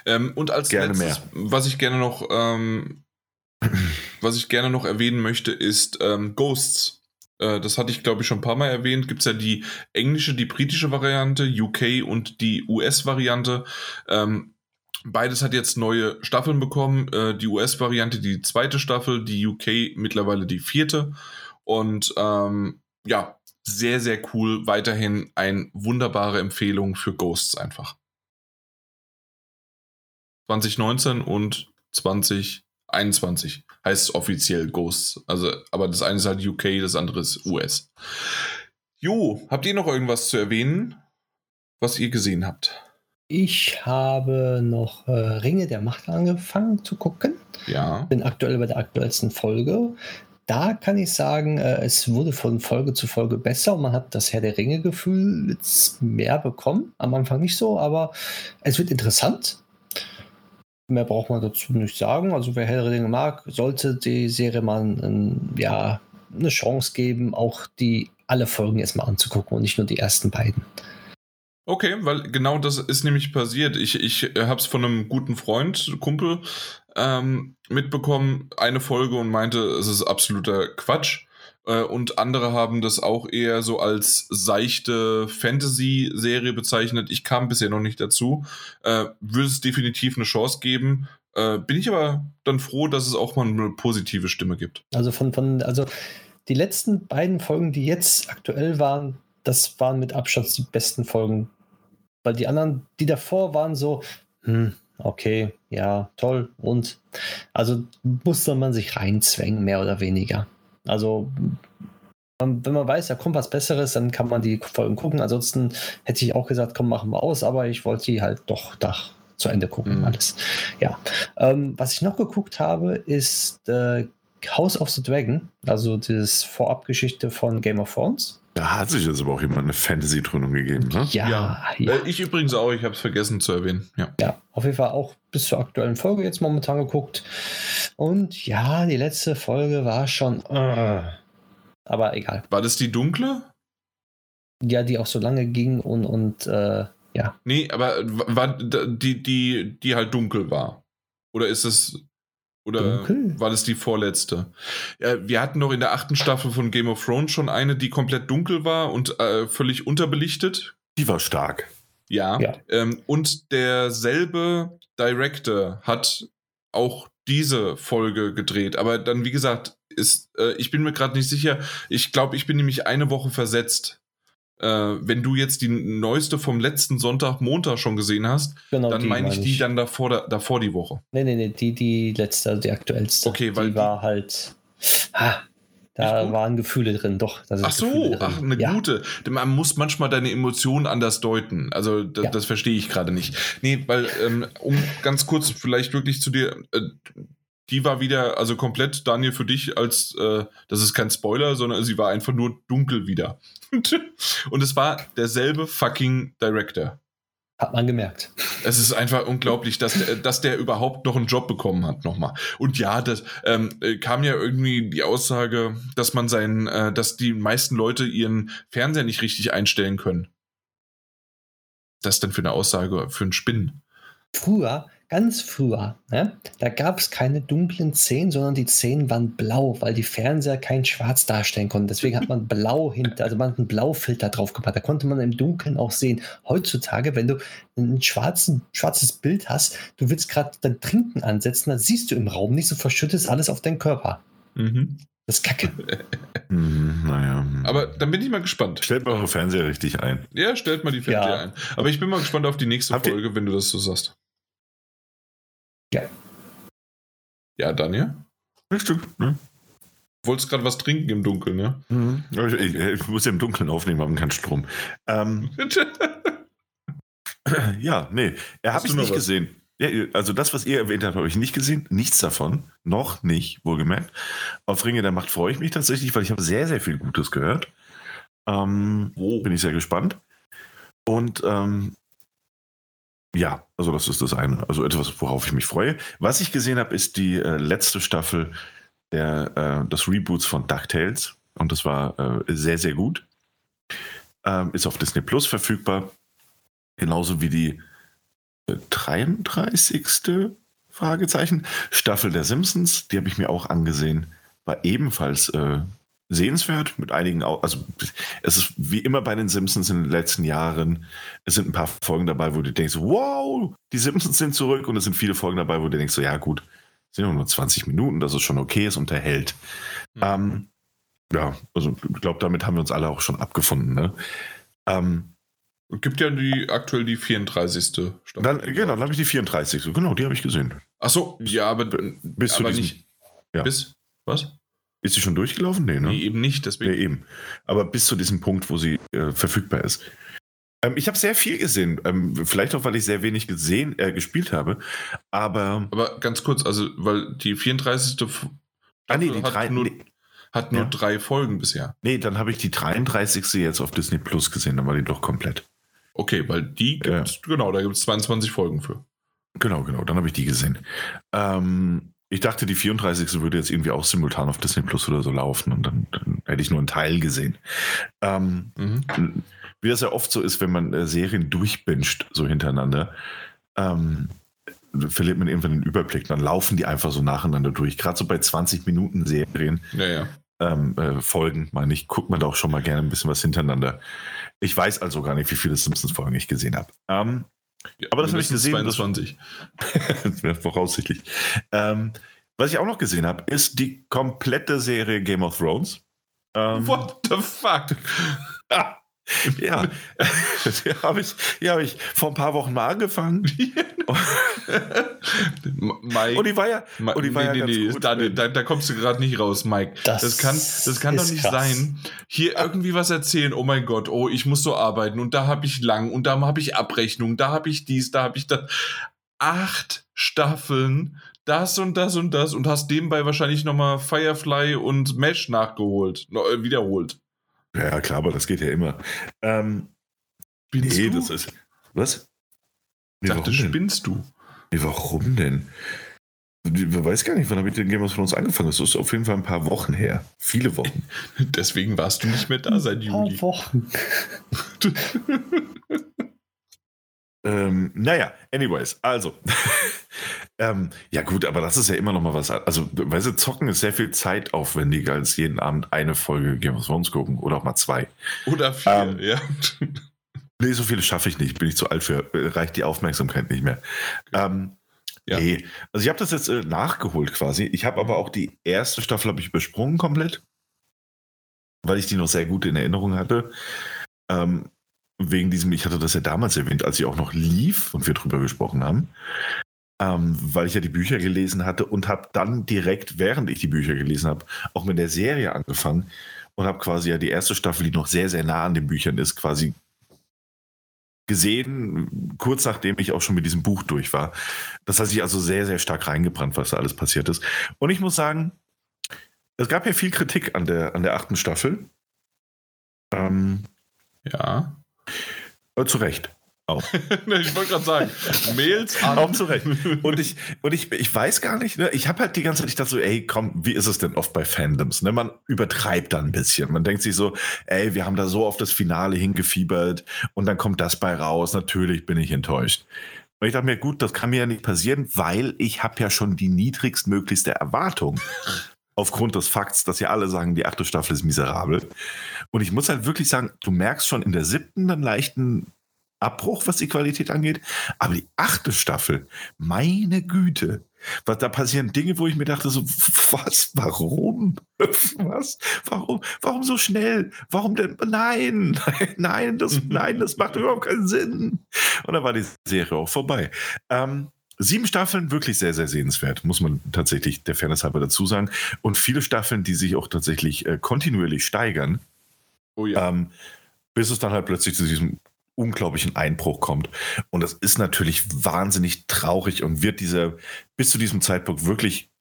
Ähm, und als Gerne letztes, was ich gerne noch, ähm, (clears throat) was ich gerne noch erwähnen möchte, ist ähm, Ghosts. Äh, das hatte ich, glaube ich, schon ein paar Mal erwähnt. Gibt es ja die englische, die britische Variante, UK und die US-Variante. Ähm, beides hat jetzt neue Staffeln bekommen. Äh, die US-Variante die zweite Staffel, die UK mittlerweile die vierte. Und ähm, ja, sehr, sehr cool. Weiterhin eine wunderbare Empfehlung für Ghosts einfach. 2019 und 2021 heißt es offiziell Ghosts. Also, aber das eine ist halt UK, das andere ist US. Jo, habt ihr noch irgendwas zu erwähnen, was ihr gesehen habt? Ich habe noch äh, Ringe der Macht angefangen zu gucken. Ja. Bin aktuell bei der aktuellsten Folge. Da kann ich sagen, äh, es wurde von Folge zu Folge besser und man hat das Herr der Ringe-Gefühl jetzt mehr bekommen. Am Anfang nicht so, aber es wird interessant. Mehr braucht man dazu nicht sagen. Also wer Herr der Ringe mag, sollte die Serie mal ein, ja, eine Chance geben, auch die alle Folgen erstmal anzugucken und nicht nur die ersten beiden. Okay, weil genau das ist nämlich passiert. Ich, ich habe es von einem guten Freund, Kumpel, ähm, mitbekommen, eine Folge und meinte, es ist absoluter Quatsch. Äh, und andere haben das auch eher so als seichte Fantasy-Serie bezeichnet. Ich kam bisher noch nicht dazu. Äh, würde es definitiv eine Chance geben. Äh, bin ich aber dann froh, dass es auch mal eine positive Stimme gibt. Also von, von, also die letzten beiden Folgen, die jetzt aktuell waren, das waren mit Abstand die besten Folgen. Weil die anderen, die davor waren so, hm, okay, ja, toll. Und also musste man sich reinzwängen, mehr oder weniger. Also wenn man weiß, da kommt was Besseres, dann kann man die Folgen gucken. Ansonsten hätte ich auch gesagt, komm, machen wir aus, aber ich wollte die halt doch da zu Ende gucken, mhm. alles. Ja. Ähm, was ich noch geguckt habe, ist äh, House of the Dragon, also das Vorabgeschichte von Game of Thrones. Da hat sich jetzt aber auch jemand eine Fantasy-Trönung gegeben, ne? Ja. ja. ja. Äh, ich übrigens auch, ich habe es vergessen zu erwähnen. Ja. ja, auf jeden Fall auch bis zur aktuellen Folge jetzt momentan geguckt. Und ja, die letzte Folge war schon. Uh, aber egal. War das die dunkle? Ja, die auch so lange ging und, und äh, ja. Nee, aber war die, die, die halt dunkel war? Oder ist es. Oder dunkel? war das die vorletzte? Ja, wir hatten noch in der achten Staffel von Game of Thrones schon eine, die komplett dunkel war und äh, völlig unterbelichtet. Die war stark. Ja. ja. Ähm, und derselbe Director hat auch diese Folge gedreht. Aber dann, wie gesagt, ist, äh, ich bin mir gerade nicht sicher. Ich glaube, ich bin nämlich eine Woche versetzt äh, wenn du jetzt die neueste vom letzten Sonntag, Montag schon gesehen hast, genau, dann meine ich die ich. dann davor, davor die Woche. Nee, nee, nee, die, die letzte, also die aktuellste. Okay, weil die war halt. Ah, da waren Gefühle drin, doch. ach so, ach, eine ja. gute. Man muss manchmal deine Emotionen anders deuten. Also, das, ja. das verstehe ich gerade nicht. Nee, weil, ähm, um ganz kurz vielleicht wirklich zu dir, äh, die war wieder, also komplett, Daniel, für dich als, äh, das ist kein Spoiler, sondern sie war einfach nur dunkel wieder. (laughs) und es war derselbe fucking Director. Hat man gemerkt. Es ist einfach unglaublich, dass der, dass der überhaupt noch einen Job bekommen hat, nochmal. Und ja, das ähm, äh, kam ja irgendwie die Aussage, dass man seinen, äh, dass die meisten Leute ihren Fernseher nicht richtig einstellen können. Das ist dann für eine Aussage für einen Spinnen. Früher Ganz früher, ne, da gab es keine dunklen Szenen, sondern die Szenen waren blau, weil die Fernseher kein Schwarz darstellen konnten. Deswegen hat man blau (laughs) hinter, also man hat einen Blaufilter drauf gemacht. Da konnte man im Dunkeln auch sehen. Heutzutage, wenn du ein schwarzen, schwarzes Bild hast, du willst gerade dein Trinken ansetzen, dann siehst du im Raum nicht, so verschüttest alles auf deinen Körper. Mhm. Das ist kacke. (laughs) hm, naja. Aber dann bin ich mal gespannt. Stellt mal eure Fernseher richtig ein. Ja, stellt mal die Fernseher ja. ein. Aber ich bin mal gespannt auf die nächste Habt Folge, wenn du das so sagst. Ja. Ja, Daniel? Ein Stück, ne? Wolltest gerade was trinken im Dunkeln, ne? Mhm. Ich, ich, muss ja im Dunkeln aufnehmen, haben keinen Strom. Ähm, (laughs) ja, nee, er hat es nicht was? gesehen. Ja, also das, was ihr erwähnt habt, habe ich nicht gesehen. Nichts davon. Noch nicht, wohlgemerkt. Auf Ringe der Macht freue ich mich tatsächlich, weil ich habe sehr, sehr viel Gutes gehört. Ähm, oh. Bin ich sehr gespannt. Und ähm, ja, also das ist das eine. Also etwas, worauf ich mich freue. Was ich gesehen habe, ist die äh, letzte Staffel der, äh, des Reboots von DuckTales. Und das war äh, sehr, sehr gut. Ähm, ist auf Disney Plus verfügbar. Genauso wie die 33. Äh, Fragezeichen Staffel der Simpsons. Die habe ich mir auch angesehen. War ebenfalls äh, sehenswert mit einigen, also es ist wie immer bei den Simpsons in den letzten Jahren, es sind ein paar Folgen dabei, wo du denkst, wow, die Simpsons sind zurück und es sind viele Folgen dabei, wo du denkst, so, ja gut, sind nur 20 Minuten, das ist schon okay, es unterhält. Mhm. Ähm, ja, also ich glaube, damit haben wir uns alle auch schon abgefunden. Ne? Ähm, Gibt ja die aktuell die 34. Staffel. Dann, genau, dann habe ich die 34. Genau, die habe ich gesehen. Achso, ja, aber, bis aber diesem, nicht. Ja. Bis was? Ist sie schon durchgelaufen? Nee, ne? Nee, eben nicht. Deswegen. Nee, eben. Aber bis zu diesem Punkt, wo sie äh, verfügbar ist. Ähm, ich habe sehr viel gesehen. Ähm, vielleicht auch, weil ich sehr wenig gesehen, äh, gespielt habe. Aber. Aber ganz kurz, also, weil die 34. Ah, nee, die hat drei, nur, nee. hat nur ja. drei Folgen bisher. Nee, dann habe ich die 33. jetzt auf Disney Plus gesehen. Dann war die doch komplett. Okay, weil die gibt ja. genau, da gibt es 22 Folgen für. Genau, genau, dann habe ich die gesehen. Ähm, ich dachte, die 34. würde jetzt irgendwie auch simultan auf Disney Plus oder so laufen und dann, dann hätte ich nur einen Teil gesehen. Ähm, mhm. Wie das ja oft so ist, wenn man äh, Serien durchbinscht, so hintereinander, ähm, verliert man irgendwann den Überblick. Dann laufen die einfach so nacheinander durch. Gerade so bei 20 Minuten Serien ja, ja. ähm, äh, Folgen, meine ich, guckt man da auch schon mal gerne ein bisschen was hintereinander. Ich weiß also gar nicht, wie viele Simpsons-Folgen ich gesehen habe. Ähm, aber das habe ich gesehen. 22. (laughs) Das wäre voraussichtlich. Ähm, was ich auch noch gesehen habe, ist die komplette Serie Game of Thrones. Ähm, What the fuck? (laughs) (laughs) ja, die (laughs) habe ich, die hab ich vor ein paar Wochen mal angefangen. (laughs) Mike, Und die war ja, Ma- und die war ja nee, ganz nee, gut. Da, da, da kommst du gerade nicht raus, Mike. Das, Das kann, das kann doch nicht krass. sein. Hier irgendwie was erzählen, oh mein Gott, oh, ich muss so arbeiten und da habe ich lang und da habe ich Abrechnung, da habe ich dies, da habe ich das. Acht Staffeln, das und das und das und hast nebenbei wahrscheinlich nochmal Firefly und Mesh nachgeholt, äh, wiederholt. Ja, klar, aber das geht ja immer. Ähm, Spinnst nee, du? das ist. Was? Ich Nee, dachte, warum denn? spinnst du? Nee, warum denn? Ich weiß gar nicht, wann habe ich den Game of Thrones angefangen? Das ist auf jeden Fall ein paar Wochen her. Viele Wochen. (laughs) Deswegen warst du nicht mehr da seit Ein paar Juli. Wochen. (laughs) Ähm, naja, anyways, also. (laughs) ähm, ja, gut, aber das ist ja immer noch mal was. Also, weißt du, zocken ist sehr viel zeitaufwendiger als jeden Abend eine Folge Game of Thrones gucken oder auch mal zwei. Oder vier, Ähm, ja. Nee, so viele schaffe ich nicht. Bin ich zu alt für. Reicht die Aufmerksamkeit nicht mehr. Ähm, Ja. Nee, also ich habe das jetzt äh, nachgeholt quasi. Ich habe aber auch die erste Staffel habe ich übersprungen komplett, weil ich die noch sehr gut in Erinnerung hatte. Ähm, wegen diesem, ich hatte das ja damals erwähnt, als sie auch noch lief und wir drüber gesprochen haben, ähm, weil ich ja die Bücher gelesen hatte und habe dann direkt, während ich die Bücher gelesen habe, auch mit der Serie angefangen und habe quasi ja die erste Staffel, die noch sehr, sehr nah an den Büchern ist, quasi gesehen, kurz nachdem ich auch schon mit diesem Buch durch war. Das hat sich also sehr, sehr stark reingebrannt, was da alles passiert ist. Und ich muss sagen, es gab ja viel Kritik an der, an der achten Staffel. Ähm, Ja. Äh, zu Recht. Auch. (laughs) ich wollte gerade sagen, Mails an. Auch zu Recht. Und ich, und ich, ich weiß gar nicht, ne? ich habe halt die ganze Zeit, ich dachte so, ey, komm, wie ist es denn oft bei Fandoms? Ne? Man übertreibt da ein bisschen. Man denkt sich so, ey, wir haben da so auf das Finale hingefiebert und dann kommt das bei raus. Natürlich bin ich enttäuscht. Und ich dachte mir, gut, das kann mir ja nicht passieren, weil ich habe ja schon die niedrigstmöglichste Erwartung. (laughs) Aufgrund des Fakts, dass ja alle sagen, die achte Staffel ist miserabel. Und ich muss halt wirklich sagen, du merkst schon in der siebten einen leichten Abbruch, was die Qualität angeht. Aber die achte Staffel, meine Güte, was da passieren Dinge, wo ich mir dachte, so, (laughs) was, warum? (laughs) Was? Warum? Warum so schnell? Warum denn? Nein, (laughs) nein, das, nein, das macht überhaupt keinen Sinn. Und dann war die Serie auch vorbei. Ähm, sieben Staffeln, wirklich sehr, sehr sehenswert, muss man tatsächlich der Fairness halber dazu sagen. Und viele Staffeln, die sich auch tatsächlich äh, kontinuierlich steigern Oh ja. ähm, bis es dann halt plötzlich zu diesem unglaublichen Einbruch kommt. Und das ist natürlich wahnsinnig traurig und wird dieser bis zu diesem Zeitpunkt wirklich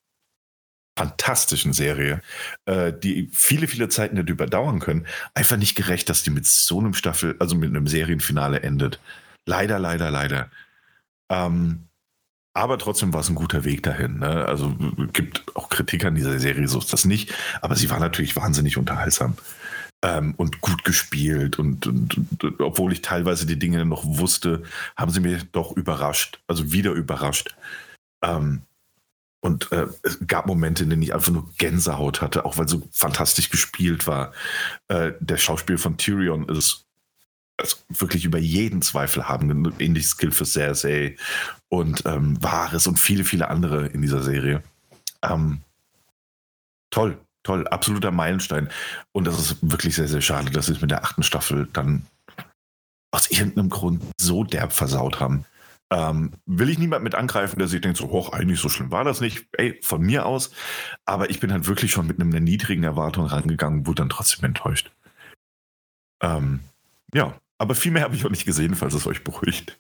fantastischen Serie, äh, die viele, viele Zeiten nicht überdauern können, einfach nicht gerecht, dass die mit so einem Staffel, also mit einem Serienfinale endet. Leider, leider, leider. Ähm, aber trotzdem war es ein guter Weg dahin. Ne? Also gibt auch Kritik an dieser Serie, so ist das nicht. Aber sie war natürlich wahnsinnig unterhaltsam ähm, und gut gespielt. Und, und, und obwohl ich teilweise die Dinge noch wusste, haben sie mich doch überrascht. Also wieder überrascht. Ähm, und äh, es gab Momente, in denen ich einfach nur Gänsehaut hatte, auch weil so fantastisch gespielt war. Äh, der Schauspiel von Tyrion ist also wirklich über jeden Zweifel haben. Ähnliches Skill für Cersei und ähm, Wahres und viele, viele andere in dieser Serie. Ähm, toll, toll, absoluter Meilenstein. Und das ist wirklich sehr, sehr schade, dass sie es mit der achten Staffel dann aus irgendeinem Grund so derb versaut haben. Ähm, will ich niemand mit angreifen, der sich denkt, so, hoch, eigentlich so schlimm war das nicht. Ey, von mir aus. Aber ich bin halt wirklich schon mit einer niedrigen Erwartung rangegangen, wurde dann trotzdem enttäuscht. Ähm, ja, aber viel mehr habe ich auch nicht gesehen, falls es euch beruhigt.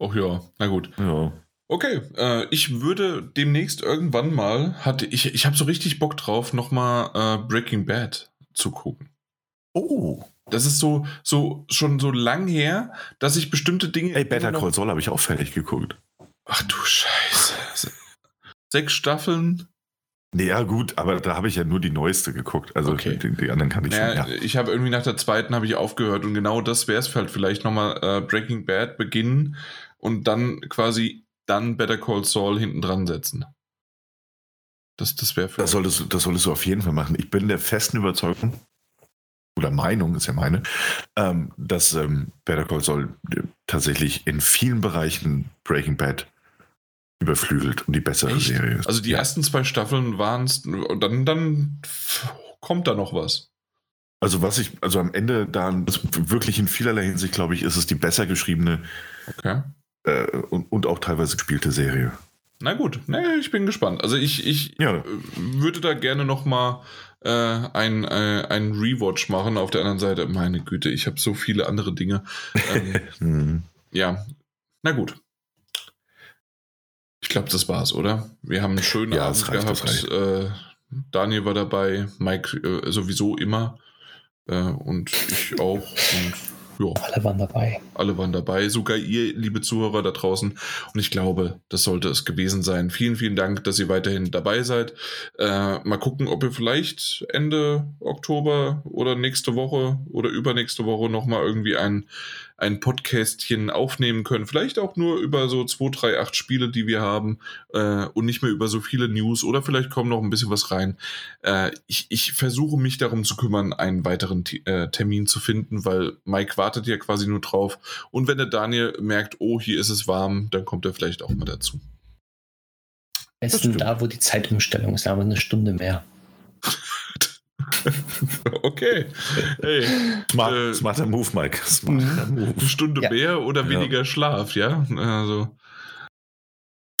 Oh ja, na gut. Ja. Okay, äh, ich würde demnächst irgendwann mal, hatte ich, ich habe so richtig Bock drauf, nochmal äh, Breaking Bad zu gucken. Oh, Das ist so, so schon so lang her, dass ich bestimmte Dinge. ey, Better Call Saul habe ich auch fertig geguckt. Ach du Scheiße. Sechs Staffeln. Ja, gut, aber da habe ich ja nur die neueste geguckt. Also Okay. die, die anderen kann ich Naja, schon. Ja. ich habe irgendwie nach der zweiten habe ich aufgehört und genau das wäre es halt vielleicht nochmal äh, Breaking Bad beginnen und dann quasi dann Better Call Saul hinten dran setzen. Das, das wäre für. Das solltest, du, das solltest du auf jeden Fall machen. Ich bin der festen Überzeugung, oder Meinung ist ja meine, ähm, dass ähm, Better Call Saul äh, tatsächlich in vielen Bereichen Breaking Bad überflügelt und die bessere Echt? Serie ist. Also die ja. ersten zwei Staffeln waren es, und dann, dann kommt da noch was. Also was ich, also am Ende da also wirklich in vielerlei Hinsicht, glaube ich, ist es die besser geschriebene Okay. Äh, und, und auch teilweise gespielte Serie. Na gut, nee, ich bin gespannt. Also ich, ich Ja. äh, würde da gerne noch mal äh, ein, äh, ein Rewatch machen. Auf der anderen Seite, meine Güte, ich habe so viele andere Dinge. Ähm, (laughs) Hm. ja, na gut. Ich glaube, das war's, oder? Wir haben einen schönen Ja, Abend reicht, gehabt. Äh, Daniel war dabei, Mike äh, sowieso immer. Äh, und ich auch. Und ja, Alle waren dabei. alle waren dabei, sogar ihr, liebe Zuhörer da draußen. Und ich glaube, das sollte es gewesen sein. Vielen, vielen Dank, dass ihr weiterhin dabei seid. Äh, mal gucken, ob wir vielleicht Ende Oktober oder nächste Woche oder übernächste Woche nochmal irgendwie ein, ein Podcastchen aufnehmen können. Vielleicht auch nur über so 2, 3, 8 Spiele, die wir haben äh, und nicht mehr über so viele News oder vielleicht kommt noch ein bisschen was rein. Äh, ich, ich versuche mich darum zu kümmern, einen weiteren äh, Termin zu finden, weil Mike wartet ja quasi nur drauf. Und wenn der Daniel merkt, oh, hier ist es warm, dann kommt er vielleicht auch mal dazu. Besten da, wo die Zeitumstellung ist, wir eine Stunde mehr. (laughs) (laughs) okay. Hey, Smart, Äh, smarter Move, Mike. Smarter Move. eine Stunde Ja. mehr oder Ja. weniger Schlaf, ja? Also.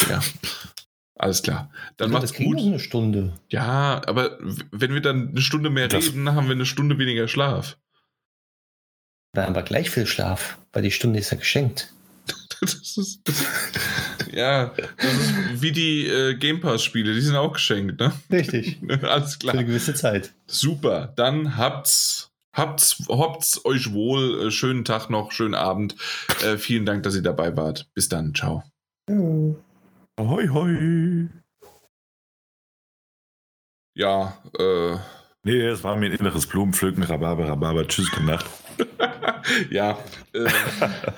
Ja. Alles klar. Dann Ja, macht's das gut. eine Stunde. Ja, aber wenn wir dann eine Stunde mehr Das- reden, haben wir eine Stunde weniger Schlaf. Da haben wir gleich viel Schlaf, weil die Stunde ist ja geschenkt. (laughs) Das ist, das, ja, das ist wie die äh, Game Pass-Spiele, die sind auch geschenkt, ne? Richtig. (laughs) Alles Für klar. eine gewisse Zeit. Super. Dann habt's, habt's, habt's euch wohl. Äh, schönen Tag noch, schönen Abend. Äh, vielen Dank, dass ihr dabei wart. Bis dann. Ciao. Hoi, hoi. Ja, äh, Nee, es war mir ein inneres Blumenpflücken, Rhabarber, Rhabarber, tschüss, gute Nacht. (laughs) ja. Äh,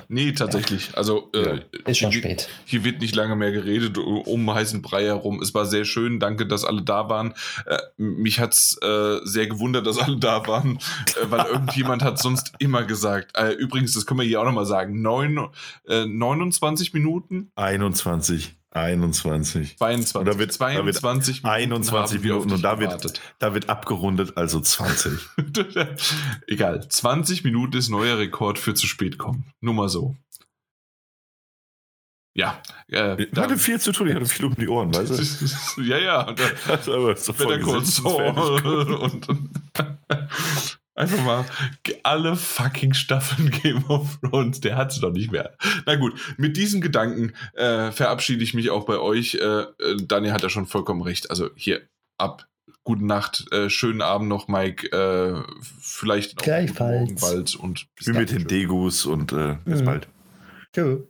nee, tatsächlich. Also, äh, Ist schon hier, spät. hier wird nicht lange mehr geredet um heißen Brei herum. Es war sehr schön. Danke, dass alle da waren. Äh, mich hat's äh, sehr gewundert, dass alle da waren, äh, weil irgendjemand hat sonst immer gesagt. Äh, übrigens, das können wir hier auch nochmal sagen. Neun, äh, 29 Minuten? 21, 21. 22. Und da wird- da wird 22 Minuten 21 haben wir auf Minuten und da wird, da wird abgerundet, also 20. (laughs) Egal. 20 Minuten ist neuer Rekord für zu spät kommen. Nur mal so. Ja. Äh, Ich hatte viel zu tun, ich hatte viel um die Ohren, weißt du? (laughs) ja, ja. Und, äh, (laughs) Also, aber so und, und einfach mal alle fucking Staffeln (laughs) Game of Thrones, der hat es doch nicht mehr. Na gut, mit diesen Gedanken äh, verabschiede ich mich auch bei euch. Äh, äh, Daniel hat ja schon vollkommen recht. Also hier ab. Gute Nacht, äh, schönen Abend noch, Mike. Äh, vielleicht auch Gleichfalls. Morgen bald und bis Wie mit den Degus und äh, bis Mhm. bald. Tschö.